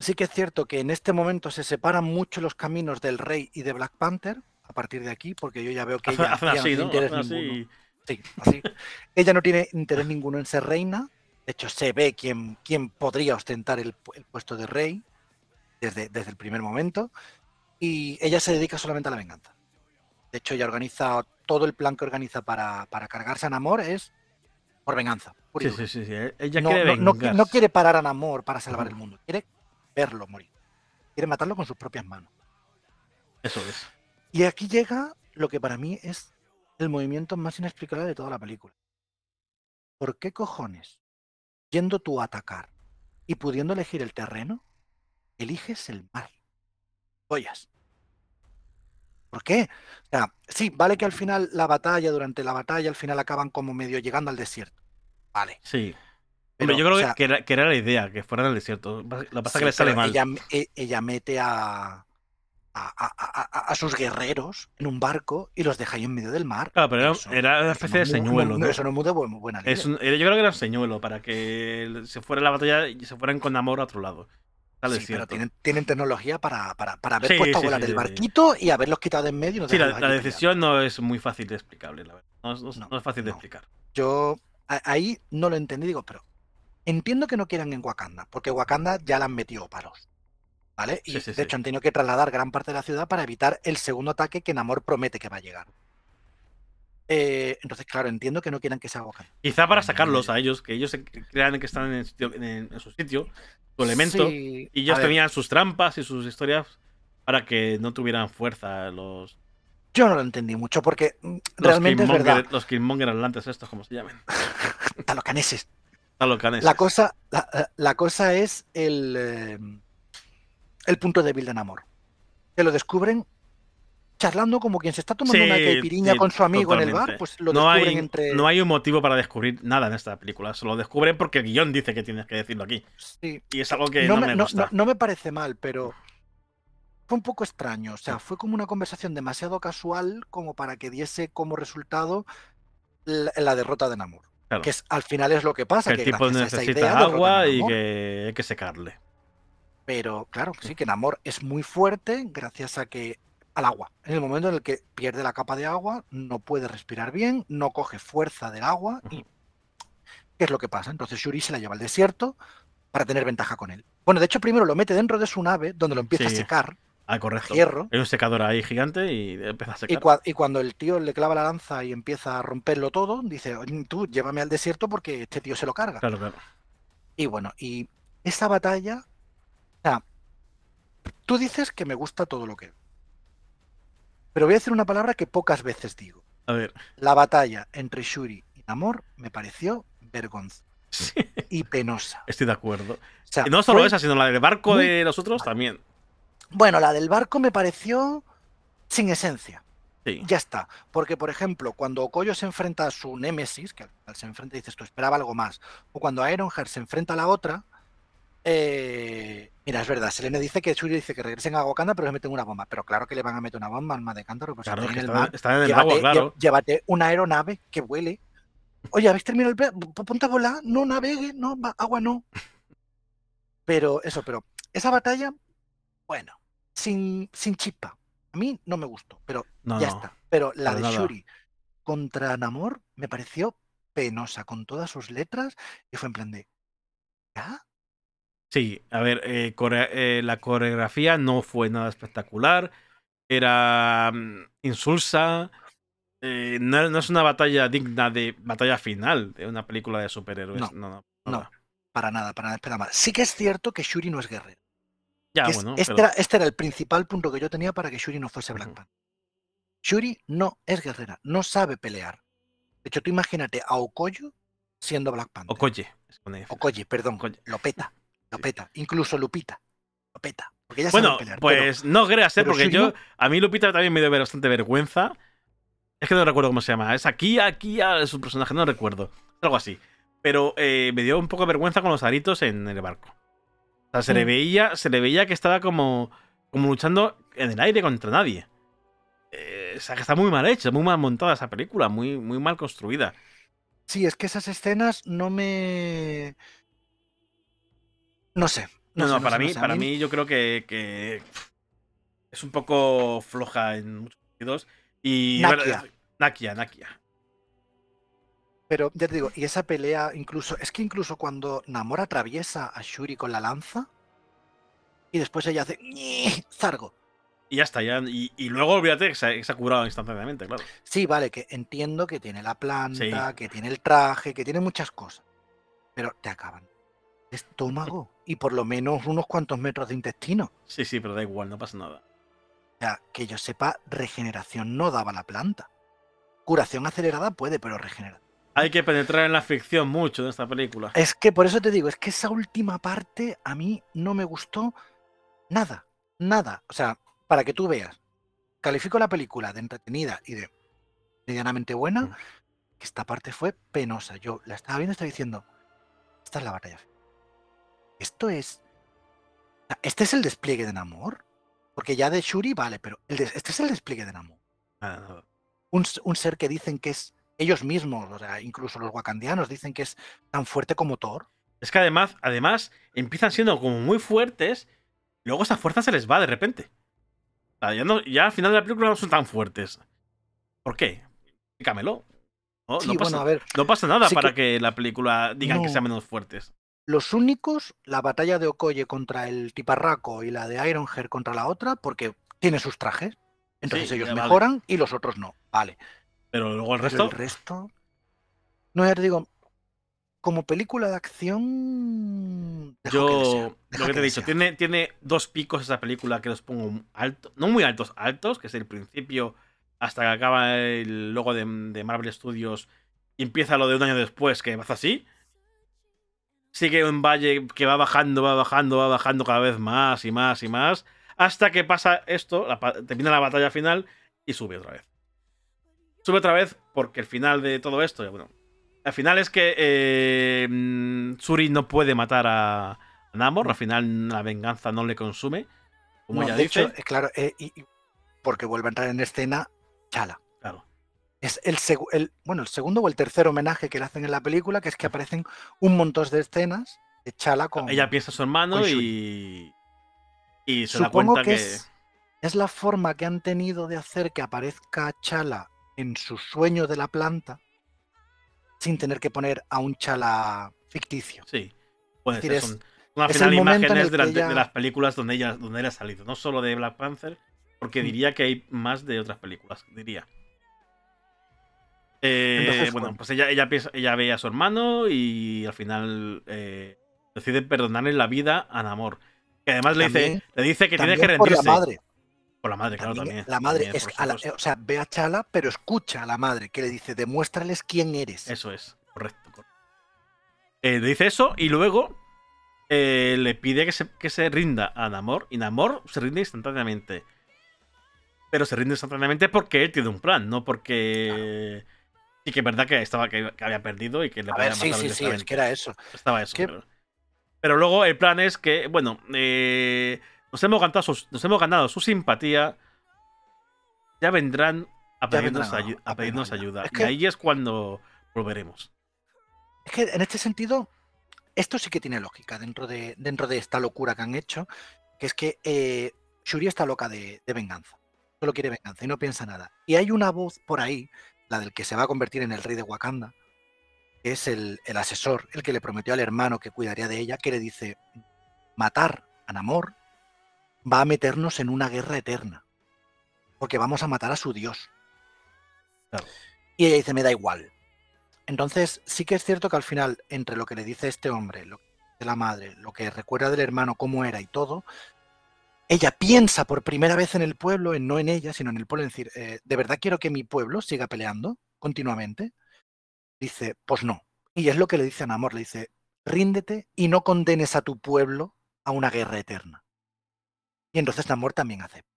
sí que es cierto que en este momento se separan mucho los caminos del Rey y de Black Panther. A partir de aquí, porque yo ya veo que ella, no tiene ¿no? interés así ninguno. y- Sí, así. Ella no tiene interés ninguno en ser reina. De hecho, se ve quién, quién podría ostentar el, pu- el puesto de rey desde, desde el primer momento. Y ella se dedica solamente a la venganza. De hecho, ella organiza todo el plan que organiza para, para cargarse a Namor es por venganza. Sí, sí, sí, sí, Ella no, quiere no- no- quiere parar a Namor para salvar el mundo. Quiere verlo morir. Quiere matarlo con sus propias manos. Eso es. Y aquí llega lo que para mí es el movimiento más inexplicable de toda la película. ¿Por qué cojones, yendo tú a atacar y pudiendo elegir el terreno, eliges el mar? Ollas. ¿Por qué? O sea, sí, vale que al final la batalla, durante la batalla, al final acaban como medio llegando al desierto. Vale. Sí. Pero, Hombre, yo creo o que- sea, que, era, que era la idea, que fuera en el desierto. Lo que pasa es sí, que le sale mal. Ella, e- ella mete a, a, a- a- a- a sus guerreros en un barco y los deja ahí en medio del mar. Claro, pero era, Eso- era una especie de señuelo. Eso no es muy buena. Es un- yo creo que era un señuelo para que se fuera la batalla y se fueran con amor a otro lado. Sí, pero tienen, tienen tecnología para, para, para haber Sí, puesto a sí, volar sí, el barquito y haberlos quitado de en medio. y no Sí, la, la decisión no es muy fácil de explicable, la verdad. No, es- no es- No, no es fácil de explicar. Yo a- ahí no lo entendí, digo, pero entiendo que no quieran en Wakanda, porque Wakanda ya la han metido paros. ¿Vale? Y Sí, sí, de hecho han tenido que trasladar gran parte de la ciudad para evitar el segundo ataque que Namor promete que va a llegar. Eh, entonces, claro, entiendo que no quieran que sea Wakanda. Quizá para Mm, sacarlos a ellos, que ellos se crean que están en, el sitio- en- en su sitio, su elemento, y ellos tenían sus trampas y sus historias para que no tuvieran fuerza los, Yo no lo entendí mucho porque mm, los realmente es verdad. Los Killmonger atlantes estos, como se llaman. Talocaneses. La cosa, la, la- cosa es el, eh, el punto débil de Namor. Que lo descubren charlando como quien se está tomando una caipiriña sí, con su amigo en el bar, pues lo no descubren hay, entre. no hay un motivo para descubrir nada en esta película. Se lo descubren porque el guion dice que tienes que decirlo aquí. Sí. Y es algo que no, no, me, me no- gusta. no- no me parece mal, pero fue un poco extraño. O sea, fue como una conversación demasiado casual como para que diese como resultado la, la derrota de Namor. Claro. Que es, al final es lo que pasa. que el que tipo a esa necesita agua y que hay que secarle. Pero claro, sí, que Namor es muy fuerte gracias a que al agua. En el momento en el que pierde la capa de agua, no puede respirar bien, no coge fuerza del agua y ¿qué es lo que pasa? Entonces Shuri se la lleva al desierto para tener ventaja con él. Bueno, de hecho primero lo mete dentro de su nave donde lo empieza Sí. a secar, Ah, correcto. hierro, un secador ahí gigante y empieza a y, secar. cua- y cuando el tío le clava la lanza y empieza a romperlo todo, dice, "Oye, tú llévame al desierto porque este tío se lo carga. Claro, claro. Y bueno, y esa batalla, o sea, tú dices que me gusta todo lo que... Pero voy a decir una palabra que pocas veces digo. A ver. La batalla entre Shuri y Namor me pareció vergonzosa Sí, y penosa. estoy de acuerdo. O sea, no solo fue- esa, sino la del barco muy- de los otros también. Bueno, la del barco me pareció sin esencia. Sí. Ya está. Porque, por ejemplo, cuando Okoyo se enfrenta a su némesis, que al se enfrenta y dices, tú esperaba algo más. O cuando Ironheart se enfrenta a la otra. eh, Mira, es verdad, Selene dice que Shuri dice que regresen a Wakanda, pero le meten una bomba. Pero claro que le van a meter una bomba al mar de cántaro. Pues Claro, está en el mar, está en el llévate, agua, claro. llévate una aeronave que vuele. Oye, ¿habéis terminado el Ponte a volar, no navegue, no, agua no. Pero eso, pero esa batalla, bueno, sin, sin chispa. A mí no me gustó, pero No, ya no. está. Pero la de nada. Shuri contra Namor me pareció penosa con todas sus letras y fue en plan de, ¿ya? Sí, a ver, eh, eh, la coreografía no fue nada espectacular. Era mm, insulsa. eh, no, no es una batalla digna de batalla final de una película de superhéroes. No, No, no. Para nada, para nada, espera más. Sí que es cierto que Shuri no es guerrero. Ya, es- este, pero- era, este era el principal punto que yo tenía para que Shuri no fuese Black. Panther. Shuri no es guerrera, no sabe pelear. De hecho, tú imagínate a Okoyo siendo Black Panther. Okoye. Okoye, perdón. Okoye. Lo peta, lo Sí. peta. Incluso Lupita. Lo peta. Porque ella sabe Bueno, pelear. pero- pues no creas, ¿eh? porque Shuri yo, no. a mí Lupita también me dio bastante vergüenza. Es que no recuerdo cómo se llama. Es aquí, aquí, es un personaje, no recuerdo. Algo así. Pero eh, me dio un poco de vergüenza con los aritos en el barco. O sea, se le veía, se le veía que estaba como, como luchando en el aire contra nadie. Eh, o sea, que está muy mal hecha, muy mal montada esa película, muy, muy mal construida. Sí, es que esas escenas no me. No sé. No, no, sé, para mí, sé. Para mí yo creo que, que es un poco floja en muchos sentidos. Y Nakia. Nakia, Nakia. Pero ya te digo, y esa pelea, incluso. Es que incluso cuando Namor atraviesa a Shuri con la lanza. Y después ella hace. Zargo. Y ya está, ya. Y, y luego olvídate que se, que se ha curado instantáneamente, claro. Sí, vale, que entiendo que tiene la planta, Sí. que tiene el traje, que tiene muchas cosas. Pero te acaban. Estómago. Y por lo menos unos cuantos metros de intestino. Sí, sí, pero da igual, no pasa nada. O sea, que yo sepa, regeneración no daba la planta. Curación acelerada puede, pero regeneración. Hay que penetrar en la ficción mucho en esta película. Es que por eso te digo, es que esa última parte a mí no me gustó nada, nada. O sea, para que tú veas, califico la película de entretenida y de medianamente buena, Mm. que esta parte fue penosa. Yo la estaba viendo y estaba diciendo, esta es la batalla. Esto es... Este es el despliegue de Namor. Porque ya de Shuri, vale, pero el este es el despliegue de Namor. Un, s- un ser que dicen que es ellos mismos, o sea, incluso los wakandianos dicen que es tan fuerte como Thor. Es que además, además, empiezan siendo como muy fuertes, luego esa fuerza se les va de repente. O sea, ya, no- ya al final de la película no son tan fuertes. ¿Por qué? Explícamelo. No, sí, no pasa, bueno, a ver, no pasa nada sí para que- que... la película digan que sean menos fuertes. los únicos, la batalla de Okoye contra el tiparraco y la de Ironheart contra la otra, porque tiene sus trajes. Entonces Sí, ellos vale. mejoran y los otros no. Vale. Pero luego el resto. el resto. No, ya te digo, como película de acción. dejo que desea, Yo, lo que te he dicho, tiene, tiene dos picos esa película que los pongo alto, no muy altos, altos, que es el principio hasta que acaba el logo de, de Marvel Studios y empieza lo de un año después, que va así. Sigue un valle que va bajando, va bajando, va bajando cada vez más y más y más, hasta que pasa esto, la termina la batalla final y sube otra vez. Sube otra vez porque el final de todo esto, bueno, al final es que eh, mm, Suri no puede matar a, Namor. Al final la venganza no le consume. Como No, de dice. hecho, eh, claro, eh, y- y- porque vuelve a entrar en escena Chala. Claro. Es el, bueno, el segundo o el tercer homenaje que le hacen en la película, que es que aparecen un montón de escenas de Chala con. Ella piensa a su hermano y. Y se da Supongo cuenta que, que. es, es la forma que han tenido de hacer que aparezca Chala en su sueño de la planta sin tener que poner a un Chala ficticio. Sí. Puede Es ser. decir, Son, son al es final imágenes de, las, que de- ella- de las películas donde ella, donde él ha salido. No solo de Black Panther, porque Mm. diría que hay más de otras películas. Diría. Eh, Entonces, bueno, bueno. pues ella, ella, piensa, ella ve a su hermano y al final eh, decide perdonarle la vida a Namor. Que además le dice, le dice que tiene que por rendirse. la madre. Por la madre, claro, También también. la madre también, es, a la- o sea, ve a Chala, pero escucha a la madre que le dice, demuéstrales quién eres. Eso es, correcto. correcto. Eh, le dice eso y luego eh, le pide que se, que se rinda a Namor. Y Namor se rinde instantáneamente. Pero se rinde instantáneamente porque él tiene un plan, no porque. Sí, que es verdad que, estaba, que, había perdido y que le A ver, sí, sí, sí, es que era eso. Estaba eso. pero luego el plan es que, bueno, eh, nos, hemos ganado su, nos hemos ganado su simpatía. Ya vendrán a pedirnos, vendrán a- ayu- a a pedirnos pedirnos ayuda. Y ahí es cuando volveremos. Es que en este sentido, esto sí que tiene lógica dentro de, dentro de esta locura que han hecho, que es que eh, Shuri está loca de, de venganza. Solo quiere venganza y no piensa nada. Y hay una voz por ahí, la del que se va a convertir en el rey de Wakanda, que es el, el asesor, el que le prometió al hermano que cuidaría de ella, que le dice, matar a Namor va a meternos en una guerra eterna, porque vamos a matar a su dios. Claro. Y ella dice, me da igual. Entonces, sí que es cierto que al final, entre lo que le dice este hombre, lo que dice la madre, lo que recuerda del hermano, cómo era y todo, ella piensa por primera vez en el pueblo, en no en ella, sino en el pueblo, en decir, eh, ¿de verdad quiero que mi pueblo siga peleando continuamente? Dice, pues no. Y es lo que le dice a Namor, le dice, ríndete y no condenes a tu pueblo a una guerra eterna. Y entonces Namor también acepta.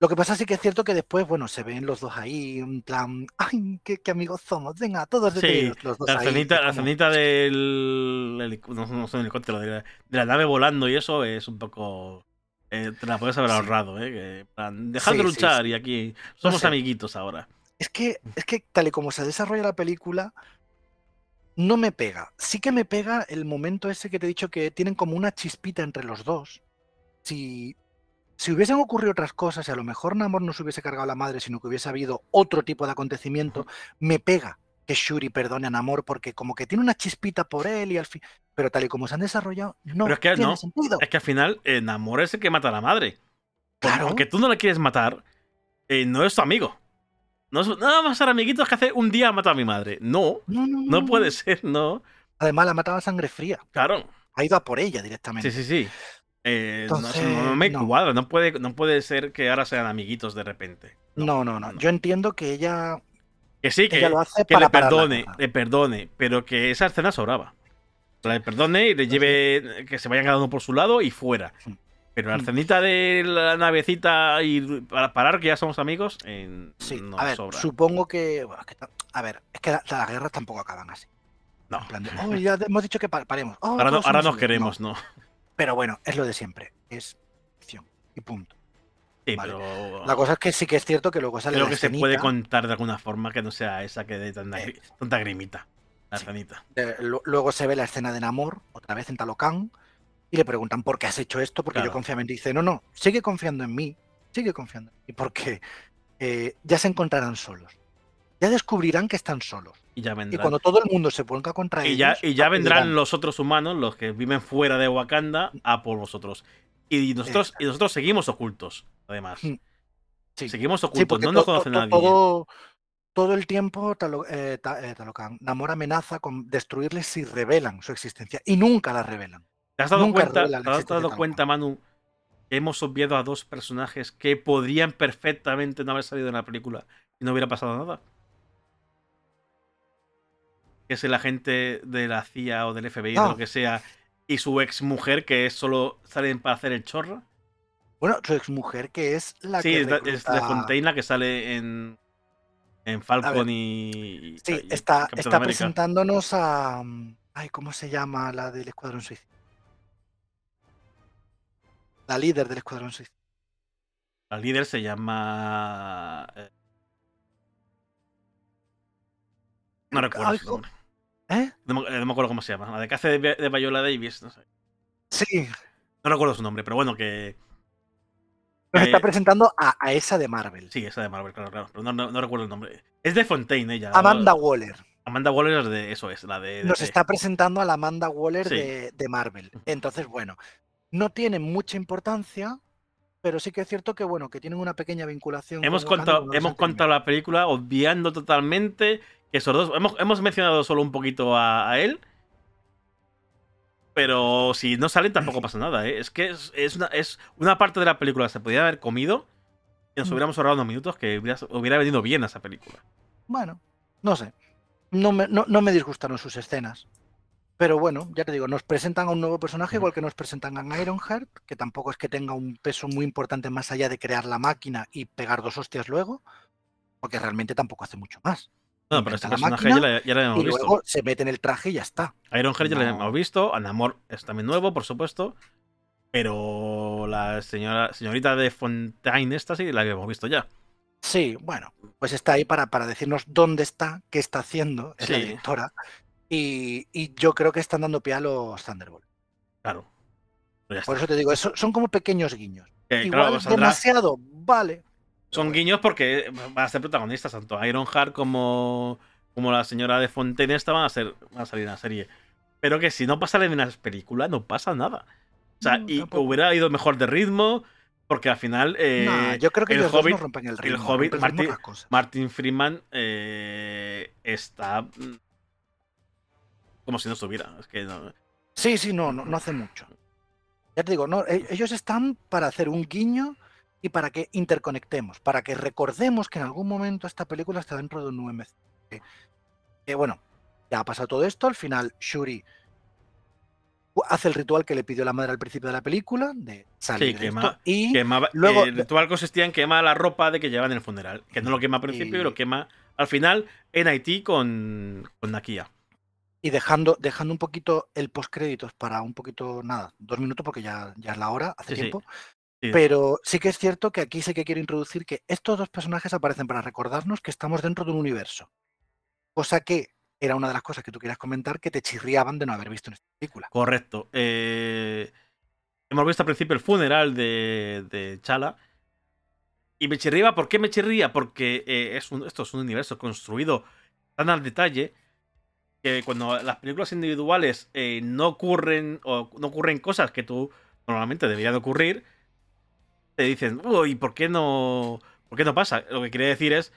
Lo que pasa sí que es cierto que después, bueno, se ven los dos ahí, en plan, ay, qué, qué amigos somos, venga, todos Sí, detenidos, los dos La ahí, escenita, que la como- escenita del. No, no helicóptero, de la, de la nave volando y eso es un poco. eh, te la puedes haber Sí. ahorrado, ¿eh? Que, plan, dejad de Sí, sí, luchar sí. y aquí somos sé. amiguitos ahora. Es que, es que tal y como se desarrolla la película, no me pega. Sí que me pega el momento ese que te he dicho que tienen como una chispita entre los dos. Si, si hubiesen ocurrido otras cosas y a lo mejor Namor no se hubiese cargado a la madre, sino que hubiese habido otro tipo de acontecimiento, me pega que Shuri perdone a Namor porque como que tiene una chispita por él y al fin... Pero tal y como se han desarrollado, no Pero es que tiene no, sentido. Es que al final, eh, Namor es el que mata a la madre. Porque Claro. Aunque tú no la quieres matar, eh, no es tu amigo. No, es, no vamos a ser amiguitos que hace un día ha matado a mi madre. No, No, no, no no, puede ser, no. Además, la mataba a sangre fría. Claro. Ha ido a por ella directamente. Sí, sí, sí. Eh, no, Entonces, eso no me no. cuadra, no puede, no puede ser que ahora sean amiguitos de repente. No, no, no. Yo entiendo que ella, Que sí, que, ella lo hace que para le perdone, le perdone, pero que esa escena sobraba. Le perdone y le lleve, que se vayan cada uno por su lado y fuera. Sí. Pero la Mm. escenita de la navecita y para parar que ya somos amigos, eh, Sí, no a ver, sobra. supongo que, bueno, es que A ver, es que la- las guerras tampoco acaban así. No. En plan de, "Oh, ya hemos dicho que pa- paremos. Oh, Ahora, no- ahora nos amigos". queremos, ¿no? Pero bueno, es lo de siempre. Es ficción. Y punto. Sí, Vale. pero La cosa es que sí que es cierto que luego sale creo la que se puede contar de alguna forma que no sea esa que de tanta, Eh. tanta grimita. La Sí. escenita. luego se ve la escena de Namor, otra vez en Talocan, y le preguntan por qué has hecho esto, porque Claro. yo confiaba en ti. Dice, no, no, sigue confiando en mí, sigue confiando en mí, porque eh, ya se encontrarán solos. Ya descubrirán que están solos. Y ya Y vendrán. cuando todo el mundo se vuelca contra Y ya, ellos, y ya vendrán los otros humanos, los que viven fuera de Wakanda, a por vosotros. Y nosotros, y nosotros seguimos ocultos, además. Mm. Sí. Seguimos ocultos, no nos to- conocen to- nadie. todo, todo el tiempo Talo- eh, eh, Talocan, Namor amenaza con destruirles si revelan su existencia. Y nunca la revelan. ¿Te has dado nunca cuenta, te has dado cuenta, Manu, que hemos obviado a dos personajes que podrían perfectamente no haber salido en la película y no hubiera pasado nada? Que es el agente de la CIA o del FBI, de Ah. lo que sea, y su ex mujer, que es solo salen para hacer el chorro. Bueno, su exmujer, que es la Sí, que. de- es de Fontaine la que sale en, en Falcon y. Sí, y está, está América. presentándonos a. mm, Ay, ¿cómo se llama la del Escuadrón Suicida? La líder del Escuadrón Suicida. La líder se llama. eh, No recuerdo. ¿Eh? No me, eh, no me acuerdo cómo se llama. La de que hace de, de Viola Davis. No sé. Sí, No recuerdo su nombre, pero bueno, que. nos Eh, está presentando a, a esa de Marvel. Sí, esa de Marvel, claro, claro. Pero no, no- no recuerdo el nombre. Es de Fontaine ella. Amanda Waller. Amanda Waller es de eso, es la de. de- Nos está presentando a la Amanda Waller Sí. de, de Marvel. Entonces, bueno, no tiene mucha importancia, pero sí que es cierto que, bueno, que tienen una pequeña vinculación. Hemos con contado, hemos contado la película obviando totalmente esos dos. Hemos, hemos mencionado solo un poquito a, a él. Pero si no salen tampoco pasa nada, ¿eh? Es que es, es una, es una parte de la película que se podía haber comido y nos Mm. hubiéramos ahorrado unos minutos que hubiera, hubiera venido bien a esa película. Bueno, no sé. No me, no, no me disgustaron sus escenas. Pero bueno, ya te digo, nos presentan a un nuevo personaje, Ujú. igual que nos presentan a Ironheart, que tampoco es que tenga un peso muy importante más allá de crear la máquina y pegar dos hostias luego, porque realmente tampoco hace mucho más. No, pero este la personaje ya, la- ya lo habíamos Y visto. luego se mete en el traje y ya está. Ironheart ya lo No. hemos visto, Anamor es también nuevo, por supuesto. Pero la señora, señorita de Fontaine, esta sí la habíamos visto ya. Sí, bueno, pues está ahí para, para decirnos dónde está, qué está haciendo, es la directora. Y, y yo creo que están dando pie a los Thunderbolt. Claro. Ya Por eso te digo, eso- son como pequeños guiños. Igual claro, demasiado, vale. Son guiños porque van a ser protagonistas, tanto Ironheart como, como la señora de Fontaine esta van a, ser, van a salir en la serie. Pero que si no pasa en las películas, no pasa nada. O sea, No, y tampoco. hubiera ido mejor de ritmo, porque al final. eh, Nah, yo creo que el Hobbit- no rompen el ritmo. Hobbit, el Martin- cosas. Martin Freeman eh, está. mm, Como si no estuviera. Es que no. Sí, sí, no, no, no hace mucho. Ya te digo, no, e- ellos están para hacer un guiño y para que interconectemos, para que recordemos que en algún momento esta película está dentro de un UMC. Que, bueno, ya ha pasado todo esto, al final Shuri hace el ritual que le pidió la madre al principio de la película, de salir de quema- esto, y Quemaba, luego- eh, el ritual consistía en quemar la ropa de que llevan en el funeral. Que no lo quema al principio y, lo quema al final en Haití con, con Nakia. y dejando, dejando un poquito el postcréditos para un poquito, nada, dos minutos porque ya, ya es la hora, hace Sí, sí. tiempo. Sí. Pero sí que es cierto que aquí sí que quiero introducir que estos dos personajes aparecen para recordarnos que estamos dentro de un universo. Cosa que era una de las cosas que tú querías comentar que te chirriaban de no haber visto en esta película. Correcto. Eh, hemos visto al principio el funeral de, de Chala. Y me chirría. ¿Por qué me chirría? Porque eh, es un- esto es un universo construido tan al detalle que cuando las películas individuales eh, no ocurren o no ocurren cosas que tú normalmente deberían de ocurrir, te dicen, uy, ¿por qué no, por qué no pasa? Lo que quiere decir es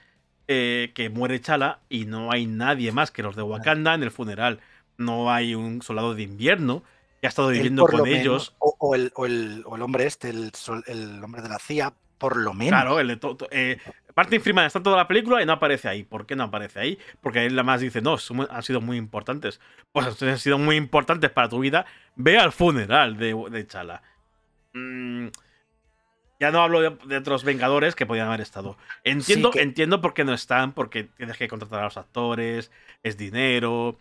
eh, que muere Chala y no hay nadie más que los de Wakanda en el funeral. No hay un soldado de invierno que ha estado viviendo con menos, ellos. o, o el, o el- o el hombre este, el, sol- el hombre de la CIA, por lo menos. Claro, el de to- to- eh, Martin Freeman está toda la película y no aparece ahí. ¿Por qué no aparece ahí? Porque él más dice, no, son han sido muy importantes. Pues han sido muy importantes para tu vida. Ve al funeral de, de Chala. Mm, ya no hablo de, de otros Vengadores que podían haber estado. Entiendo, que- entiendo por qué no están, porque tienes que contratar a los actores, es dinero.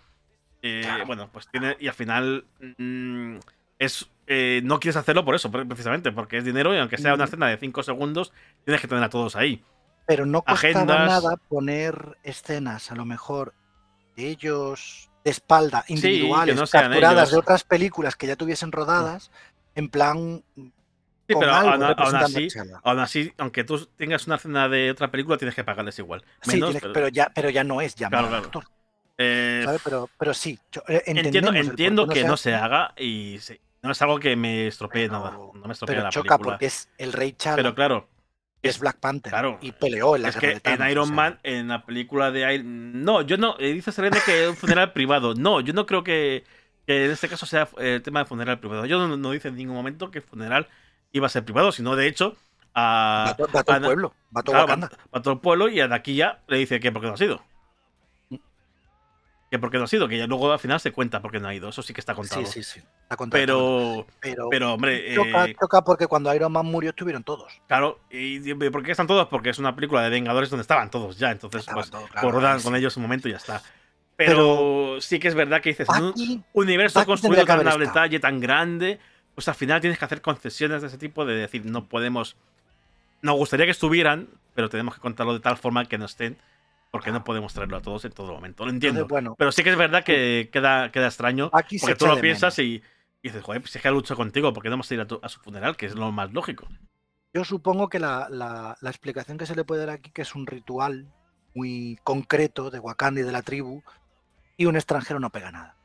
eh, Claro. Bueno, pues tiene. Y al final. mm, es, eh, no quieres hacerlo por eso, pre- precisamente, porque es dinero y aunque sea una escena de 5 segundos, tienes que tener a todos ahí. Pero no costaba agendas. nada poner escenas, a lo mejor, de ellos de espalda, individuales, no capturadas ellos. de otras películas que ya tuviesen rodadas, en plan. Sí, pero aún, aún así, aún así, aunque tú tengas una escena de otra película, tienes que pagarles igual. Sí, tienes- pero- pero, ya, pero ya no es llamar Claro, al actor, eh, ¿sabes? Pero, pero sí, yo- eh, entiendo entiendo que no se haga y sí, no es algo que me estropee Pero- nada. No me estropea Pero la choca película. porque es el rey Chala, Pero claro, es Black Panther, claro, y peleó en la es que de Thanos, en o Iron sea, Man, en la película de Iron No, yo no. eh, Dice Serena que es un funeral privado. No, yo no creo que, que en este caso sea el tema de funeral privado. Yo no, no dice en ningún momento que funeral iba a ser privado, sino de hecho. A, va, to- va todo el a- pueblo, va todo Claro, va todo el pueblo y a ya le dice que por qué no ha sido. Que por qué no ha sido, que ya luego al final se cuenta por qué no ha ido. Eso sí que está contado. Sí, sí, sí. está contado. Pero, pero, pero hombre, choca, eh, choca porque cuando Iron Man murió estuvieron todos. claro, ¿y y por qué están todos? Porque es una película de Vengadores donde estaban todos ya. Entonces, Estaban pues, todos, claro, corrodan ahí con ellos un momento y ya está. Pero, sí que es verdad que dices, un universo Bucky construido tan estado. detalle, tan grande, pues al final tienes que hacer concesiones de ese tipo de decir, no podemos. Nos gustaría que estuvieran, pero tenemos que contarlo de tal forma que no estén, porque no podemos traerlo a todos en todo momento. Lo entiendo. entonces, bueno, Pero sí que es verdad que queda, queda extraño, porque tú lo piensas y, y dices, joder, pues es que ha luchado contigo, ¿por qué no vamos a ir a, tu- a su funeral? Que es lo más lógico. Yo supongo que la, la- la explicación que se le puede dar aquí, que es un ritual muy concreto de Wakanda y de la tribu, y un extranjero no pega nada.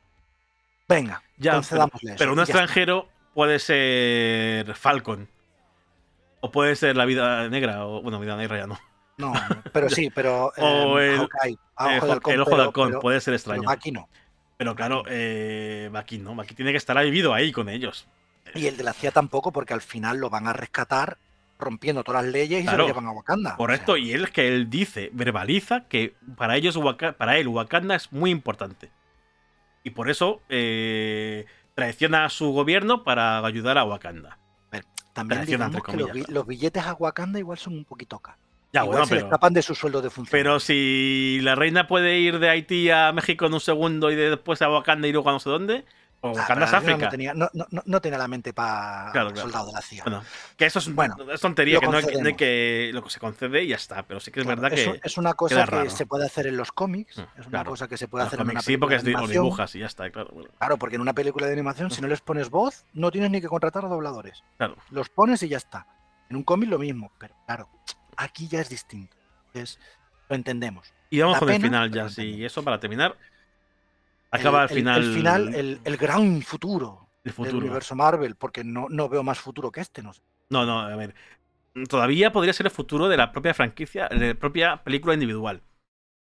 Venga, Ya, pero, eso, pero un extranjero puede ser Falcon. O puede ser la vida negra, o bueno, vida negra ya no. No, pero sí, pero O eh, el- Hawkeye, ah, Eh, Ojo de Halcón, el ojo pero- de halcón pero- puede ser pero extraño. Bucky no. Pero claro, eh, Bucky no. Bucky tiene que estar ahí vivido ahí con ellos. Y el de la CIA tampoco, porque al final lo van a rescatar rompiendo todas las leyes y se lo llevan a Wakanda. o Correcto, sea, y él es que él dice, verbaliza que para ellos Waka- para él Wakanda es muy importante. Y por eso eh, traiciona a su gobierno para ayudar a Wakanda. también entre que los, billetes a Wakanda igual son un poquito caros. Ya, igual bueno, se le pero, escapan de su sueldo de funcionario. pero si la reina puede ir de Haití a México en un segundo y de- después a Wakanda y luego a no sé dónde, o Ah, Wakanda es África. No tenía, no, no- no- no tenía la mente para Claro, claro. soldado de la CIA. Bueno, que eso es, Bueno, es tontería, que no, hay, que- hay. Lo que se concede y ya está. Pero sí que es Claro, verdad es, que. es una cosa que raro. se puede hacer en los cómics, Mm, es una cosa que se puede los hacer en una cómics sí, película porque es de animación. dibujas y ya está, claro. bueno, Claro, porque en una película de animación, si no les pones voz, no tienes ni que contratar a dobladores. Los pones y ya está. En un cómic lo mismo, pero claro, aquí ya es distinto. Entonces, lo entendemos. Y vamos con el final ya, sí. pena. Eso para terminar. Acaba el, final. El, final, el, el gran futuro, el del futuro. universo Marvel, porque no, no veo más futuro que este, no sé. No, no, a ver. Todavía podría ser el futuro de la propia franquicia, de la propia película individual.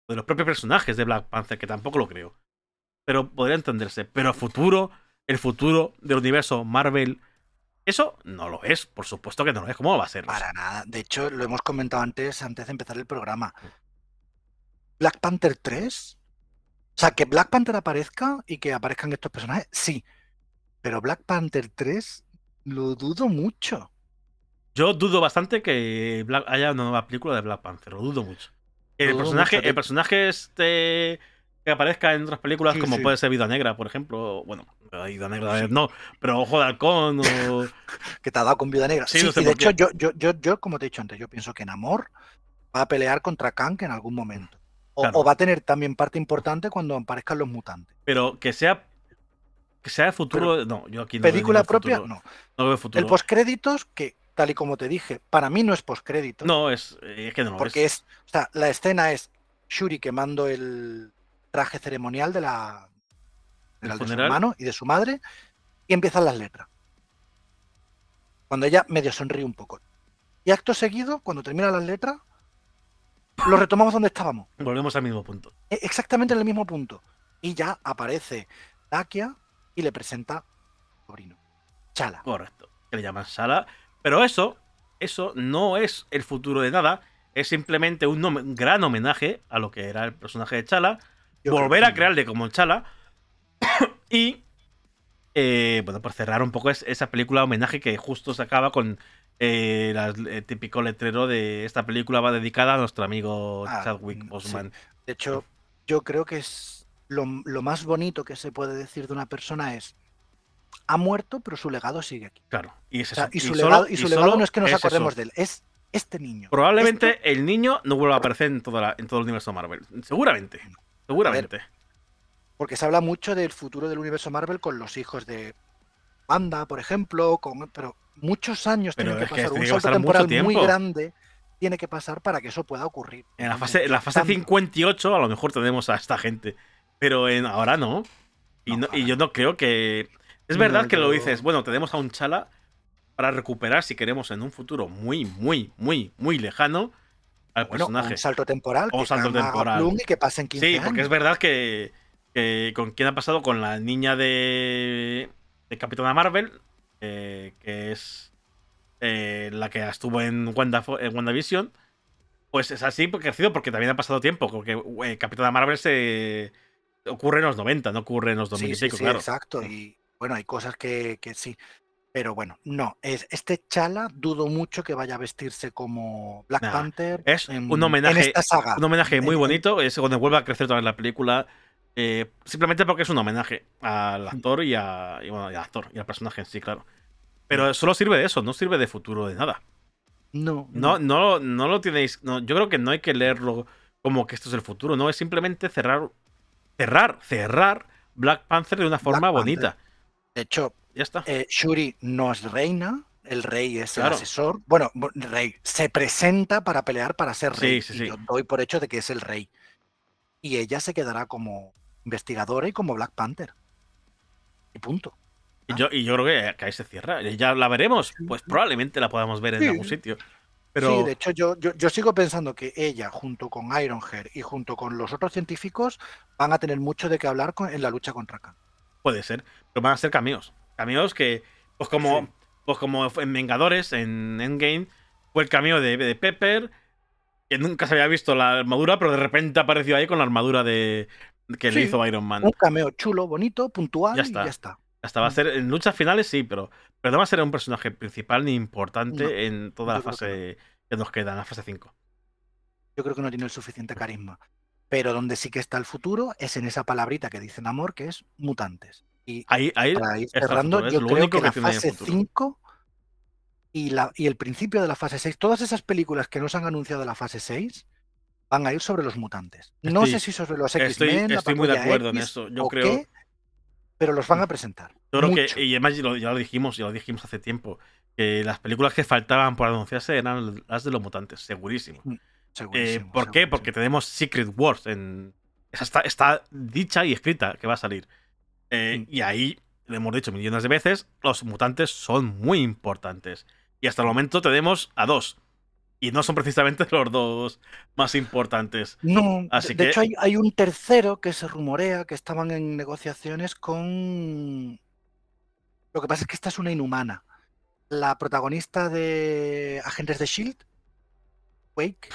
De los propios personajes de Black Panther, que tampoco lo creo. Pero podría entenderse. Pero el futuro, el futuro del universo Marvel, eso no lo es. Por supuesto que no lo es. ¿Cómo va a ser? Para nada. De hecho, lo hemos comentado antes, antes de empezar el programa. Black Panther 3. O sea, que Black Panther aparezca y que aparezcan estos personajes, sí. Pero Black Panther 3 lo dudo mucho. Yo dudo bastante que Black- haya una nueva película de Black Panther. Lo dudo mucho. El dudo personaje, mucho, el personaje este que aparezca en otras películas, Sí, como sí. puede ser Vida Negra, por ejemplo. Bueno, Vida Negra no, pero Ojo de Halcón o. Que te ha dado con Viuda Negra. Sí, Sí, no sé y de hecho, yo, yo, yo, yo, como te he dicho antes, yo pienso que Namor va a pelear contra Kang en algún momento. O, Claro. o va a tener también parte importante cuando aparezcan los mutantes. Pero que sea. Que sea el futuro. no, yo aquí no Película propia, futuro. no. No veo futuro. El postcréditos, que tal y como te dije, para mí no es postcréditos. No, es, eh, es que no lo porque es. es, o sea, la escena es Shuri quemando el traje ceremonial de la ¿El de, su hermano y de su madre y empiezan las letras. Cuando ella medio sonríe un poco. Y acto seguido, cuando terminan las letras, lo retomamos donde estábamos, Volvemos al mismo punto. e- exactamente en el mismo punto. Y ya aparece Dakia y le presenta sobrino, Chala. Correcto. Que le llaman Sala. Pero eso, eso no es el futuro de nada. Es simplemente un, gran homenaje a lo que era el personaje de Chala. Yo volver a crearle como Chala. y. eh, bueno, por cerrar un poco es esa película homenaje que justo se acaba con eh, las- el típico letrero de esta película va dedicada a nuestro amigo Ah, Chadwick mm, Boseman. De hecho, yo creo que es lo, lo más bonito que se puede decir de una persona es ha muerto, pero su legado sigue aquí. Claro. Y, es O sea, eso. y su, legado, y y su solo legado no es que nos es acordemos eso. de él, es este niño. Probablemente Esto- el niño no vuelva a aparecer en, toda la- en todo el universo Marvel. Seguramente. Seguramente. porque se habla mucho del futuro del universo Marvel con los hijos de Wanda, por ejemplo, con, pero muchos años Pero tienen que pasar, un que salto pasar mucho temporal muy grande tiene que pasar para que eso pueda ocurrir. En la fase, en la fase tanto- 58 a lo mejor tenemos a esta gente. Pero en, ahora no. Y, No, no- y ahora yo no creo que. Es No, verdad que lo dices. Bueno, tenemos a un Chala para recuperar, si queremos, en un futuro muy, muy, muy, muy lejano al Bueno, personaje. un salto temporal, O un que salto temporal. y que pasen 15 Sí, años. porque es verdad que, que con quién ha pasado con la niña de, de Capitana Marvel, eh, que es eh, la que estuvo en, Wanda, en WandaVision, pues es así porque ha sido porque también ha pasado tiempo, porque eh, Capitana Marvel se ocurre en los 90, no ocurre en los 2000 Sí, y sí, pico, sí, claro. exacto. Y bueno, hay cosas que, que sí. Pero bueno, no. Es, este Chala dudo mucho que vaya a vestirse como Black Nah, Panther. es en, un en homenaje- esta saga. Un homenaje muy En- bonito, es cuando vuelve a crecer vez la película. Eh, simplemente porque es un homenaje al actor y, a, y, bueno, al actor y al personaje en sí, claro. Pero solo sirve de eso, no sirve de futuro de nada. No, No, no, no lo tenéis. no, yo creo que no hay que leerlo como que esto es el futuro. No, es simplemente cerrar. Cerrar, cerrar Black Panther de una forma bonita. De hecho, Ya está. eh, Shuri no es reina. El rey es Claro. el asesor. Bueno, bu- rey. Se presenta para pelear para ser Sí, rey. sí, y sí. yo doy por hecho de que es el rey. Y ella se quedará como investigadora y como Black Panther. Y punto. Y yo, y yo creo que, que ahí se cierra. Ya la veremos. Pues probablemente la podamos ver en algún sitio. Pero Sí, de hecho, yo, yo, yo sigo pensando que ella, junto con Ironheart y junto con los otros científicos, van a tener mucho de qué hablar con- en la lucha contra Khan. puede ser. Pero van a ser cameos. Cameos que, pues como, Sí. pues como en Vengadores, en Endgame, fue el cameo de, de Pepper, que nunca se había visto la armadura, pero de repente apareció ahí con la armadura de que le hizo Iron Man. Un cameo chulo, bonito, puntual Ya y está. ya está. Hasta va a ser en luchas finales, sí, pero, pero no va a ser un personaje principal ni importante No, en toda la que fase que, nos queda, en la fase 5. Yo creo que no tiene el suficiente carisma. Pero donde sí que está el futuro es en esa palabrita que dicen amor, que es mutantes. Y Ahí, ahí para ir cerrando, futuro, yo lo creo único que que la fase futuro. 5 y, la, y el principio de la fase 6, todas esas películas que nos han anunciado de la fase 6 van a ir sobre los mutantes. no Estoy- sé si sobre los X-Men, estoy muy de acuerdo en eso. Yo creo, qué, pero los van a presentar. yo creo mucho. que, y además ya lo, ya lo dijimos, ya lo dijimos hace tiempo, que las películas que faltaban por anunciarse eran las de los mutantes, segurísimo. Mm. Segurísimo, ¿Por qué? Porque tenemos Secret Wars. En... esa Está, está dicha y escrita que va a salir. Eh, Mm. Y ahí, lo hemos dicho millones de veces, los mutantes son muy importantes. Y hasta el momento tenemos a dos. Y no son precisamente los dos más importantes. No, Así de, que- hecho hay, hay un tercero que se rumorea que estaban en negociaciones con... Lo que pasa es que esta es una inhumana. La protagonista de Agentes de Shield, Wake,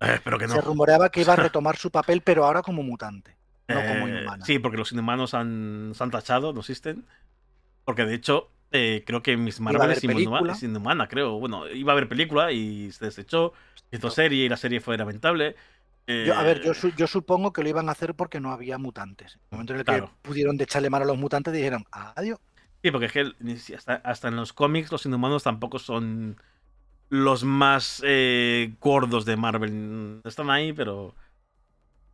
Eh, espero que no. se rumoreaba que iba a retomar su papel, pero ahora como mutante. no como Eh, inhumana. Sí, porque los inhumanos han, se han tachado, no existen. Porque de hecho, eh, creo que Miss Marvel es, inhumana, creo. Bueno, iba a haber película y se desechó. Hizo serie y la serie fue lamentable. Yo- a ver, yo, Eh, yo supongo que lo iban a hacer porque no había mutantes. En el momento en el Claro. que pudieron echarle mano a los mutantes, dijeron, adiós. Sí, porque es que hasta, hasta en los cómics los inhumanos tampoco son los más eh, gordos de Marvel. Están ahí, pero.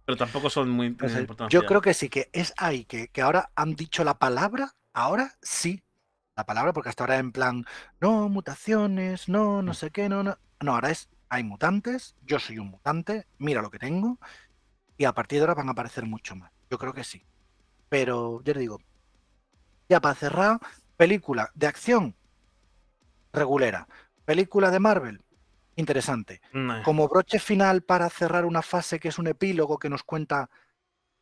Pero tampoco son muy O sea, importantes. yo creo que sí, que es ahí, que, que ahora han dicho la palabra, ahora sí, la palabra, porque hasta ahora en plan, no, mutaciones, no, Mm. no sé qué, no, no. No, ahora es, hay mutantes, yo soy un mutante, mira lo que tengo, y a partir de ahora van a aparecer mucho más. Yo creo que sí. Pero, yo le digo, ya para cerrar, película de acción regulera, película de Marvel, interesante Nah. como broche final para cerrar una fase que es un epílogo que nos cuenta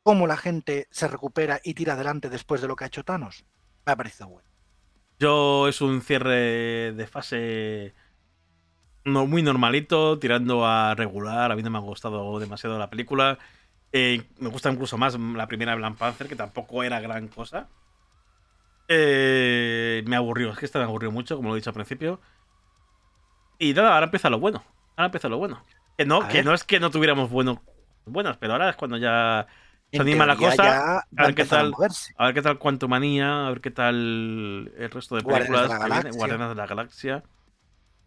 cómo la gente se recupera y tira adelante después de lo que ha hecho Thanos. Me ha parecido bueno. Yo es un cierre de fase no, muy normalito, tirando a regular. A mí no me ha gustado demasiado la película. Eh, me gusta incluso más la primera Black Panther, que tampoco era gran cosa. Eh, me aburrió, es que esta me aburrió mucho, como lo he dicho al principio. Y nada, ahora empieza lo bueno. Ahora empieza lo bueno. Que no, A que ver. no es que no tuviéramos bueno, buenas, pero ahora es cuando ya Se anima la cosa, a ver qué tal. moverse. A ver qué tal Quantumania, a ver qué tal el resto de Guardianes de películas que. Guardianes de la Galaxia.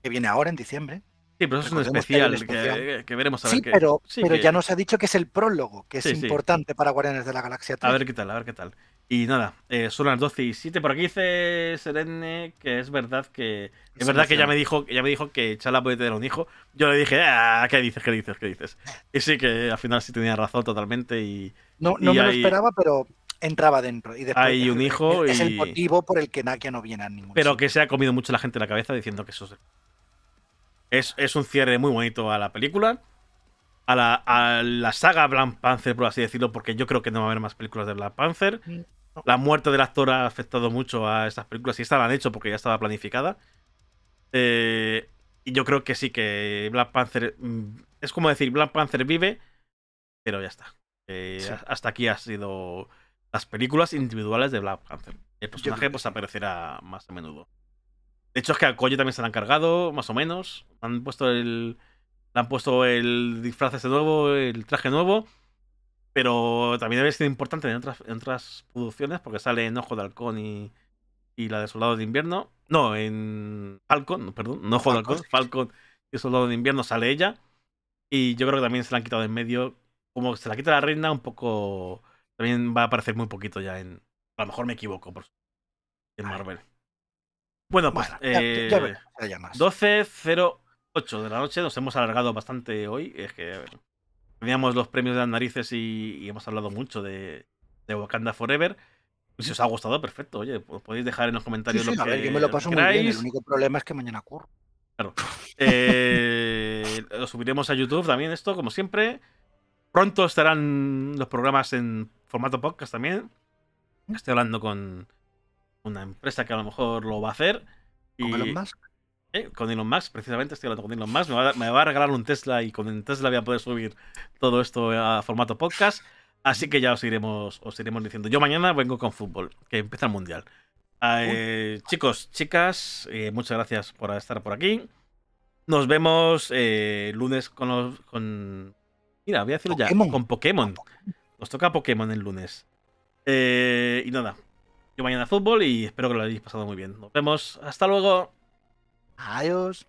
Que viene ahora en diciembre. Sí, pero eso es un que especial, que, veremos a ver Sí, qué. pero, sí, pero que- ya nos ha dicho que es el prólogo, que es Sí, sí. importante para Guardianes de la Galaxia 3. A ver qué tal, a ver qué tal. Y nada, eh, son las 12 y 7. Por aquí dice Serene que es verdad que. Es Es verdad que ya me dijo, ya me dijo que Chala puede tener un hijo. Yo le dije, ah, ¿qué dices? ¿Qué dices? ¿Qué dices? Y sí que al final sí tenía razón totalmente. Y No, no y me lo esperaba, pero entraba dentro. Y después hay un hijo es, es el y- motivo por el que Nakia no viene a ningún Pero sitio. que se ha comido mucho la gente la cabeza diciendo que eso es. Es, es un cierre muy bonito a la película. A la, a la saga Black Panther, por así decirlo, porque yo creo que no va a haber más películas de Black Panther. La muerte del actor ha afectado mucho a estas películas y esta la han hecho porque ya estaba planificada. Eh, y yo creo que sí, que Black Panther. mm, Es como decir, Black Panther vive, pero ya está. Eh, Sí. Hasta aquí ha sido las películas individuales de Black Panther. El personaje pues aparecerá más a menudo. De hecho, es que a Koyo también se la han cargado, más o menos. Han puesto el. Le han puesto el disfraz este nuevo, el traje nuevo. Pero también debe ser importante en otras, en otras producciones, porque sale en Ojo de Halcón y, y la de Soldado de Invierno. No, en Falcon, perdón, no Ojo de Halcón. Falcon y Soldado de Invierno sale ella. Y yo creo que también se la han quitado de en medio. Como se la quita la reina, un poco. También va a aparecer muy poquito ya en. A lo mejor me equivoco, por supuesto, en. Marvel. Bueno, pues. Bueno, ya, ya- ya eh, ya llamas. 12.08 de la noche, nos hemos alargado bastante hoy. Es que ver, teníamos los premios de las narices y, y hemos hablado mucho de, de Wakanda Forever. Si os ha gustado, perfecto. Oye, pues podéis dejar en los Sí, comentarios sí, lo a que, ver, yo me lo paso muy bien. El único problema es que mañana curro. Eh, lo subiremos a YouTube también esto, como siempre. Pronto estarán los programas en formato podcast también. Estoy hablando con una empresa que a lo mejor lo va a hacer. Con Elon Musk. eh, con Elon Musk, precisamente estoy hablando con Elon Musk. Me va, a, me va a regalar un Tesla y con el Tesla voy a poder subir todo esto a formato podcast. Así que ya os iremos, os iremos diciendo. Yo mañana vengo con fútbol, que empieza el mundial. Eh, chicos, chicas, eh, muchas gracias por estar por aquí. Nos vemos lunes con los. Con... Mira, voy a decirlo ya. Con Pokémon. Nos toca Pokémon el lunes. Y nada. Mañana fútbol y espero que lo hayáis pasado muy bien. Nos vemos. Hasta luego. Adiós.